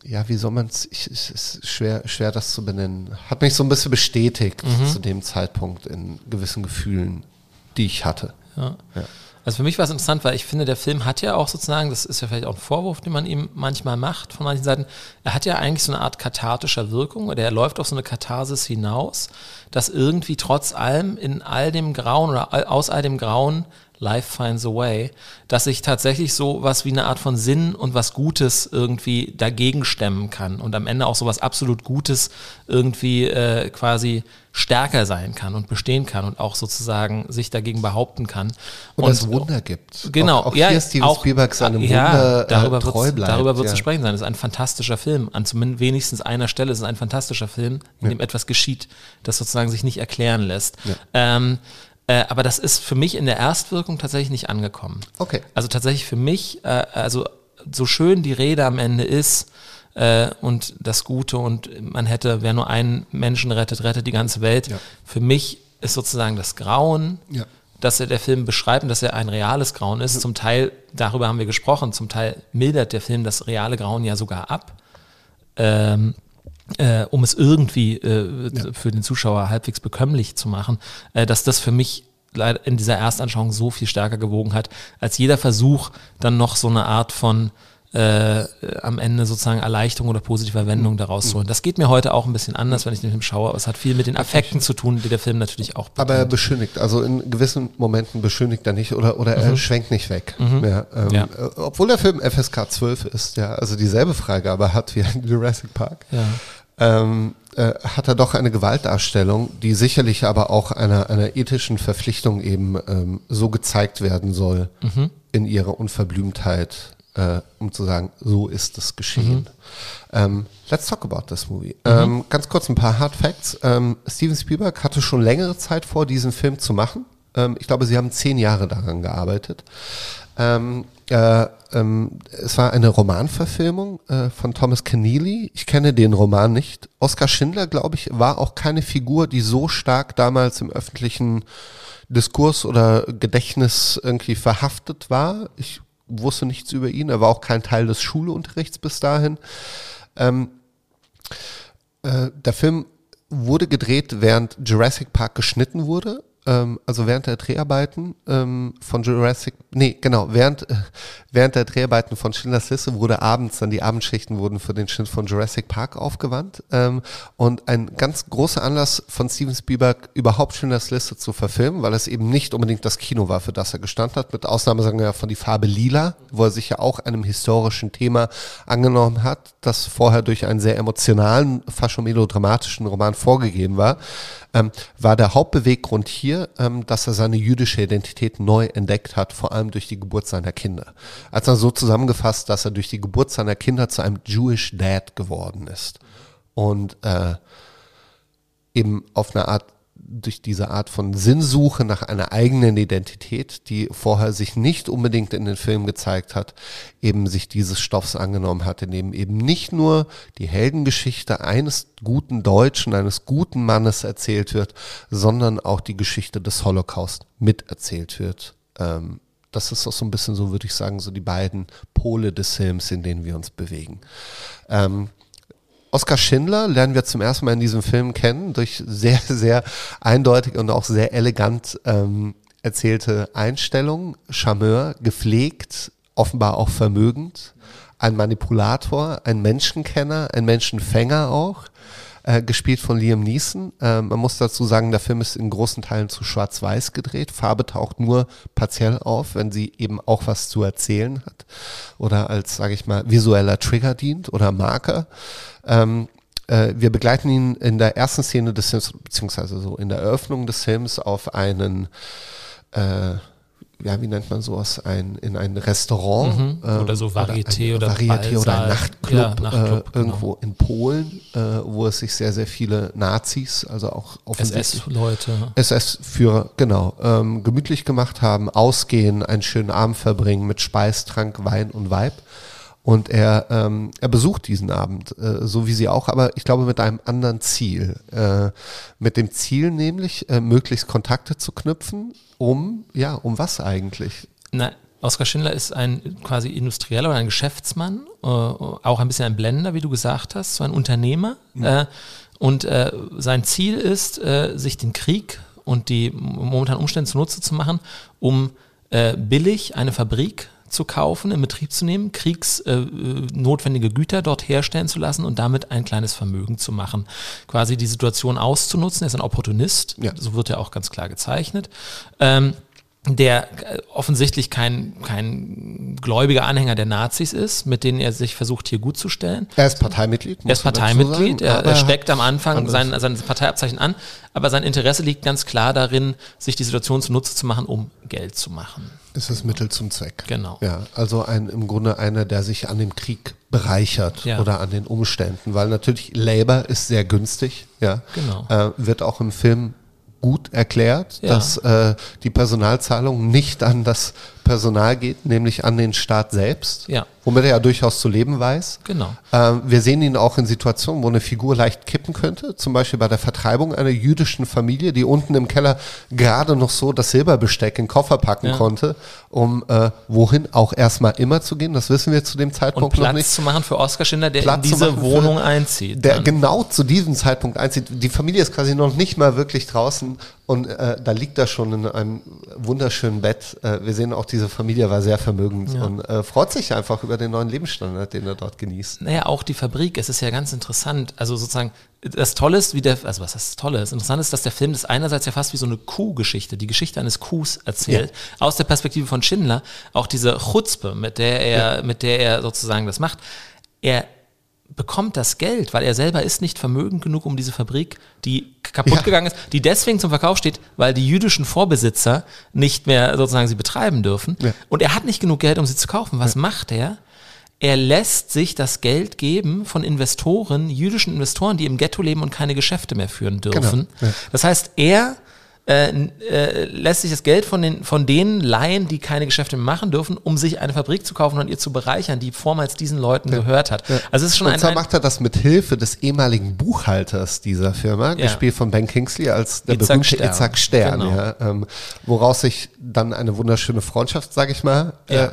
ja, wie soll man es, es ist schwer, schwer das zu benennen, hat mich so ein bisschen bestätigt zu dem Zeitpunkt in gewissen Gefühlen, die ich hatte. Ja. Ja. Also für mich war es interessant, weil ich finde, der Film hat ja auch sozusagen, das ist ja vielleicht auch ein Vorwurf, den man ihm manchmal macht von manchen Seiten, er hat ja eigentlich so eine Art kathartischer Wirkung oder er läuft auf so eine Katharsis hinaus, dass irgendwie trotz allem in all dem Grauen oder aus all dem Grauen Life finds a way, dass ich tatsächlich so was wie eine Art von Sinn und was Gutes irgendwie dagegen stemmen kann und am Ende auch so was absolut Gutes irgendwie äh, quasi stärker sein kann und bestehen kann und auch sozusagen sich dagegen behaupten kann. Und, es Wunder gibt. Genau, Auch, auch ja, hier ist Steven auch- Spielberg seinem ja, Wunder darüber äh, treu bleibt. Darüber wird ja. zu sprechen sein. Das ist ein fantastischer Film. An zumindest wenigstens einer Stelle ist es ein fantastischer Film, in dem etwas geschieht, das sozusagen sich nicht erklären lässt. Ähm, äh, aber das ist für mich in der Erstwirkung tatsächlich nicht angekommen. Okay. Also tatsächlich für mich, äh, also so schön die Rede am Ende ist äh, und das Gute und man hätte, wer nur einen Menschen rettet, rettet die ganze Welt. Ja. Für mich ist sozusagen das Grauen, Ja. dass er der Film beschreibt und dass er ein reales Grauen ist. Zum Teil, darüber haben wir gesprochen, zum Teil mildert der Film das reale Grauen ja sogar ab. Ähm, äh, um es irgendwie äh, für den Zuschauer halbwegs bekömmlich zu machen, äh, dass das für mich leider in dieser Erstanschauung so viel stärker gewogen hat, als jeder Versuch, dann noch so eine Art von äh, am Ende sozusagen Erleichterung oder positiver Wendung daraus zu holen. Das geht mir heute auch ein bisschen anders, wenn ich den Film schaue, aber es hat viel mit den Affekten zu tun, die der Film natürlich auch Aber er beschönigt, also in gewissen Momenten beschönigt er nicht oder, oder er schwenkt nicht weg. Ja, ähm, Ja. äh, Obwohl der Film FSK 12 ist, ja, also dieselbe Freigabe hat wie ein Jurassic Park. Ja. ähm, äh, hat er doch eine Gewaltdarstellung, die sicherlich aber auch einer, einer ethischen Verpflichtung eben ähm, so gezeigt werden soll in ihrer Unverblümtheit, äh, um zu sagen, so ist es geschehen. Ähm, let's talk about this movie. Ähm, ganz kurz ein paar Hard Facts. Ähm, Steven Spielberg hatte schon längere Zeit vor, diesen Film zu machen. Ähm, ich glaube, sie haben zehn Jahre daran gearbeitet. Ähm, äh, ähm, es war eine Romanverfilmung äh, von Thomas Keneally. Ich kenne den Roman nicht. Oskar Schindler, glaube ich, war auch keine Figur, die so stark damals im öffentlichen Diskurs oder Gedächtnis irgendwie verhaftet war. Ich wusste nichts über ihn. Er war auch kein Teil des Schulunterrichts bis dahin. Ähm, äh, der Film wurde gedreht, während Jurassic Park geschnitten wurde. Ähm, also während der Dreharbeiten ähm, von Jurassic, nee, genau, während, äh, während der Dreharbeiten von Schindlers Liste wurde abends, dann die Abendschichten wurden für den Schnitt von Jurassic Park aufgewandt. Ähm, und ein ganz großer Anlass von Steven Spielberg, überhaupt Schindlers Liste zu verfilmen, weil es eben nicht unbedingt das Kino war, für das er gestanden hat, mit Ausnahme, sagen wir von die Farbe Lila, wo er sich ja auch einem historischen Thema angenommen hat, das vorher durch einen sehr emotionalen, fast schon melodramatischen Roman vorgegeben war, ähm, war der Hauptbeweggrund hier, ähm, dass er seine jüdische Identität neu entdeckt hat, vor allem durch die Geburt seiner Kinder. Als er so zusammengefasst, dass er durch die Geburt seiner Kinder zu einem Jewish Dad geworden ist. Und äh, eben auf eine Art, durch diese Art von Sinnsuche nach einer eigenen Identität, die vorher sich nicht unbedingt in den Film gezeigt hat, eben sich dieses Stoffs angenommen hat, in dem eben nicht nur die Heldengeschichte eines guten Deutschen, eines guten Mannes erzählt wird, sondern auch die Geschichte des Holocaust miterzählt wird. Ähm, das ist auch so ein bisschen so, würde ich sagen, so die beiden Pole des Films, in denen wir uns bewegen. Ähm, Oskar Schindler lernen wir zum ersten Mal in diesem Film kennen durch sehr, sehr eindeutig und auch sehr elegant ähm, erzählte Einstellungen. Charmeur, gepflegt, offenbar auch vermögend, ein Manipulator, ein Menschenkenner, ein Menschenfänger auch. Äh, gespielt von Liam Neeson. Äh, man muss dazu sagen, der Film ist in großen Teilen zu schwarz-weiß gedreht. Farbe taucht nur partiell auf, wenn sie eben auch was zu erzählen hat oder als, sage ich mal, visueller Trigger dient oder Marker. Ähm, äh, wir begleiten ihn in der ersten Szene des Films, beziehungsweise so in der Eröffnung des Films auf einen äh, ja, wie nennt man sowas, ein, in ein Restaurant. Mhm. Oder so Varieté ein oder Varieté oder ein. Nachtclub, Ja, Nachtclub, äh, irgendwo in Polen, äh, wo es sich sehr, sehr viele Nazis, also auch SS-Leute. SS-Führer, genau, ähm, gemütlich gemacht haben, ausgehen, einen schönen Abend verbringen mit Speis, Trank, Wein und Weib. Und er, ähm, er besucht diesen Abend, äh, so wie sie auch, aber ich glaube mit einem anderen Ziel. Äh, mit dem Ziel nämlich, äh, möglichst Kontakte zu knüpfen, um, ja, um was eigentlich? Na, Oskar Schindler ist ein quasi Industrieller oder ein Geschäftsmann, äh, auch ein bisschen ein Blender, wie du gesagt hast, so ein Unternehmer. Äh, und äh, sein Ziel ist, äh, sich den Krieg und die momentanen Umstände zunutze zu machen, um äh, billig eine Fabrik zu kaufen, in Betrieb zu nehmen, kriegsnotwendige Güter dort herstellen zu lassen und damit ein kleines Vermögen zu machen. Quasi die Situation auszunutzen. Er ist ein Opportunist, Ja. so wird er auch ganz klar gezeichnet. Ähm, der äh, offensichtlich kein, kein gläubiger Anhänger der Nazis ist, mit denen er sich versucht, hier gut zu stellen. Er ist Parteimitglied. Er ist Parteimitglied, sagen, er, er steckt am Anfang sein, sein Parteiabzeichen an, aber sein Interesse liegt ganz klar darin, sich die Situation zunutze zu machen, um Geld zu machen. Ist das Mittel zum Zweck. Genau. Ja, also ein, im Grunde einer, der sich an dem Krieg bereichert Ja. oder an den Umständen, weil natürlich Labor ist sehr günstig, ja. Genau. Äh, wird auch im Film gut erklärt, Ja. dass äh, die Personalzahlungen nicht an das Personal geht, nämlich an den Staat selbst, Ja. womit er ja durchaus zu leben weiß. Genau. Ähm, wir sehen ihn auch in Situationen, wo eine Figur leicht kippen könnte, zum Beispiel bei der Vertreibung einer jüdischen Familie, die unten im Keller gerade noch so das Silberbesteck in den Koffer packen Ja. konnte, um äh, wohin auch erstmal immer zu gehen. Das wissen wir zu dem Und Zeitpunkt noch Platz nicht. zu machen für Oskar Schindler, der Platz in diese Wohnung einzieht. der dann. genau zu diesem Zeitpunkt einzieht. Die Familie ist quasi noch nicht mal wirklich draußen und äh, da liegt er schon in einem wunderschönen Bett. Äh, wir sehen auch, diese Familie war sehr vermögend Ja. und äh, freut sich einfach über den neuen Lebensstandard, den er dort genießt. Naja, auch die Fabrik, es ist ja ganz interessant. Also sozusagen, das Tolle ist, wie der, also was das Tolle? Das Interessante ist, dass der Film das einerseits ja fast wie so eine Kuhgeschichte, die Geschichte eines Kuhs erzählt, aus der Perspektive von Schindler, auch diese Chutzpe, mit der er, mit der er sozusagen das macht. Er bekommt das Geld, weil er selber ist nicht vermögend genug, um diese Fabrik, die kaputt Ja. gegangen ist, die deswegen zum Verkauf steht, weil die jüdischen Vorbesitzer nicht mehr sozusagen sie betreiben dürfen. Ja. Und er hat nicht genug Geld, um sie zu kaufen. Was macht er? Er lässt sich das Geld geben von Investoren, jüdischen Investoren, die im Ghetto leben und keine Geschäfte mehr führen dürfen. Genau, ja. Das heißt, er äh, äh, lässt sich das Geld von, den, von denen leihen, die keine Geschäfte mehr machen dürfen, um sich eine Fabrik zu kaufen und ihr zu bereichern, die vormals diesen Leuten gehört hat. Also es ist schon und zwar ein macht er das mit Hilfe des ehemaligen Buchhalters dieser Firma, gespielt von Ben Kingsley als der Itzhak berühmte Stern. Itzhak Stern, Genau. ja, ähm, woraus sich dann eine wunderschöne Freundschaft, sage ich mal, Ja. äh,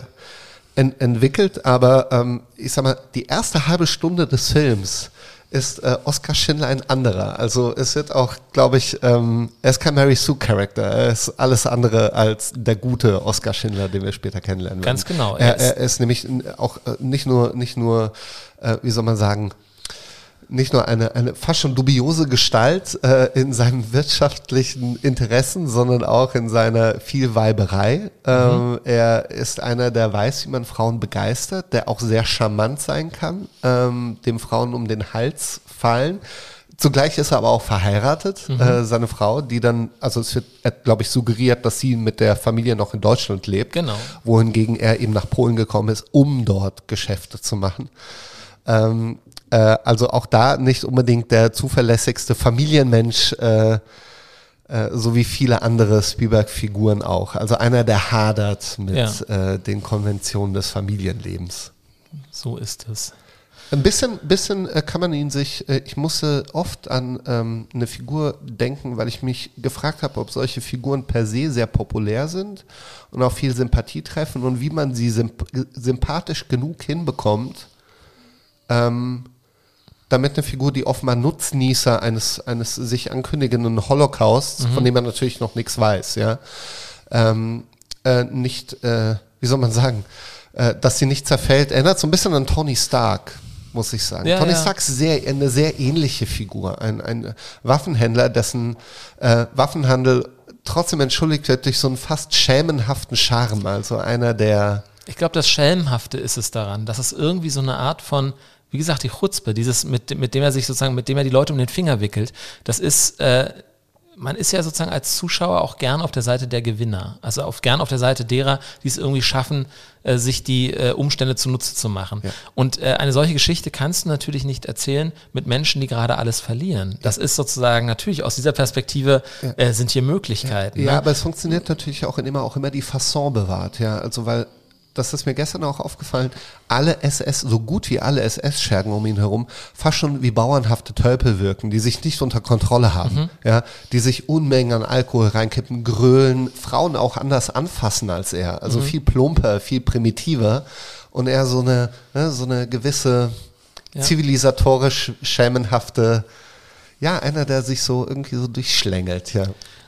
en entwickelt. Aber ähm, ich sag mal, die erste halbe Stunde des Films ist äh, Oskar Schindler ein anderer. Also es wird auch, glaube ich, ähm, er ist kein Mary Sue Charakter. Er ist alles andere als der gute Oskar Schindler, den wir später kennenlernen werden. Ganz genau. Er Er, ist- er ist nämlich auch äh, nicht nur, nicht nur, äh, wie soll man sagen, nicht nur eine, eine fast schon dubiose Gestalt äh, in seinen wirtschaftlichen Interessen, sondern auch in seiner Vielweiberei. Ähm, er ist einer, der weiß, wie man Frauen begeistert, der auch sehr charmant sein kann, ähm, dem Frauen um den Hals fallen. Zugleich ist er aber auch verheiratet, äh, seine Frau, die dann, also es wird, glaube ich, suggeriert, dass sie mit der Familie noch in Deutschland lebt. Genau. Wohingegen er eben nach Polen gekommen ist, um dort Geschäfte zu machen. Ähm, äh, also auch da nicht unbedingt der zuverlässigste Familienmensch, äh, äh, so wie viele andere Spielberg-Figuren auch. Also einer, der hadert mit Ja. äh, den Konventionen des Familienlebens. so ist es. Ein bisschen, bisschen äh, kann man ihn sich, ich musste oft an ähm, eine Figur denken, weil ich mich gefragt habe, ob solche Figuren per se sehr populär sind und auch viel Sympathie treffen und wie man sie symp sympathisch genug hinbekommt, ähm, damit eine Figur, die offenbar Nutznießer eines, eines sich ankündigenden Holocausts, von dem man natürlich noch nichts weiß, ja, ähm, äh, nicht, äh, wie soll man sagen, äh, dass sie nicht zerfällt, erinnert so ein bisschen an Tony Stark, muss ich sagen. Ja, Tony ja. Stark ist sehr, eine sehr ähnliche Figur, ein, ein Waffenhändler, dessen äh, Waffenhandel trotzdem entschuldigt wird durch so einen fast schämenhaften Charme, also einer der Ich glaube, das Schelmhafte ist es daran, dass es irgendwie so eine Art von, wie gesagt, die Chutzpe, dieses, mit, mit dem er sich sozusagen, mit dem er die Leute um den Finger wickelt, das ist, äh, man ist ja sozusagen als Zuschauer auch gern auf der Seite der Gewinner. Also auf, gern auf der Seite derer, die es irgendwie schaffen, äh, sich die äh, Umstände zunutze zu machen. Ja. Und äh, eine solche Geschichte kannst du natürlich nicht erzählen mit Menschen, die gerade alles verlieren. Das ist sozusagen natürlich aus dieser Perspektive äh, sind hier Möglichkeiten. Ja, ne? aber es funktioniert natürlich auch indem er auch immer die Fasson bewahrt, ja. Also weil, das ist mir gestern auch aufgefallen, alle SS, so gut wie alle SS-Schergen um ihn herum, fast schon wie bauernhafte Tölpel wirken, die sich nicht unter Kontrolle haben, ja, die sich Unmengen an Alkohol reinkippen, grölen, Frauen auch anders anfassen als er, also viel plumper, viel primitiver und er so eine, ne, so eine gewisse Ja. zivilisatorisch schämenhafte, ja, einer, der sich so irgendwie so durchschlängelt, ja.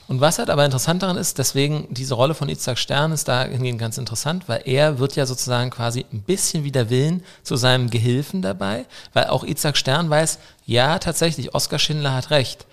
Und was halt aber interessant daran ist, deswegen diese Rolle von Itzhak Stern ist dahingehend ganz interessant, weil er wird ja sozusagen quasi ein bisschen wider Willen zu seinem Gehilfen dabei, weil auch Itzhak Stern weiß, ja, tatsächlich, Oskar Schindler hat recht.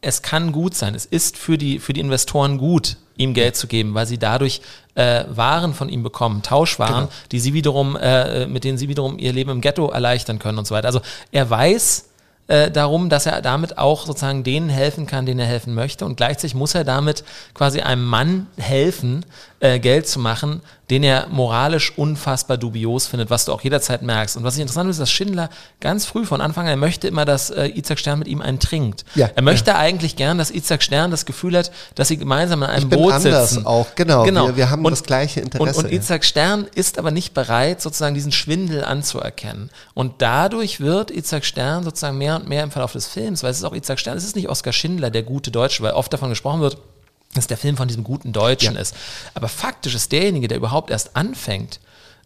Es kann gut sein, es ist für die, für die Investoren gut, ihm Geld zu geben, weil sie dadurch äh, Waren von ihm bekommen, Tauschwaren, die sie wiederum, äh, mit denen sie wiederum ihr Leben im Ghetto erleichtern können und so weiter. Also er weiß, äh, darum, dass er damit auch sozusagen denen helfen kann, denen er helfen möchte. Und gleichzeitig muss er damit quasi einem Mann helfen, äh, Geld zu machen, den er moralisch unfassbar dubios findet, was du auch jederzeit merkst. Und was ich interessant finde, ist, dass Schindler ganz früh von Anfang an, er möchte immer, dass äh, Isaac Stern mit ihm einen trinkt. Ja, er möchte eigentlich gern, dass Isaac Stern das Gefühl hat, dass sie gemeinsam in einem Ich bin Boot anders sitzen. auch, genau. genau. Wir, wir haben Und- das gleiche Interesse. Und, und Isaac Stern ist aber nicht bereit, sozusagen diesen Schwindel anzuerkennen. Und dadurch wird Isaac Stern sozusagen mehr und mehr im Verlauf des Films, weil es ist auch Isaac Stern, es ist nicht Oskar Schindler, der gute Deutsche, weil oft davon gesprochen wird, dass der Film von diesem guten Deutschen Ja. ist. Aber faktisch ist derjenige, der überhaupt erst anfängt,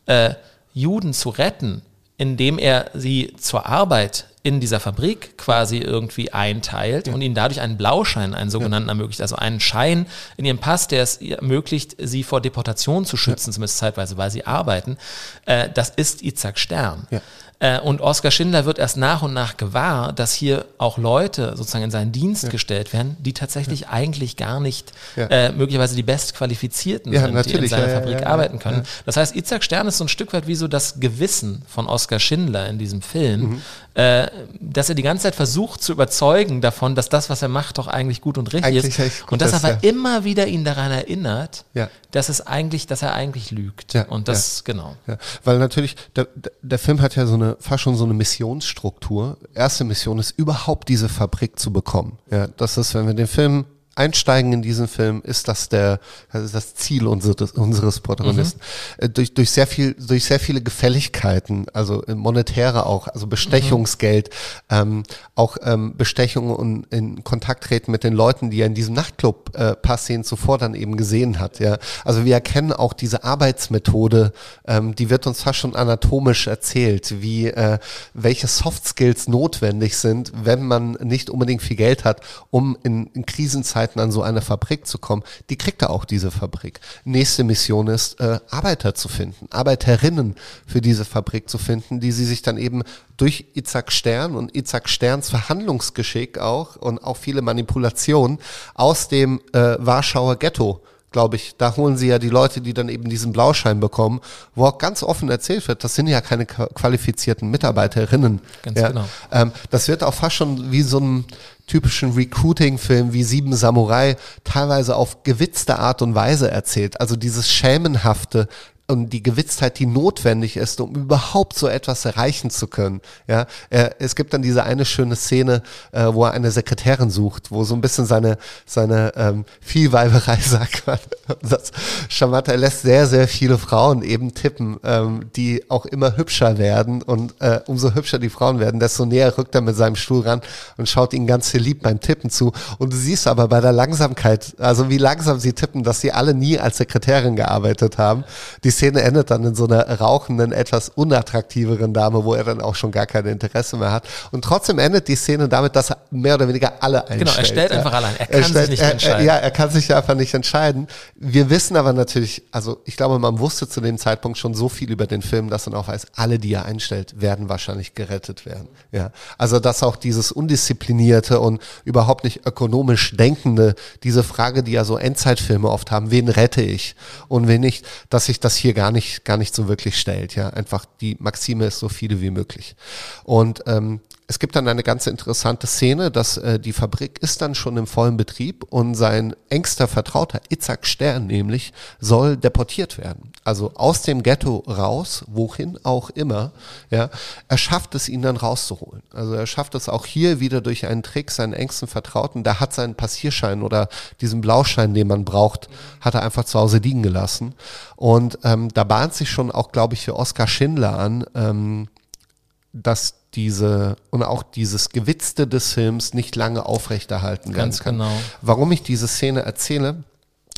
äh, Juden zu retten, indem er sie zur Arbeit in dieser Fabrik quasi irgendwie einteilt und ihnen dadurch einen Blauschein, einen sogenannten ermöglicht, also einen Schein in ihrem Pass, der es ihr ermöglicht, sie vor Deportation zu schützen, zumindest zeitweise, weil sie arbeiten. Äh, das ist Isaac Stern. Ja. Äh, und Oskar Schindler wird erst nach und nach gewahr, dass hier auch Leute sozusagen in seinen Dienst gestellt werden, die tatsächlich eigentlich gar nicht Ja. äh, möglicherweise die bestqualifizierten Ja, sind, die in seiner ja, ja, Fabrik ja, arbeiten ja, können. Das heißt, Isaac Stern ist so ein Stück weit wie so das Gewissen von Oskar Schindler in diesem Film, Mhm. Äh, dass er die ganze Zeit versucht zu überzeugen davon, dass das, was er macht, doch eigentlich gut und richtig Eigentlich ist. Und dass ist, aber ja. immer wieder ihn daran erinnert, Ja. dass es eigentlich, dass er eigentlich lügt. Ja, und das, genau. Ja, weil natürlich, der, der- der Film hat ja so eine, fast schon so eine Missionsstruktur. Erste Mission ist überhaupt diese Fabrik zu bekommen. Ja, das ist, wenn wir den Film einsteigen in diesen Film, ist das der, das ist das Ziel unseres, unseres Protagonisten. Äh, durch, durch sehr viel, durch sehr viele Gefälligkeiten, also äh, monetäre auch, also Bestechungsgeld, ähm, auch ähm, Bestechung und in Kontakt treten mit den Leuten, die er in diesem Nachtclub äh, paar Szenen zuvor dann eben gesehen hat. Ja, also wir erkennen auch diese Arbeitsmethode, ähm, die wird uns fast schon anatomisch erzählt, wie äh, welche Soft Skills notwendig sind, wenn man nicht unbedingt viel Geld hat, um in, in Krisenzeiten an so eine Fabrik zu kommen. Die kriegt er auch diese Fabrik. Nächste Mission ist äh, Arbeiter zu finden, Arbeiterinnen für diese Fabrik zu finden, die sie sich dann eben durch Itzhak Stern und Itzhak Sterns Verhandlungsgeschick auch und auch viele Manipulationen aus dem äh, Warschauer Ghetto glaube ich, da holen sie ja die Leute, die dann eben diesen Blauschein bekommen, wo auch ganz offen erzählt wird, das sind ja keine qua- qualifizierten Mitarbeiterinnen. Ganz ja. genau. Ähm, das wird auch fast schon wie so ein typischen Recruiting-Film wie Sieben Samurai teilweise auf gewitzte Art und Weise erzählt. Also dieses Schämenhafte und die Gewitztheit, die notwendig ist, um überhaupt so etwas erreichen zu können. Ja, es gibt dann diese eine schöne Szene, äh, wo er eine Sekretärin sucht, wo so ein bisschen seine seine ähm, Vielweiberei sagt man. Das charmante, er lässt sehr sehr viele Frauen eben tippen, ähm, die auch immer hübscher werden und äh, umso hübscher die Frauen werden, desto näher rückt er mit seinem Stuhl ran und schaut ihnen ganz verliebt beim Tippen zu. Und du siehst aber bei der Langsamkeit, also wie langsam sie tippen, dass sie alle nie als Sekretärin gearbeitet haben. Die Szene endet dann in so einer rauchenden, etwas unattraktiveren Dame, wo er dann auch schon gar kein Interesse mehr hat. Und trotzdem endet die Szene damit, dass er mehr oder weniger alle einstellt. Genau, er stellt ja. einfach alle ein. Er kann sich nicht er, entscheiden. Ja, er kann sich einfach nicht entscheiden. Wir wissen aber natürlich, also ich glaube, man wusste zu dem Zeitpunkt schon so viel über den Film, dass man auch weiß, alle, die er einstellt, werden wahrscheinlich gerettet werden. Ja, also dass auch dieses undisziplinierte und überhaupt nicht ökonomisch denkende, diese Frage, die ja so Endzeitfilme oft haben, wen rette ich und wen nicht, dass sich das hier gar nicht, gar nicht so wirklich stellt. Ja, einfach die Maxime ist so viele wie möglich. Und ähm, es gibt dann eine ganz interessante Szene, dass äh, die Fabrik ist dann schon im vollen Betrieb und sein engster Vertrauter, Itzhak Stern nämlich, soll deportiert werden. Also aus dem Ghetto raus, wohin auch immer. Ja, er schafft es, ihn dann rauszuholen. Also er schafft es auch hier wieder durch einen Trick, seinen engsten Vertrauten, der hat seinen Passierschein oder diesen Blauschein, den man braucht, hat er einfach zu Hause liegen gelassen. Und ähm, da bahnt sich schon auch, glaube ich, für Oskar Schindler an, ähm, dass diese und auch dieses Gewitzte des Films nicht lange aufrechterhalten Ganz werden kann. genau. Warum ich diese Szene erzähle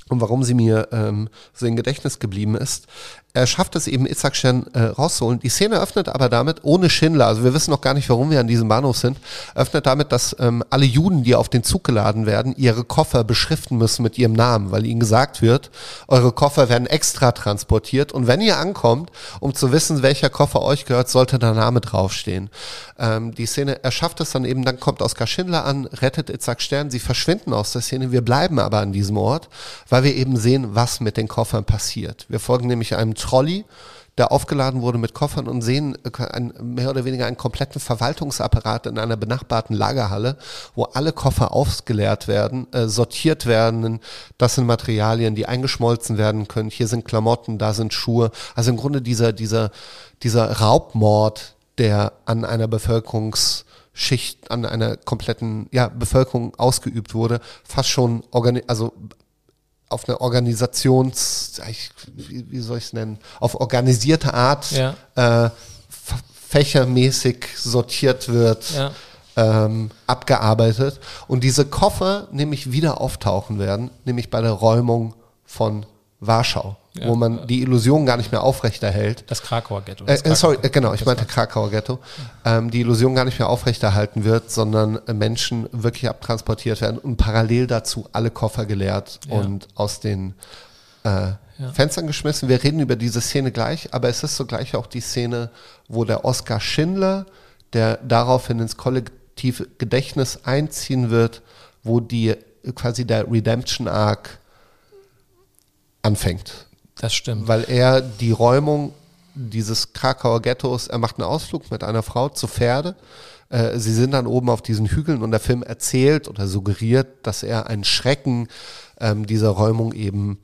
und warum sie mir ähm, so im Gedächtnis geblieben ist, er schafft es eben, Itzhak Stern äh, rauszuholen. Die Szene öffnet aber damit, ohne Schindler, also wir wissen noch gar nicht, warum wir an diesem Bahnhof sind, öffnet damit, dass ähm, alle Juden, die auf den Zug geladen werden, ihre Koffer beschriften müssen mit ihrem Namen, weil ihnen gesagt wird, eure Koffer werden extra transportiert und wenn ihr ankommt, um zu wissen, welcher Koffer euch gehört, sollte der Name draufstehen. Ähm, die Szene, er schafft es dann eben, dann kommt Oskar Schindler an, rettet Itzhak Stern, sie verschwinden aus der Szene, wir bleiben aber an diesem Ort, weil wir eben sehen, was mit den Koffern passiert. Wir folgen nämlich einem Trolley, der aufgeladen wurde mit Koffern und sehen äh, ein, mehr oder weniger einen kompletten Verwaltungsapparat in einer benachbarten Lagerhalle, wo alle Koffer ausgeleert werden, äh, sortiert werden. Das sind Materialien, die eingeschmolzen werden können. Hier sind Klamotten, da sind Schuhe. Also im Grunde dieser, dieser, dieser Raubmord, der an einer Bevölkerungsschicht, an einer kompletten ja, Bevölkerung ausgeübt wurde, fast schon organi also auf eine Organisations, wie, wie soll ich es nennen, auf organisierte Art ja. äh, fächermäßig sortiert wird, ja. ähm, abgearbeitet und diese Koffer nämlich wieder auftauchen werden, nämlich bei der Räumung von Warschau ja. wo man die Illusion gar nicht mehr aufrechterhält. Das Krakauer Ghetto. Das äh, sorry, äh, genau, ich meinte Krakauer Ghetto. Ähm, die Illusion gar nicht mehr aufrechterhalten wird, sondern äh, Menschen wirklich abtransportiert werden und parallel dazu alle Koffer geleert ja. und aus den äh, ja. Fenstern geschmissen. Wir reden über diese Szene gleich, aber es ist sogleich auch die Szene, wo der Oskar Schindler, der daraufhin ins kollektive Gedächtnis einziehen wird, wo die quasi der Redemption Arc anfängt. Das stimmt. Weil er die Räumung dieses Krakauer Ghettos, er macht einen Ausflug mit einer Frau zu Pferde. Äh, sie sind dann oben auf diesen Hügeln und der Film erzählt oder suggeriert, dass er einen Schrecken ähm, dieser Räumung eben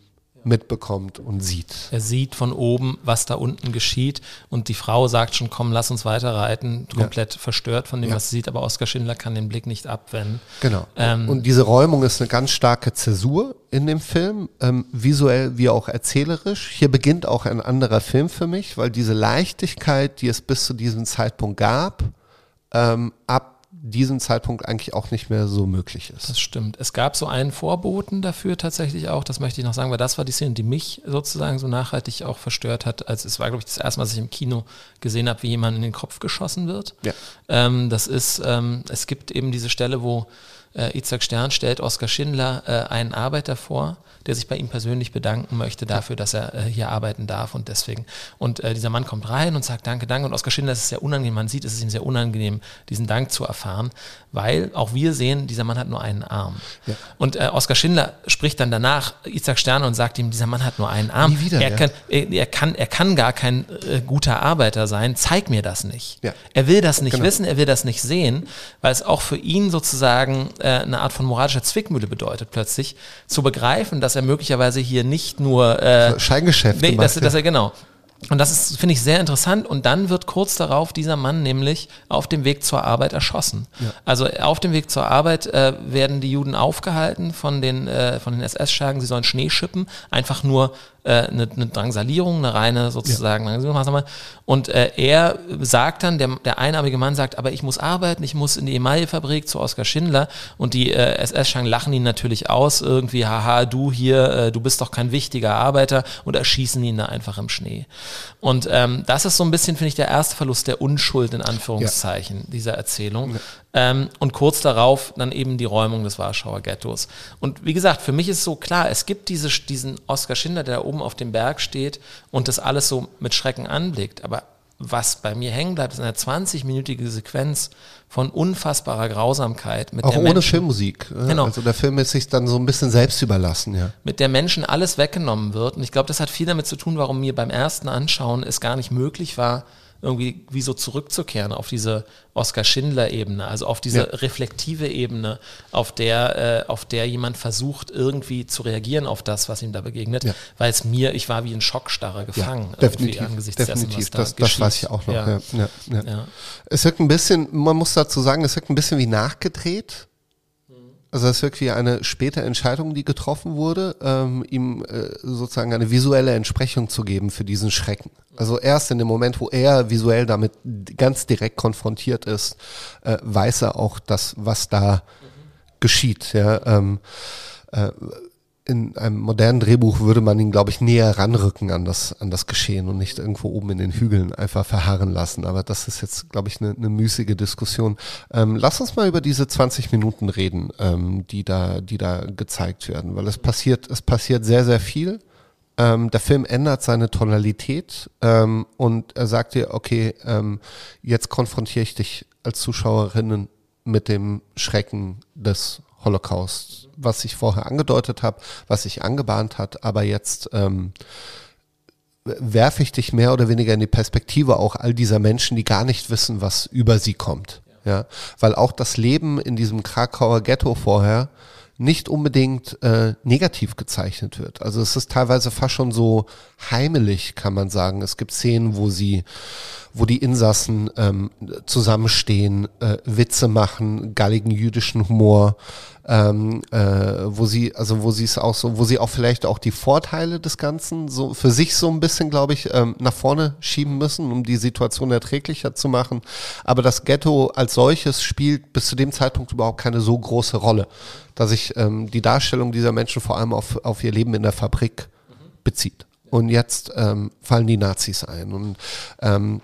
mitbekommt und sieht. Er sieht von oben, was da unten geschieht und die Frau sagt schon, komm, lass uns weiter reiten, komplett ja. verstört von dem, ja. was sie sieht, aber Oskar Schindler kann den Blick nicht abwenden. Genau. Ähm, und diese Räumung ist eine ganz starke Zäsur in dem Film, ähm, visuell wie auch erzählerisch. Hier beginnt auch ein anderer Film für mich, weil diese Leichtigkeit, die es bis zu diesem Zeitpunkt gab, ähm, ab diesem Zeitpunkt eigentlich auch nicht mehr so möglich ist. Das stimmt. Es gab so einen Vorboten dafür tatsächlich auch, das möchte ich noch sagen, weil das war die Szene, die mich sozusagen so nachhaltig auch verstört hat. Also es war, glaube ich, das erste Mal, dass ich im Kino gesehen habe, wie jemand in den Kopf geschossen wird. Ja. Ähm, das ist, ähm, es gibt eben diese Stelle, wo äh, Itzhak Stern stellt Oskar Schindler äh, einen Arbeiter vor, der sich bei ihm persönlich bedanken möchte dafür, dass er äh, hier arbeiten darf und deswegen. Und äh, dieser Mann kommt rein und sagt Danke, danke. Und Oskar Schindler ist es sehr unangenehm, man sieht, es ist ihm sehr unangenehm, diesen Dank zu erfahren, weil auch wir sehen, dieser Mann hat nur einen Arm. Ja. Und äh, Oskar Schindler spricht dann danach Isaac Sterne und sagt ihm, dieser Mann hat nur einen Arm. Wieder, er, ja. kann, er, er, kann, er kann gar kein äh, guter Arbeiter sein, zeig mir das nicht. Ja. Er will das nicht genau. wissen, er will das nicht sehen, weil es auch für ihn sozusagen äh, eine Art von moralischer Zwickmühle bedeutet, plötzlich zu begreifen, dass er möglicherweise hier nicht nur äh, Scheingeschäfte nee, macht. Dass, dass er genau und das ist, finde ich, sehr interessant. Und dann wird kurz darauf dieser Mann nämlich auf dem Weg zur Arbeit erschossen. Ja. Also auf dem Weg zur Arbeit äh, werden die Juden aufgehalten von den, äh, von den SS-Schergen, sie sollen Schnee schippen, einfach nur äh, eine, eine Drangsalierung, eine reine sozusagen ja. Und äh, er sagt dann, der, der einarmige Mann sagt, aber ich muss arbeiten, ich muss in die Emaillefabrik zu Oskar Schindler und die äh, SS-Schang lachen ihn natürlich aus, irgendwie, haha, du hier, äh, du bist doch kein wichtiger Arbeiter und erschießen ihn da einfach im Schnee. Und ähm, das ist so ein bisschen, finde ich, der erste Verlust der Unschuld in Anführungszeichen ja. dieser Erzählung. Ja. Ähm, und kurz darauf dann eben die Räumung des Warschauer Ghettos. Und wie gesagt, für mich ist so klar, es gibt diese, diesen Oskar Schindler, der da oben auf dem Berg steht und das alles so mit Schrecken anblickt. Aber was bei mir hängen bleibt, ist eine 20-minütige Sequenz von unfassbarer Grausamkeit. Mit Auch ohne Menschen, Filmmusik. Genau. Also der Film ist sich dann so ein bisschen selbst überlassen, ja. Mit der Menschen alles weggenommen wird. Und ich glaube, das hat viel damit zu tun, warum mir beim ersten Anschauen es gar nicht möglich war, irgendwie wie so zurückzukehren auf diese Oskar Schindler-Ebene, also auf diese ja. reflektive Ebene, auf der, äh, auf der jemand versucht, irgendwie zu reagieren auf das, was ihm da begegnet, ja. weil es mir, ich war wie ein Schockstarrer gefangen. Ja, definitiv, angesichts definitiv. Dessen, das, da das weiß ich auch noch. Ja. Ja, Es wirkt ein bisschen, man muss dazu sagen, es wirkt ein bisschen wie nachgedreht. Also das ist wirklich eine späte Entscheidung, die getroffen wurde, ähm, ihm äh, sozusagen eine visuelle Entsprechung zu geben für diesen Schrecken. Also erst in dem Moment, wo er visuell damit ganz direkt konfrontiert ist, äh, weiß er auch das, was da geschieht. Ja, ähm, äh, in einem modernen Drehbuch würde man ihn, glaube ich, näher ranrücken an das, an das Geschehen und nicht irgendwo oben in den Hügeln einfach verharren lassen. Aber das ist jetzt, glaube ich, eine, eine müßige Diskussion. Ähm, lass uns mal über diese 20 Minuten reden, ähm, die da, die da gezeigt werden, weil es passiert, es passiert sehr, sehr viel. Ähm, der Film ändert seine Tonalität ähm, und er sagt dir, okay, ähm, jetzt konfrontiere ich dich als Zuschauerinnen mit dem Schrecken des Holocaust, was ich vorher angedeutet habe, was sich angebahnt hat, aber jetzt ähm, werfe ich dich mehr oder weniger in die Perspektive auch all dieser Menschen, die gar nicht wissen, was über sie kommt. Ja, weil auch das Leben in diesem Krakauer Ghetto vorher nicht unbedingt äh, negativ gezeichnet wird. Also es ist teilweise fast schon so heimelig, kann man sagen. Es gibt Szenen, wo sie, wo die Insassen ähm, zusammenstehen, äh, Witze machen, galligen jüdischen Humor, ähm, äh, wo sie, also wo sie es auch so, wo sie auch vielleicht auch die Vorteile des Ganzen so für sich so ein bisschen, glaube ich, ähm, nach vorne schieben müssen, um die Situation erträglicher zu machen. Aber das Ghetto als solches spielt bis zu dem Zeitpunkt überhaupt keine so große Rolle, dass sich ähm, die Darstellung dieser Menschen vor allem auf, auf ihr Leben in der Fabrik bezieht. Und jetzt ähm, fallen die Nazis ein. Und, ähm,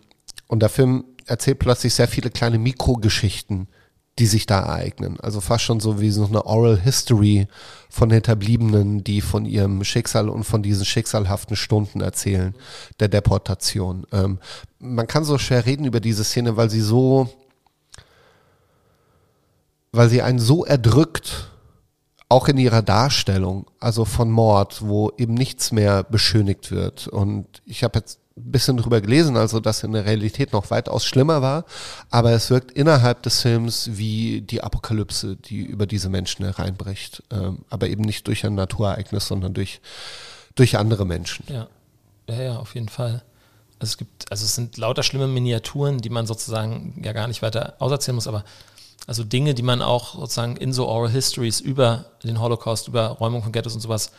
und der Film erzählt plötzlich sehr viele kleine Mikrogeschichten, die sich da ereignen. Also fast schon so wie so eine Oral History von Hinterbliebenen, die von ihrem Schicksal und von diesen schicksalhaften Stunden erzählen, der Deportation. Ähm, man kann so schwer reden über diese Szene, weil sie so, weil sie einen so erdrückt, auch in ihrer Darstellung, also von Mord, wo eben nichts mehr beschönigt wird. Und ich habe jetzt ein bisschen drüber gelesen, also dass in der Realität noch weitaus schlimmer war, aber es wirkt innerhalb des Films wie die Apokalypse, die über diese Menschen hereinbricht, ähm, aber eben nicht durch ein Naturereignis, sondern durch, durch andere Menschen. Ja. ja, ja, auf jeden Fall. Also es gibt, also es sind lauter schlimme Miniaturen, die man sozusagen ja gar nicht weiter auserzählen muss, aber also Dinge, die man auch sozusagen in so Oral Histories über den Holocaust, über Räumung von Ghettos und sowas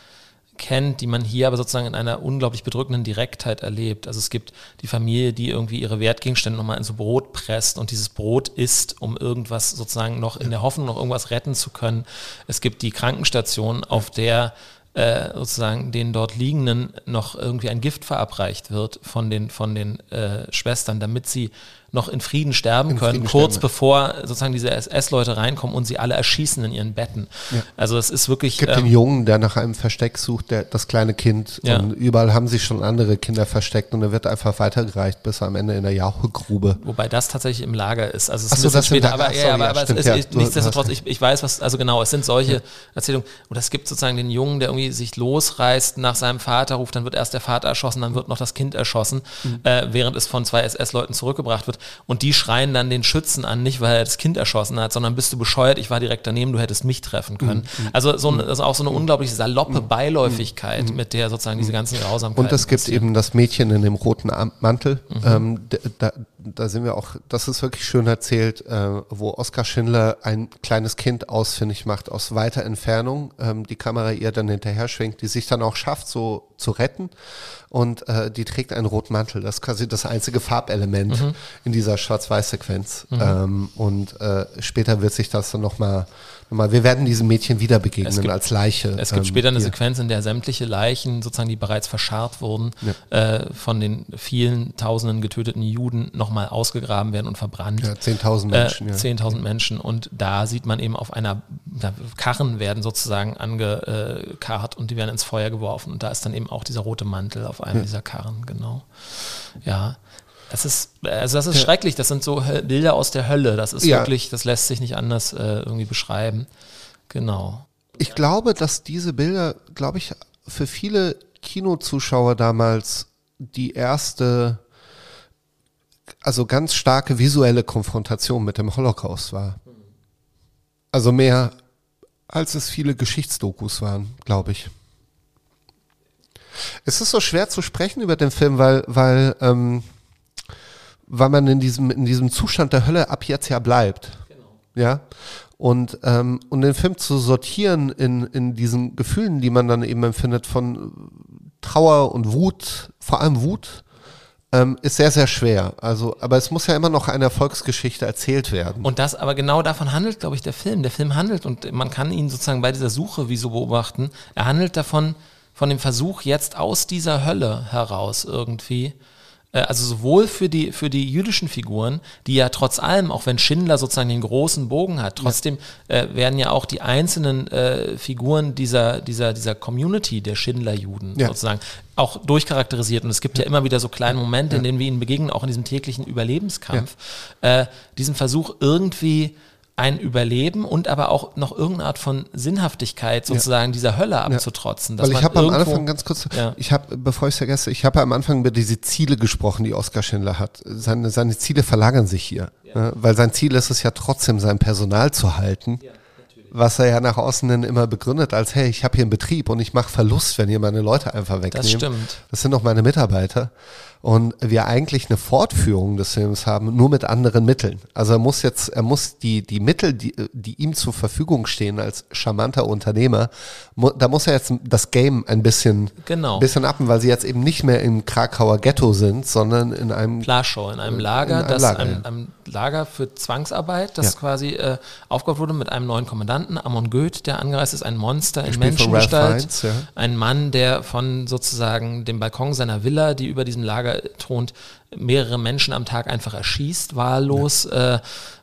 kennt, die man hier aber sozusagen in einer unglaublich bedrückenden Direktheit erlebt. Also es gibt die Familie, die irgendwie ihre Wertgegenstände nochmal in so Brot presst und dieses Brot isst, um irgendwas sozusagen noch in der Hoffnung noch irgendwas retten zu können. Es gibt die Krankenstation, auf der äh, sozusagen den dort Liegenden noch irgendwie ein Gift verabreicht wird von den, von den äh, Schwestern, damit sie noch in Frieden sterben in können, Frieden kurz sterben. bevor sozusagen diese SS-Leute reinkommen und sie alle erschießen in ihren Betten. Ja. Also es ist wirklich. Es gibt ähm, den Jungen, der nach einem Versteck sucht, der, das kleine Kind. Ja. Und überall haben sich schon andere Kinder versteckt und er wird einfach weitergereicht bis am Ende in der Jauchegrube. Wobei das tatsächlich im Lager ist. Also es ist so, ein bisschen später, aber, ja, aber, aber stimmt, es ist, nichtsdestotrotz, ich, ich weiß, was, also genau, es sind solche Erzählungen. Und es gibt sozusagen den Jungen, der irgendwie sich losreißt, nach seinem Vater ruft, dann wird erst der Vater erschossen, dann wird noch das Kind erschossen, mhm. äh, während es von zwei SS-Leuten zurückgebracht wird. Und die schreien dann den Schützen an, nicht weil er das Kind erschossen hat, sondern bist du bescheuert, ich war direkt daneben, du hättest mich treffen können. Mhm. Also so eine, also auch so eine unglaublich saloppe mhm. Beiläufigkeit, mhm. mit der sozusagen diese ganzen Grausamkeiten Und es gibt passieren. eben das Mädchen in dem roten Mantel, mhm. ähm, da, da sind wir auch, das ist wirklich schön erzählt, äh, wo Oskar Schindler ein kleines Kind ausfindig macht aus weiter Entfernung, ähm, die Kamera ihr dann hinterher schwenkt, die sich dann auch schafft, so zu retten und äh, die trägt einen roten Mantel. Das ist quasi das einzige Farbelement mhm. in dieser Schwarz-Weiß-Sequenz. Mhm. Ähm, und äh, später wird sich das dann nochmal wir werden diesem Mädchen wieder begegnen gibt, als Leiche. Es gibt ähm, später eine hier. Sequenz, in der sämtliche Leichen, sozusagen, die bereits verscharrt wurden, ja. äh, von den vielen tausenden getöteten Juden nochmal ausgegraben werden und verbrannt. Ja, 10.000 Menschen. Äh, 10.000 ja. Menschen. Und da sieht man eben auf einer, Karren werden sozusagen angekarrt und die werden ins Feuer geworfen. Und da ist dann eben auch dieser rote Mantel auf einem dieser Karren, genau. Ja. Das ist, also das ist ja. schrecklich. Das sind so Bilder aus der Hölle. Das ist ja. wirklich, das lässt sich nicht anders äh, irgendwie beschreiben. Genau. Ich glaube, dass diese Bilder, glaube ich, für viele Kinozuschauer damals die erste, also ganz starke visuelle Konfrontation mit dem Holocaust war. Also mehr als es viele Geschichtsdokus waren, glaube ich. Es ist so schwer zu sprechen über den Film, weil, weil ähm, weil man in diesem, in diesem Zustand der Hölle ab jetzt ja bleibt. Genau. Ja. Und, ähm, und den Film zu sortieren in, in diesen Gefühlen, die man dann eben empfindet von Trauer und Wut, vor allem Wut, ähm, ist sehr, sehr schwer. Also, aber es muss ja immer noch eine Erfolgsgeschichte erzählt werden. Und das, aber genau davon handelt, glaube ich, der Film. Der Film handelt und man kann ihn sozusagen bei dieser Suche wie so beobachten. Er handelt davon, von dem Versuch jetzt aus dieser Hölle heraus irgendwie äh, also sowohl für die, für die jüdischen Figuren, die ja trotz allem, auch wenn Schindler sozusagen den großen Bogen hat, trotzdem äh, werden ja auch die einzelnen äh, Figuren dieser, dieser, dieser Community der Schindler-Juden ja. sozusagen auch durchcharakterisiert. Und es gibt ja, ja immer wieder so kleine Momente, ja. in denen wir ihnen begegnen, auch in diesem täglichen Überlebenskampf. Äh, diesen Versuch irgendwie ein Überleben und aber auch noch irgendeine Art von Sinnhaftigkeit sozusagen dieser Hölle abzutrotzen. Weil ich habe am Anfang ganz kurz, Ja. ich habe, bevor ich es vergesse, ich habe am Anfang über diese Ziele gesprochen, die Oskar Schindler hat. Seine, seine Ziele verlagern sich hier, ne? weil sein Ziel ist es ja trotzdem, sein Personal zu halten. was er ja nach außen hin immer begründet als, hey, ich habe hier einen Betrieb und ich mache Verlust, wenn ihr meine Leute einfach wegnehmt. Das stimmt. Das sind doch meine Mitarbeiter. Und wir eigentlich eine Fortführung des Films haben, nur mit anderen Mitteln. Also er muss jetzt, er muss die, die Mittel, die, die ihm zur Verfügung stehen als charmanter Unternehmer, mu, da muss er jetzt das Game ein bisschen, Genau. bisschen appen, weil sie jetzt eben nicht mehr im Krakauer Ghetto sind, sondern in einem Plarschau, in einem Lager, In einem das Lager, ein, ja. ein Lager für Zwangsarbeit, das Ja. quasi äh, aufgebaut wurde mit einem neuen Kommandanten, Amon Goeth, der angereist ist, ein Monster in Menschengestalt, ja. ein Mann, der von sozusagen dem Balkon seiner Villa, die über diesem Lager thront, mehrere Menschen am Tag einfach erschießt, wahllos, äh,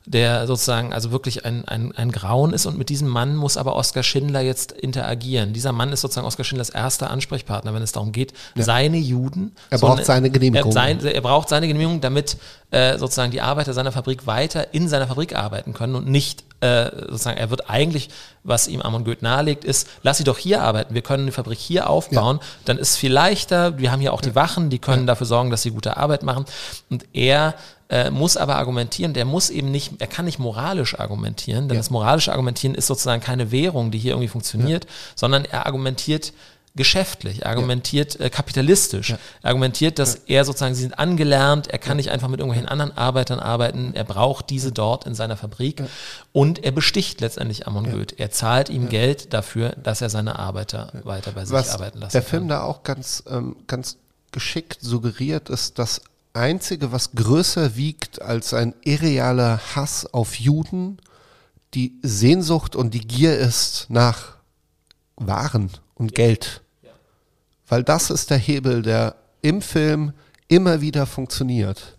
der sozusagen also wirklich ein, ein, ein Grauen ist und mit diesem Mann muss aber Oskar Schindler jetzt interagieren. Dieser Mann ist sozusagen Oskar Schindlers erster Ansprechpartner, wenn es darum geht, seine Juden. Er so braucht eine- seine Genehmigung. Er, sein, er braucht seine Genehmigung, damit äh, sozusagen die Arbeiter seiner Fabrik weiter in seiner Fabrik arbeiten können und nicht äh, sozusagen, er wird eigentlich, was ihm Amon Goeth nahelegt, ist, lass sie doch hier arbeiten, wir können die Fabrik hier aufbauen, dann ist es viel leichter, wir haben hier auch die Wachen, die können dafür sorgen, dass sie gute Arbeit machen. Und er äh, muss aber argumentieren, der muss eben nicht, er kann nicht moralisch argumentieren, denn Ja. das moralische Argumentieren ist sozusagen keine Währung, die hier irgendwie funktioniert, sondern er argumentiert geschäftlich, er argumentiert äh, kapitalistisch, er argumentiert, dass er sozusagen, sie sind angelernt, er kann nicht einfach mit irgendwelchen anderen Arbeitern arbeiten, er braucht diese dort in seiner Fabrik und er besticht letztendlich Amon Goeth. Er zahlt ihm Geld dafür, dass er seine Arbeiter weiter bei sich was arbeiten lassen der kann. Film da auch ganz, ähm, ganz geschickt suggeriert, ist das Einzige, was größer wiegt als ein irrealer Hass auf Juden, die Sehnsucht und die Gier ist nach Waren und Geld. Weil das ist der Hebel, der im Film immer wieder funktioniert.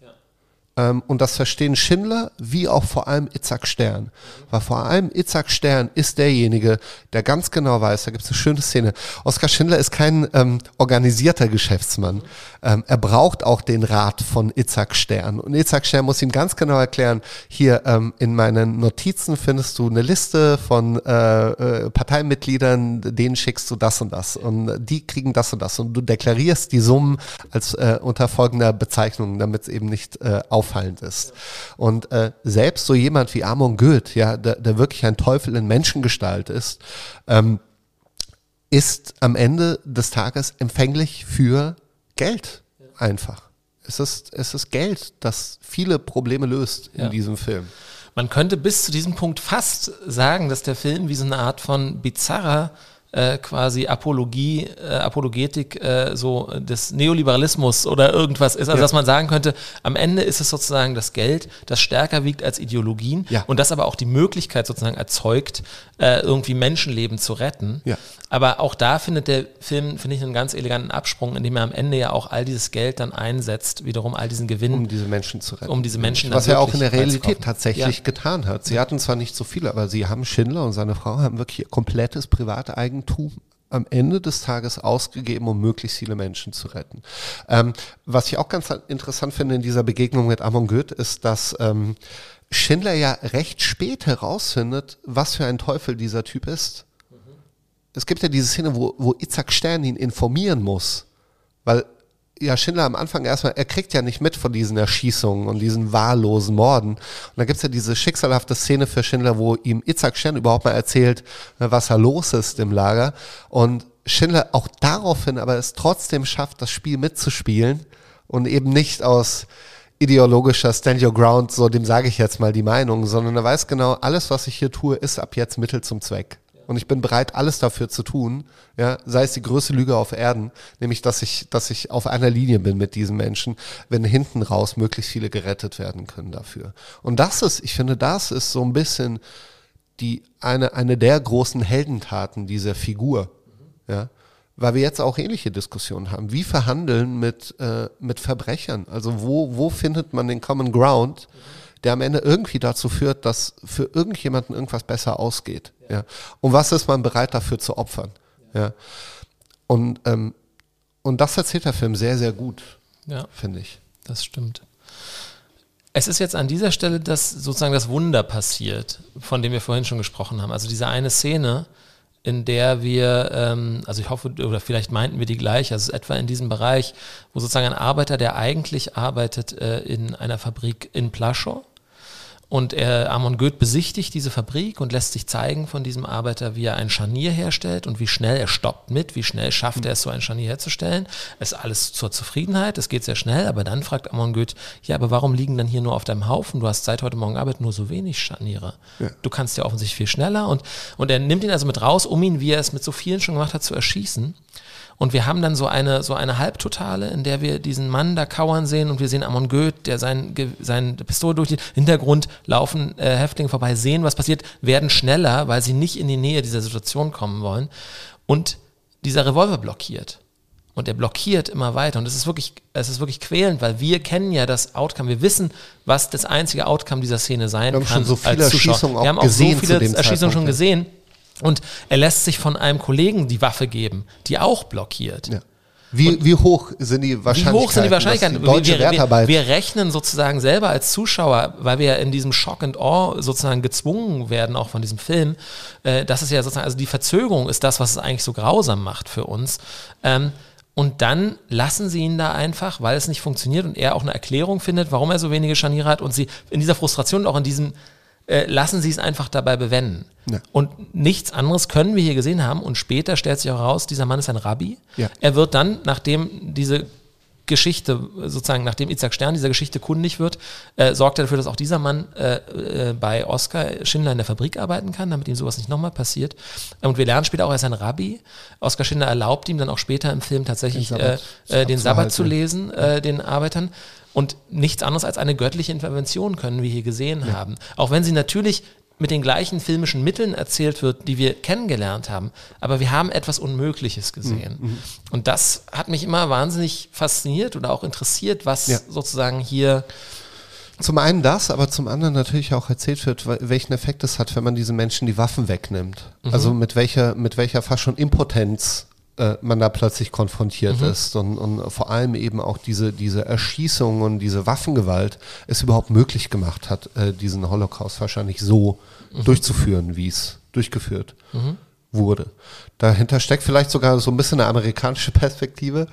Ähm, und das verstehen Schindler wie auch vor allem Itzhak Stern. Weil vor allem Itzhak Stern ist derjenige, der ganz genau weiß, da gibt es eine schöne Szene. Oskar Schindler ist kein ähm, organisierter Geschäftsmann. Ähm, er braucht auch den Rat von Itzhak Stern. Und Itzhak Stern muss ihm ganz genau erklären, hier ähm, in meinen Notizen findest du eine Liste von äh, äh, Parteimitgliedern, denen schickst du das und das. Und die kriegen das und das. Und du deklarierst die Summen als äh, unter folgender Bezeichnung, damit es eben nicht äh, auffallend ist. Und äh, selbst so jemand wie Amon Goeth, ja, der, der wirklich ein Teufel in Menschengestalt ist, ähm, ist am Ende des Tages empfänglich für Geld einfach. Es ist, es ist Geld, das viele Probleme löst in Ja. diesem Film. Man könnte bis zu diesem Punkt fast sagen, dass der Film wie so eine Art von bizarrer äh, quasi Apologie, äh, Apologetik äh, so des Neoliberalismus oder irgendwas ist. Also Ja. dass man sagen könnte, am Ende ist es sozusagen das Geld, das stärker wiegt als Ideologien Ja. und das aber auch die Möglichkeit sozusagen erzeugt, äh, irgendwie Menschenleben zu retten. Ja. Aber auch da findet der Film, finde ich, einen ganz eleganten Absprung, indem er am Ende ja auch all dieses Geld dann einsetzt, wiederum all diesen Gewinn. um diese Menschen zu retten. Um diese Menschen Was er auch in der Realität tatsächlich getan hat. Sie hatten zwar nicht so viel, aber sie haben Schindler und seine Frau haben wirklich ihr komplettes Privateigentum am Ende des Tages ausgegeben, um möglichst viele Menschen zu retten. Ähm, was ich auch ganz interessant finde in dieser Begegnung mit Amon Goeth, ist, dass ähm, Schindler ja recht spät herausfindet, was für ein Teufel dieser Typ ist. Es gibt ja diese Szene, wo, wo Itzhak Stern ihn informieren muss, weil ja Schindler am Anfang erstmal, er kriegt ja nicht mit von diesen Erschießungen und diesen wahllosen Morden. Und dann gibt's ja diese schicksalhafte Szene für Schindler, wo ihm Itzhak Stern überhaupt mal erzählt, ne, was da los ist im Lager. Und Schindler auch daraufhin aber es trotzdem schafft, das Spiel mitzuspielen und eben nicht aus ideologischer Stand Your Ground, so dem sage ich jetzt mal die Meinung, sondern er weiß genau, alles, was ich hier tue, ist ab jetzt Mittel zum Zweck. Und ich bin bereit, alles dafür zu tun, ja, sei es die größte Lüge auf Erden, nämlich, dass ich, dass ich auf einer Linie bin mit diesen Menschen, wenn hinten raus möglichst viele gerettet werden können dafür. Und das ist, ich finde, das ist so ein bisschen die, eine, eine der großen Heldentaten dieser Figur, ja. Weil wir jetzt auch ähnliche Diskussionen haben. Wie verhandeln mit, äh, mit Verbrechern? Also wo, wo findet man den Common Ground, der am Ende irgendwie dazu führt, dass für irgendjemanden irgendwas besser ausgeht? Ja. Und was ist man bereit dafür zu opfern? Ja. Und, ähm, und das erzählt der Film sehr, sehr gut, Ja. finde ich. Das stimmt. Es ist jetzt an dieser Stelle, dass sozusagen das Wunder passiert, von dem wir vorhin schon gesprochen haben. Also diese eine Szene, in der wir, ähm, also ich hoffe, oder vielleicht meinten wir die gleich, also etwa in diesem Bereich, wo sozusagen ein Arbeiter, der eigentlich arbeitet äh, in einer Fabrik in Plaschow, und er, Amon Goeth besichtigt diese Fabrik und lässt sich zeigen von diesem Arbeiter, wie er ein Scharnier herstellt und wie schnell er stoppt mit, wie schnell schafft er es, so ein Scharnier herzustellen. Es ist alles zur Zufriedenheit, es geht sehr schnell, aber dann fragt Amon Goeth, ja, aber warum liegen dann hier nur auf deinem Haufen? Du hast seit heute Morgen Arbeit nur so wenig Scharniere. Ja. Du kannst ja offensichtlich viel schneller und, und er nimmt ihn also mit raus, um ihn, wie er es mit so vielen schon gemacht hat, zu erschießen. Und wir haben dann so eine, so eine Halbtotale, in der wir diesen Mann da kauern sehen und wir sehen Amon Goeth, der sein, sein Pistole durch den Hintergrund laufen äh, Häftlinge vorbei, sehen, was passiert, werden schneller, weil sie nicht in die Nähe dieser Situation kommen wollen. Und dieser Revolver blockiert. Und er blockiert immer weiter. Und es ist wirklich, es ist wirklich quälend, weil wir kennen ja das Outcome. Wir wissen, was das einzige Outcome dieser Szene sein kann. Wir haben schon so viele Erschießungen auch Wir haben auch so viele Erschießungen schon gesehen. Und er lässt sich von einem Kollegen die Waffe geben, die auch blockiert. Ja. Wie, wie hoch sind die Wahrscheinlichkeiten? Wie hoch sind die Wahrscheinlichkeiten? Deutsche wir, wir, wir, rechnen sozusagen selber als Zuschauer, weil wir ja in diesem Shock and Awe sozusagen gezwungen werden, auch von diesem Film. Äh, das ist ja sozusagen, also die Verzögerung ist das, was es eigentlich so grausam macht für uns. Ähm, und dann lassen sie ihn da einfach, weil es nicht funktioniert und er auch eine Erklärung findet, warum er so wenige Scharniere hat und sie in dieser Frustration und auch in diesem äh, lassen Sie es einfach dabei bewenden. Ja. Und nichts anderes können wir hier gesehen haben. Und später stellt sich auch heraus, dieser Mann ist ein Rabbi. Ja. Er wird dann, nachdem diese Geschichte, sozusagen, nachdem Isaac Stern dieser Geschichte kundig wird, äh, sorgt er dafür, dass auch dieser Mann äh, äh, bei Oskar Schindler in der Fabrik arbeiten kann, damit ihm sowas nicht nochmal passiert. Und wir lernen später auch, er ist ein Rabbi. Oskar Schindler erlaubt ihm dann auch später im Film tatsächlich den Sabbat, äh, äh den Sabbat zu lesen, den Arbeitern. Und nichts anderes als eine göttliche Intervention können wir hier gesehen ja. haben. Auch wenn sie natürlich mit den gleichen filmischen Mitteln erzählt wird, die wir kennengelernt haben. Aber wir haben etwas Unmögliches gesehen. Mhm. mhm. Und das hat mich immer wahnsinnig fasziniert oder auch interessiert, was ja. sozusagen hier zum einen das, aber zum anderen natürlich auch erzählt wird, welchen Effekt es hat, wenn man diesen Menschen die Waffen wegnimmt. Mhm. Also mit welcher, mit welcher fast schon Impotenz man da plötzlich konfrontiert mhm. ist und, und, vor allem eben auch diese, diese Erschießung und diese Waffengewalt es überhaupt möglich gemacht hat, äh, diesen Holocaust wahrscheinlich so mhm. durchzuführen, wie es durchgeführt mhm. wurde. Dahinter steckt vielleicht sogar so ein bisschen eine amerikanische Perspektive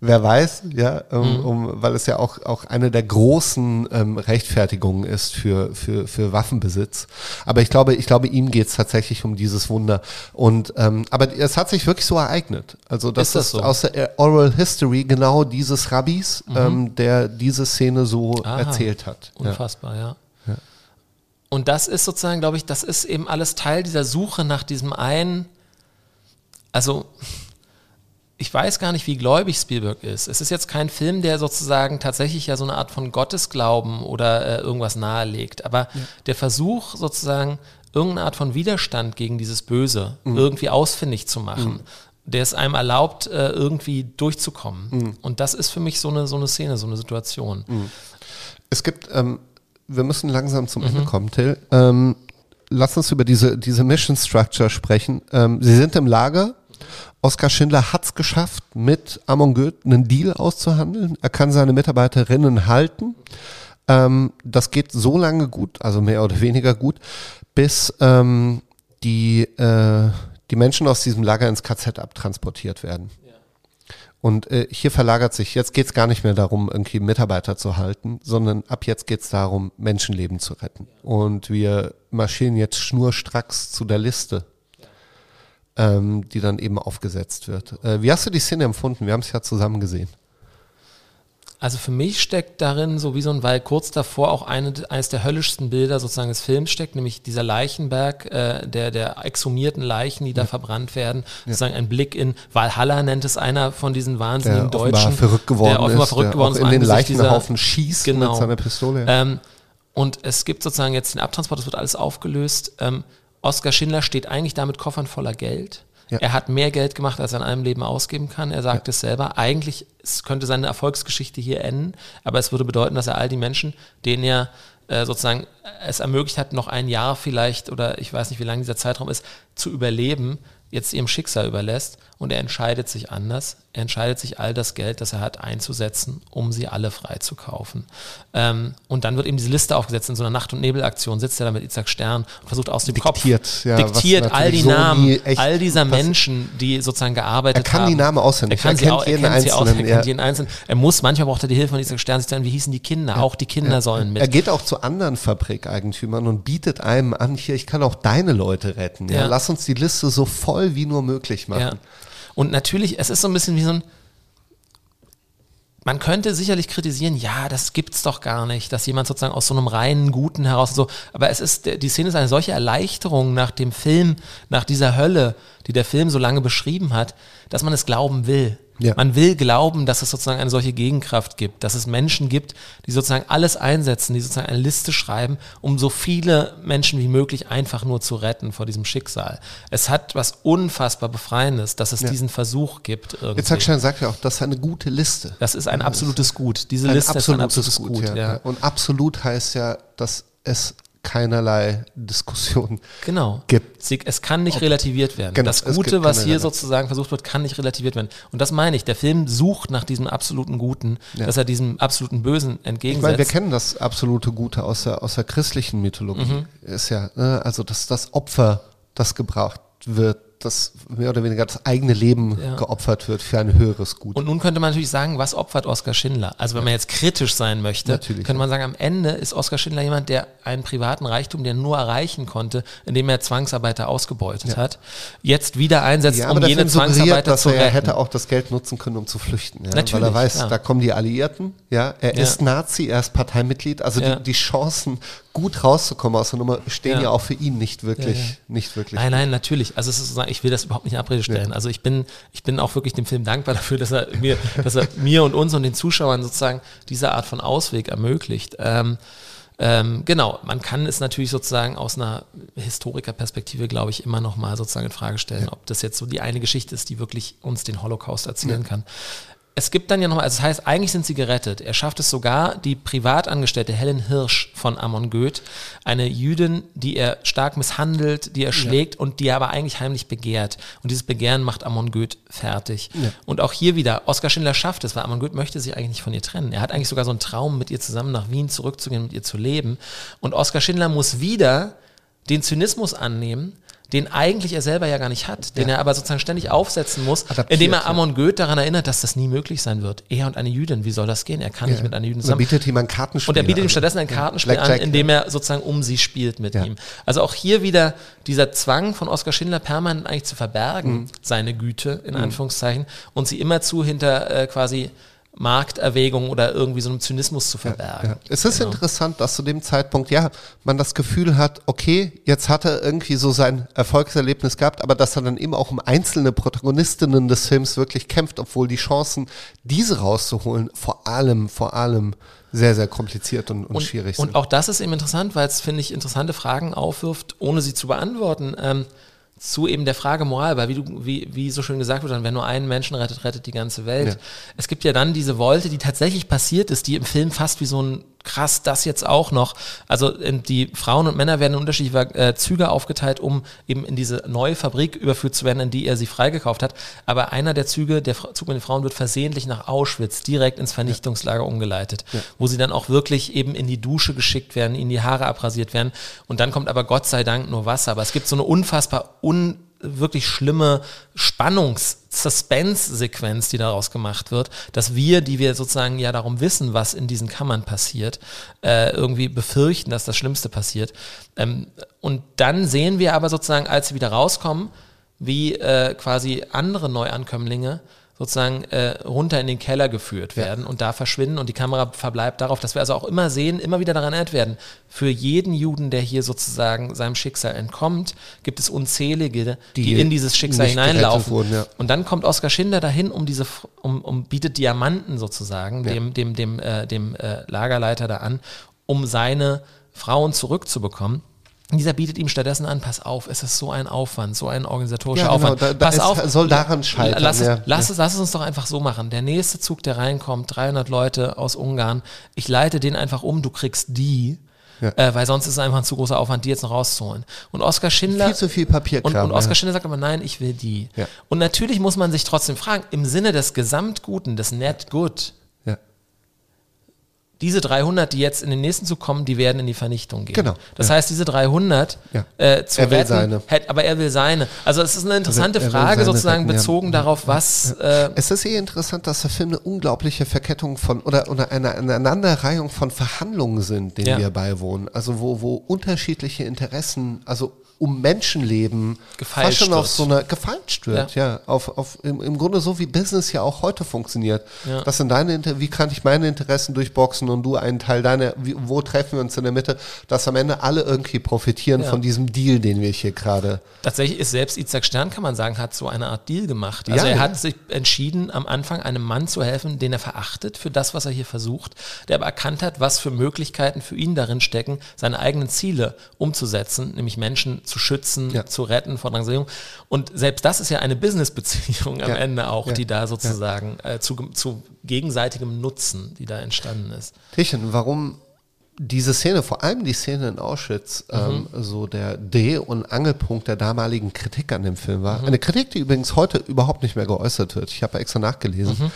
wer weiß, ja, um, mhm. um, weil es ja auch, auch eine der großen ähm, Rechtfertigungen ist für, für, für Waffenbesitz. Aber ich glaube, ich glaube, ihm geht es tatsächlich um dieses Wunder. Und ähm, aber es hat sich wirklich so ereignet. Also das ist, das ist so? aus der Oral History genau dieses Rabbis, mhm. ähm, der diese Szene so Aha. erzählt hat. Unfassbar, ja. ja. Und das ist sozusagen, glaube ich, das ist eben alles Teil dieser Suche nach diesem einen, also ich weiß gar nicht, wie gläubig Spielberg ist. Es ist jetzt kein Film, der sozusagen tatsächlich ja so eine Art von Gottesglauben oder äh, irgendwas nahelegt. Aber ja. der Versuch sozusagen irgendeine Art von Widerstand gegen dieses Böse mhm. irgendwie ausfindig zu machen, mhm. der es einem erlaubt, äh, irgendwie durchzukommen. Mhm. Und das ist für mich so eine, so eine Szene, so eine Situation. Mhm. Es gibt, ähm, wir müssen langsam zum Ende mhm. kommen, Till. Ähm, lass uns über diese, diese Mission Structure sprechen. Ähm, Sie sind im Lager Oskar Schindler hat es geschafft, mit Amon Goeth einen Deal auszuhandeln. Er kann seine Mitarbeiterinnen halten. Ähm, das geht so lange gut, also mehr oder weniger gut, bis ähm, die, äh, die Menschen aus diesem Lager ins KZ abtransportiert werden. Und äh, hier verlagert sich, jetzt geht es gar nicht mehr darum, irgendwie Mitarbeiter zu halten, sondern ab jetzt geht es darum, Menschenleben zu retten. Und wir marschieren jetzt schnurstracks zu der Liste ähm, die dann eben aufgesetzt wird. Äh, wie hast du die Szene empfunden? Wir haben es ja zusammen gesehen. Also für mich steckt darin so wie so ein, weil kurz davor auch eine, eines der höllischsten Bilder sozusagen des Films steckt, nämlich dieser Leichenberg äh, der, der exhumierten Leichen, die da verbrannt werden. Ja. Sozusagen ein Blick in Valhalla nennt es einer von diesen wahnsinnigen der Deutschen. Verrückt geworden der offenbar verrückt geworden ist. in den Leichenhaufen schießt genau. mit seiner Pistole. Ähm, und es gibt sozusagen jetzt den Abtransport, es wird alles aufgelöst. Ähm, Oskar Schindler steht eigentlich da mit Koffern voller Geld. Ja. Er hat mehr Geld gemacht, als er in einem Leben ausgeben kann. Er sagt ja. es selber. Eigentlich es könnte seine Erfolgsgeschichte hier enden, aber es würde bedeuten, dass er all die Menschen, denen er äh, sozusagen es ermöglicht hat, noch ein Jahr vielleicht oder ich weiß nicht, wie lang dieser Zeitraum ist, zu überleben, jetzt ihrem Schicksal überlässt und er entscheidet sich anders. er entscheidet sich, all das Geld, das er hat, einzusetzen, um sie alle freizukaufen. Ähm, und dann wird eben diese Liste aufgesetzt in so einer Nacht- und Nebelaktion, sitzt er da mit Isaac Stern und versucht aus dem Diktiert, Kopf, ja, diktiert all die so Namen, all dieser Menschen, die sozusagen gearbeitet haben. Er kann haben. die Namen auswendig, er kann er sie kennt auch, jeden er kennt sie aus, er Einzelnen, kennt ja. jeden Einzelnen. Er muss, manchmal braucht er die Hilfe von Isaac Stern, sich erinnern, wie hießen die Kinder, auch die Kinder sollen mit. Er geht auch zu anderen Fabrikeigentümern und bietet einem an, hier, ich kann auch deine Leute retten. Ja? Ja. Lass uns die Liste so voll wie nur möglich machen. Und natürlich, es ist so ein bisschen wie so ein. Man könnte sicherlich kritisieren, ja, das gibt's doch gar nicht, dass jemand sozusagen aus so einem reinen Guten heraus so, aber es ist, die Szene ist eine solche Erleichterung nach dem Film, nach dieser Hölle, die der Film so lange beschrieben hat, dass man es glauben will. Ja. Man will glauben, dass es sozusagen eine solche Gegenkraft gibt, dass es Menschen gibt, die sozusagen alles einsetzen, die sozusagen eine Liste schreiben, um so viele Menschen wie möglich einfach nur zu retten vor diesem Schicksal. Es hat was unfassbar Befreiendes, dass es diesen Versuch gibt. Irgendwie. Jetzt Stein sagt ja auch, das ist eine gute Liste. Das ist ein absolutes Gut. Diese Ein Liste ist ein absolutes Gut. ja. ja. Und absolut heißt ja, dass es keinerlei Diskussion Genau. gibt. Sie, es kann nicht relativiert werden. Genau, das Gute, was hier sozusagen versucht wird, kann nicht relativiert werden. Und das meine ich. Der Film sucht nach diesem absoluten Guten, dass er diesem absoluten Bösen Ich entgegensetzt. meine, wir kennen das absolute Gute aus der, aus der christlichen Mythologie. Mhm. Ist ja, ne, also dass das Opfer, das gebraucht wird, dass mehr oder weniger das eigene Leben Ja. geopfert wird für ein höheres Gut. Und nun könnte man natürlich sagen, was opfert Oskar Schindler? Also wenn man jetzt kritisch sein möchte, Natürlich, könnte man sagen, am Ende ist Oskar Schindler jemand, der einen privaten Reichtum, der nur erreichen konnte, indem er Zwangsarbeiter ausgebeutet hat, jetzt wieder einsetzt, ja, um jene Zwangsarbeiter dass zu er ja retten. hätte auch das Geld nutzen können, um zu flüchten. Ja? Natürlich, Weil er weiß, da kommen die Alliierten, ja, er Ja. ist Nazi, er ist Parteimitglied, also Ja. die, die Chancen, gut rauszukommen aus der Nummer, stehen ja, Ja. auch für ihn nicht wirklich, Ja, ja. nicht wirklich. Nein, nein, natürlich. Also es ist sozusagen, ich will das überhaupt nicht in Abrede stellen. Also ich bin, ich bin auch wirklich dem Film dankbar dafür, dass er mir, dass er mir und uns und den Zuschauern sozusagen diese Art von Ausweg ermöglicht. Ähm, ähm, genau, man kann es natürlich sozusagen aus einer Historikerperspektive, glaube ich, immer noch mal sozusagen in Frage stellen, ob das jetzt so die eine Geschichte ist, die wirklich uns den Holocaust erzählen kann. Es gibt dann ja nochmal, also das heißt, eigentlich sind sie gerettet. Er schafft es sogar, die Privatangestellte Helen Hirsch von Amon Goeth, eine Jüdin, die er stark misshandelt, die er schlägt und die er aber eigentlich heimlich begehrt. Und dieses Begehren macht Amon Goeth fertig. Und auch hier wieder, Oskar Schindler schafft es, weil Amon Goeth möchte sich eigentlich nicht von ihr trennen. Er hat eigentlich sogar so einen Traum, mit ihr zusammen nach Wien zurückzugehen, mit ihr zu leben. Und Oskar Schindler muss wieder den Zynismus annehmen, den eigentlich er selber ja gar nicht hat, den er aber sozusagen ständig aufsetzen muss, Adaptiert, indem er ja. Amon Goeth daran erinnert, dass das nie möglich sein wird. Er und eine Jüdin, wie soll das gehen? Er kann nicht mit einer Jüdin Und er zusammen. bietet ihm ein Kartenspiel Und er bietet ihm stattdessen ein Kartenspiel Blackjack, an, indem er sozusagen um sie spielt mit Ja. ihm. Also auch hier wieder dieser Zwang von Oskar Schindler permanent eigentlich zu verbergen, Mhm. seine Güte in Anführungszeichen, und sie immerzu hinter äh, quasi Markterwägungen oder irgendwie so einem Zynismus zu verbergen. Ja. Es ist interessant, dass zu dem Zeitpunkt, ja, man das Gefühl hat, okay, jetzt hat er irgendwie so sein Erfolgserlebnis gehabt, aber dass er dann eben auch um einzelne Protagonistinnen des Films wirklich kämpft, obwohl die Chancen, diese rauszuholen, vor allem, vor allem sehr, sehr kompliziert und, und, schwierig sind. Und auch das ist eben interessant, weil es, finde ich, interessante Fragen aufwirft, ohne sie zu beantworten. Ähm, zu eben der Frage Moral, weil wie du, wie, wie so schön gesagt wird, wer nur einen Menschen rettet, rettet die ganze Welt. Ja. Es gibt ja dann diese Wolte, die tatsächlich passiert ist, die im Film fast wie so ein krass, das jetzt auch noch. Also in, die Frauen und Männer werden in unterschiedliche äh, Züge aufgeteilt, um eben in diese neue Fabrik überführt zu werden, in die er sie freigekauft hat. Aber einer der Züge, der Zug mit den Frauen, wird versehentlich nach Auschwitz direkt ins Vernichtungslager umgeleitet, wo sie dann auch wirklich eben in die Dusche geschickt werden, ihnen die Haare abrasiert werden. Und dann kommt aber Gott sei Dank nur Wasser. Aber es gibt so eine unfassbar un wirklich schlimme Spannungs-Suspense-Sequenz, die daraus gemacht wird, dass wir, die wir sozusagen ja darum wissen, was in diesen Kammern passiert, äh, irgendwie befürchten, dass das Schlimmste passiert. Ähm, und dann sehen wir aber sozusagen, als sie wieder rauskommen, wie äh, quasi andere Neuankömmlinge sozusagen äh, runter in den Keller geführt werden und da verschwinden und die Kamera verbleibt darauf, dass wir also auch immer sehen, immer wieder daran erinnert werden, für jeden Juden, der hier sozusagen seinem Schicksal entkommt, gibt es unzählige, die, Die in dieses Schicksal hineinlaufen. wurden, ja. Und dann kommt Oskar Schinder dahin, um diese, um, um bietet Diamanten sozusagen dem, dem, dem, äh, dem äh, Lagerleiter da an, um seine Frauen zurückzubekommen. Dieser bietet ihm stattdessen an, pass auf, es ist so ein Aufwand, so ein organisatorischer Ja, genau, Aufwand. da- da pass es auf, soll daran scheitern, Lass, es, ja. lass, Es, lass es uns doch einfach so machen. Der nächste Zug, der reinkommt, 300 Leute aus Ungarn, ich leite den einfach um, du kriegst die Ja. Äh, weil sonst ist es einfach ein zu großer Aufwand, die jetzt noch rauszuholen. Und Oskar Schindler. Viel zu viel Papierkram. Und, und Oskar ja. Schindler sagt aber, nein, ich will die. Ja. Und natürlich muss man sich trotzdem fragen, im Sinne des Gesamtguten, des Net Good. Diese 300, die jetzt in den nächsten Zug kommen, die werden in die Vernichtung gehen. Genau. Das Ja. heißt, diese 300 Ja. äh, zu Er will retten, seine. hätt- aber er will seine. Also es ist eine interessante er will Frage sozusagen retten, ja. bezogen darauf, was äh, Es ist eh interessant, dass der Film eine unglaubliche Verkettung von oder, oder eine, eine Aneinanderreihung von Verhandlungen sind, denen Ja. wir beiwohnen. Also wo, wo unterschiedliche Interessen, also um Menschenleben Gefeilscht fast schon auf so einer gefeilscht wird, ja. auf, auf, im, Im Grunde so wie Business ja auch heute funktioniert. Ja. Das sind deine Inter wie kann ich meine Interessen durchboxen und du einen Teil deiner, wie, wo treffen wir uns in der Mitte, dass am Ende alle irgendwie profitieren Ja. von diesem Deal, den wir hier gerade. Tatsächlich ist selbst Isaac Stern, kann man sagen, hat so eine Art Deal gemacht. Also Ja, er ja. hat sich entschieden, am Anfang einem Mann zu helfen, den er verachtet für das, was er hier versucht, der aber erkannt hat, was für Möglichkeiten für ihn darin stecken, seine eigenen Ziele umzusetzen, nämlich Menschen zu schützen, Ja. zu retten vor Drangsaliierung. Und selbst das ist ja eine Business-Beziehung am Ja. Ende auch, Ja. die da sozusagen äh, zu, zu gegenseitigem Nutzen, die da entstanden ist. Tichen, warum diese Szene, vor allem die Szene in Auschwitz, ähm, so der Dreh- und Angelpunkt der damaligen Kritik an dem Film war. Eine Kritik, die übrigens heute überhaupt nicht mehr geäußert wird. Ich habe extra nachgelesen.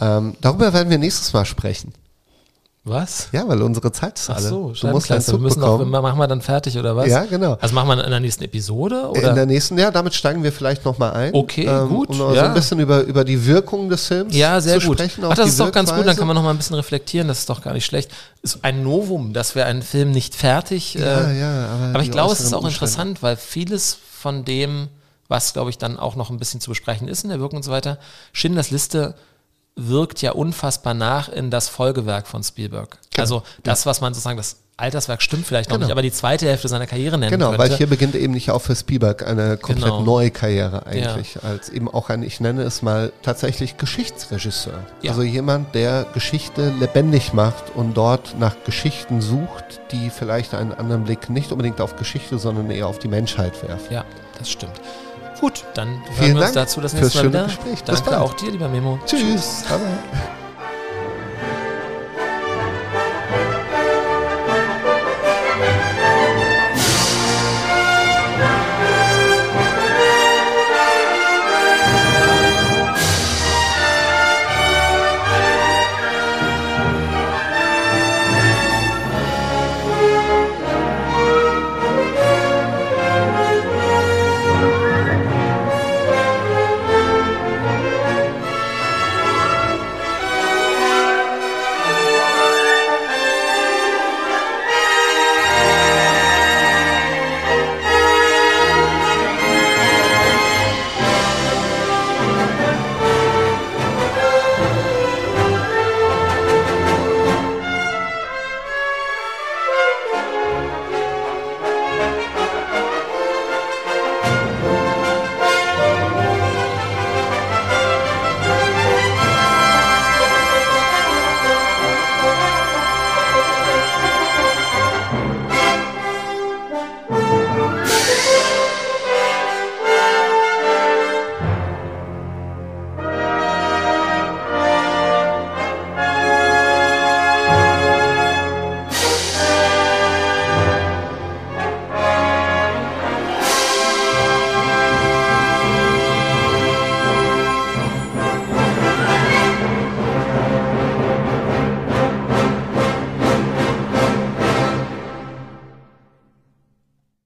Ähm, darüber werden wir nächstes Mal sprechen. Was? Ja, weil unsere Zeit ist Ach alle. so, du musst einen Scheibenkleister. wir Zug müssen auch, bekommen. machen wir dann fertig oder was? Ja, genau. Also machen wir in der nächsten Episode? Oder? In der nächsten, ja, damit steigen wir vielleicht nochmal ein. Okay, gut, Um noch so ja. ein bisschen über, über die Wirkung des Films Ja, sehr zu gut. sprechen. Ach, auch das ist doch ganz gut, dann Wirkweise. kann man noch mal ein bisschen reflektieren, das ist doch gar nicht schlecht. Ist ein Novum, dass wir einen Film nicht fertig. Ja, äh, ja, aber aber ich glaube, es ist auch interessant, weil vieles von dem, was, glaube ich, dann auch noch ein bisschen zu besprechen ist in der Wirkung und so weiter, Schindlers Liste wirkt ja unfassbar nach in das Folgewerk von Spielberg. Also das, was man sozusagen, das Alterswerk stimmt vielleicht noch Genau. nicht, aber die zweite Hälfte seiner Karriere nennen Genau, könnte. weil hier beginnt eben nicht auch für Spielberg eine komplett Genau. neue Karriere eigentlich, als eben auch ein, ich nenne es mal tatsächlich Geschichtsregisseur. Ja. Also jemand, der Geschichte lebendig macht und dort nach Geschichten sucht, die vielleicht einen anderen Blick nicht unbedingt auf Geschichte, sondern eher auf die Menschheit werfen. Ja, das stimmt. Gut, dann hören Vielen wir uns Dank dazu das nächste Mal wieder. Gespräch. Danke auch dir, lieber Memo. Tschüss. Bye bye.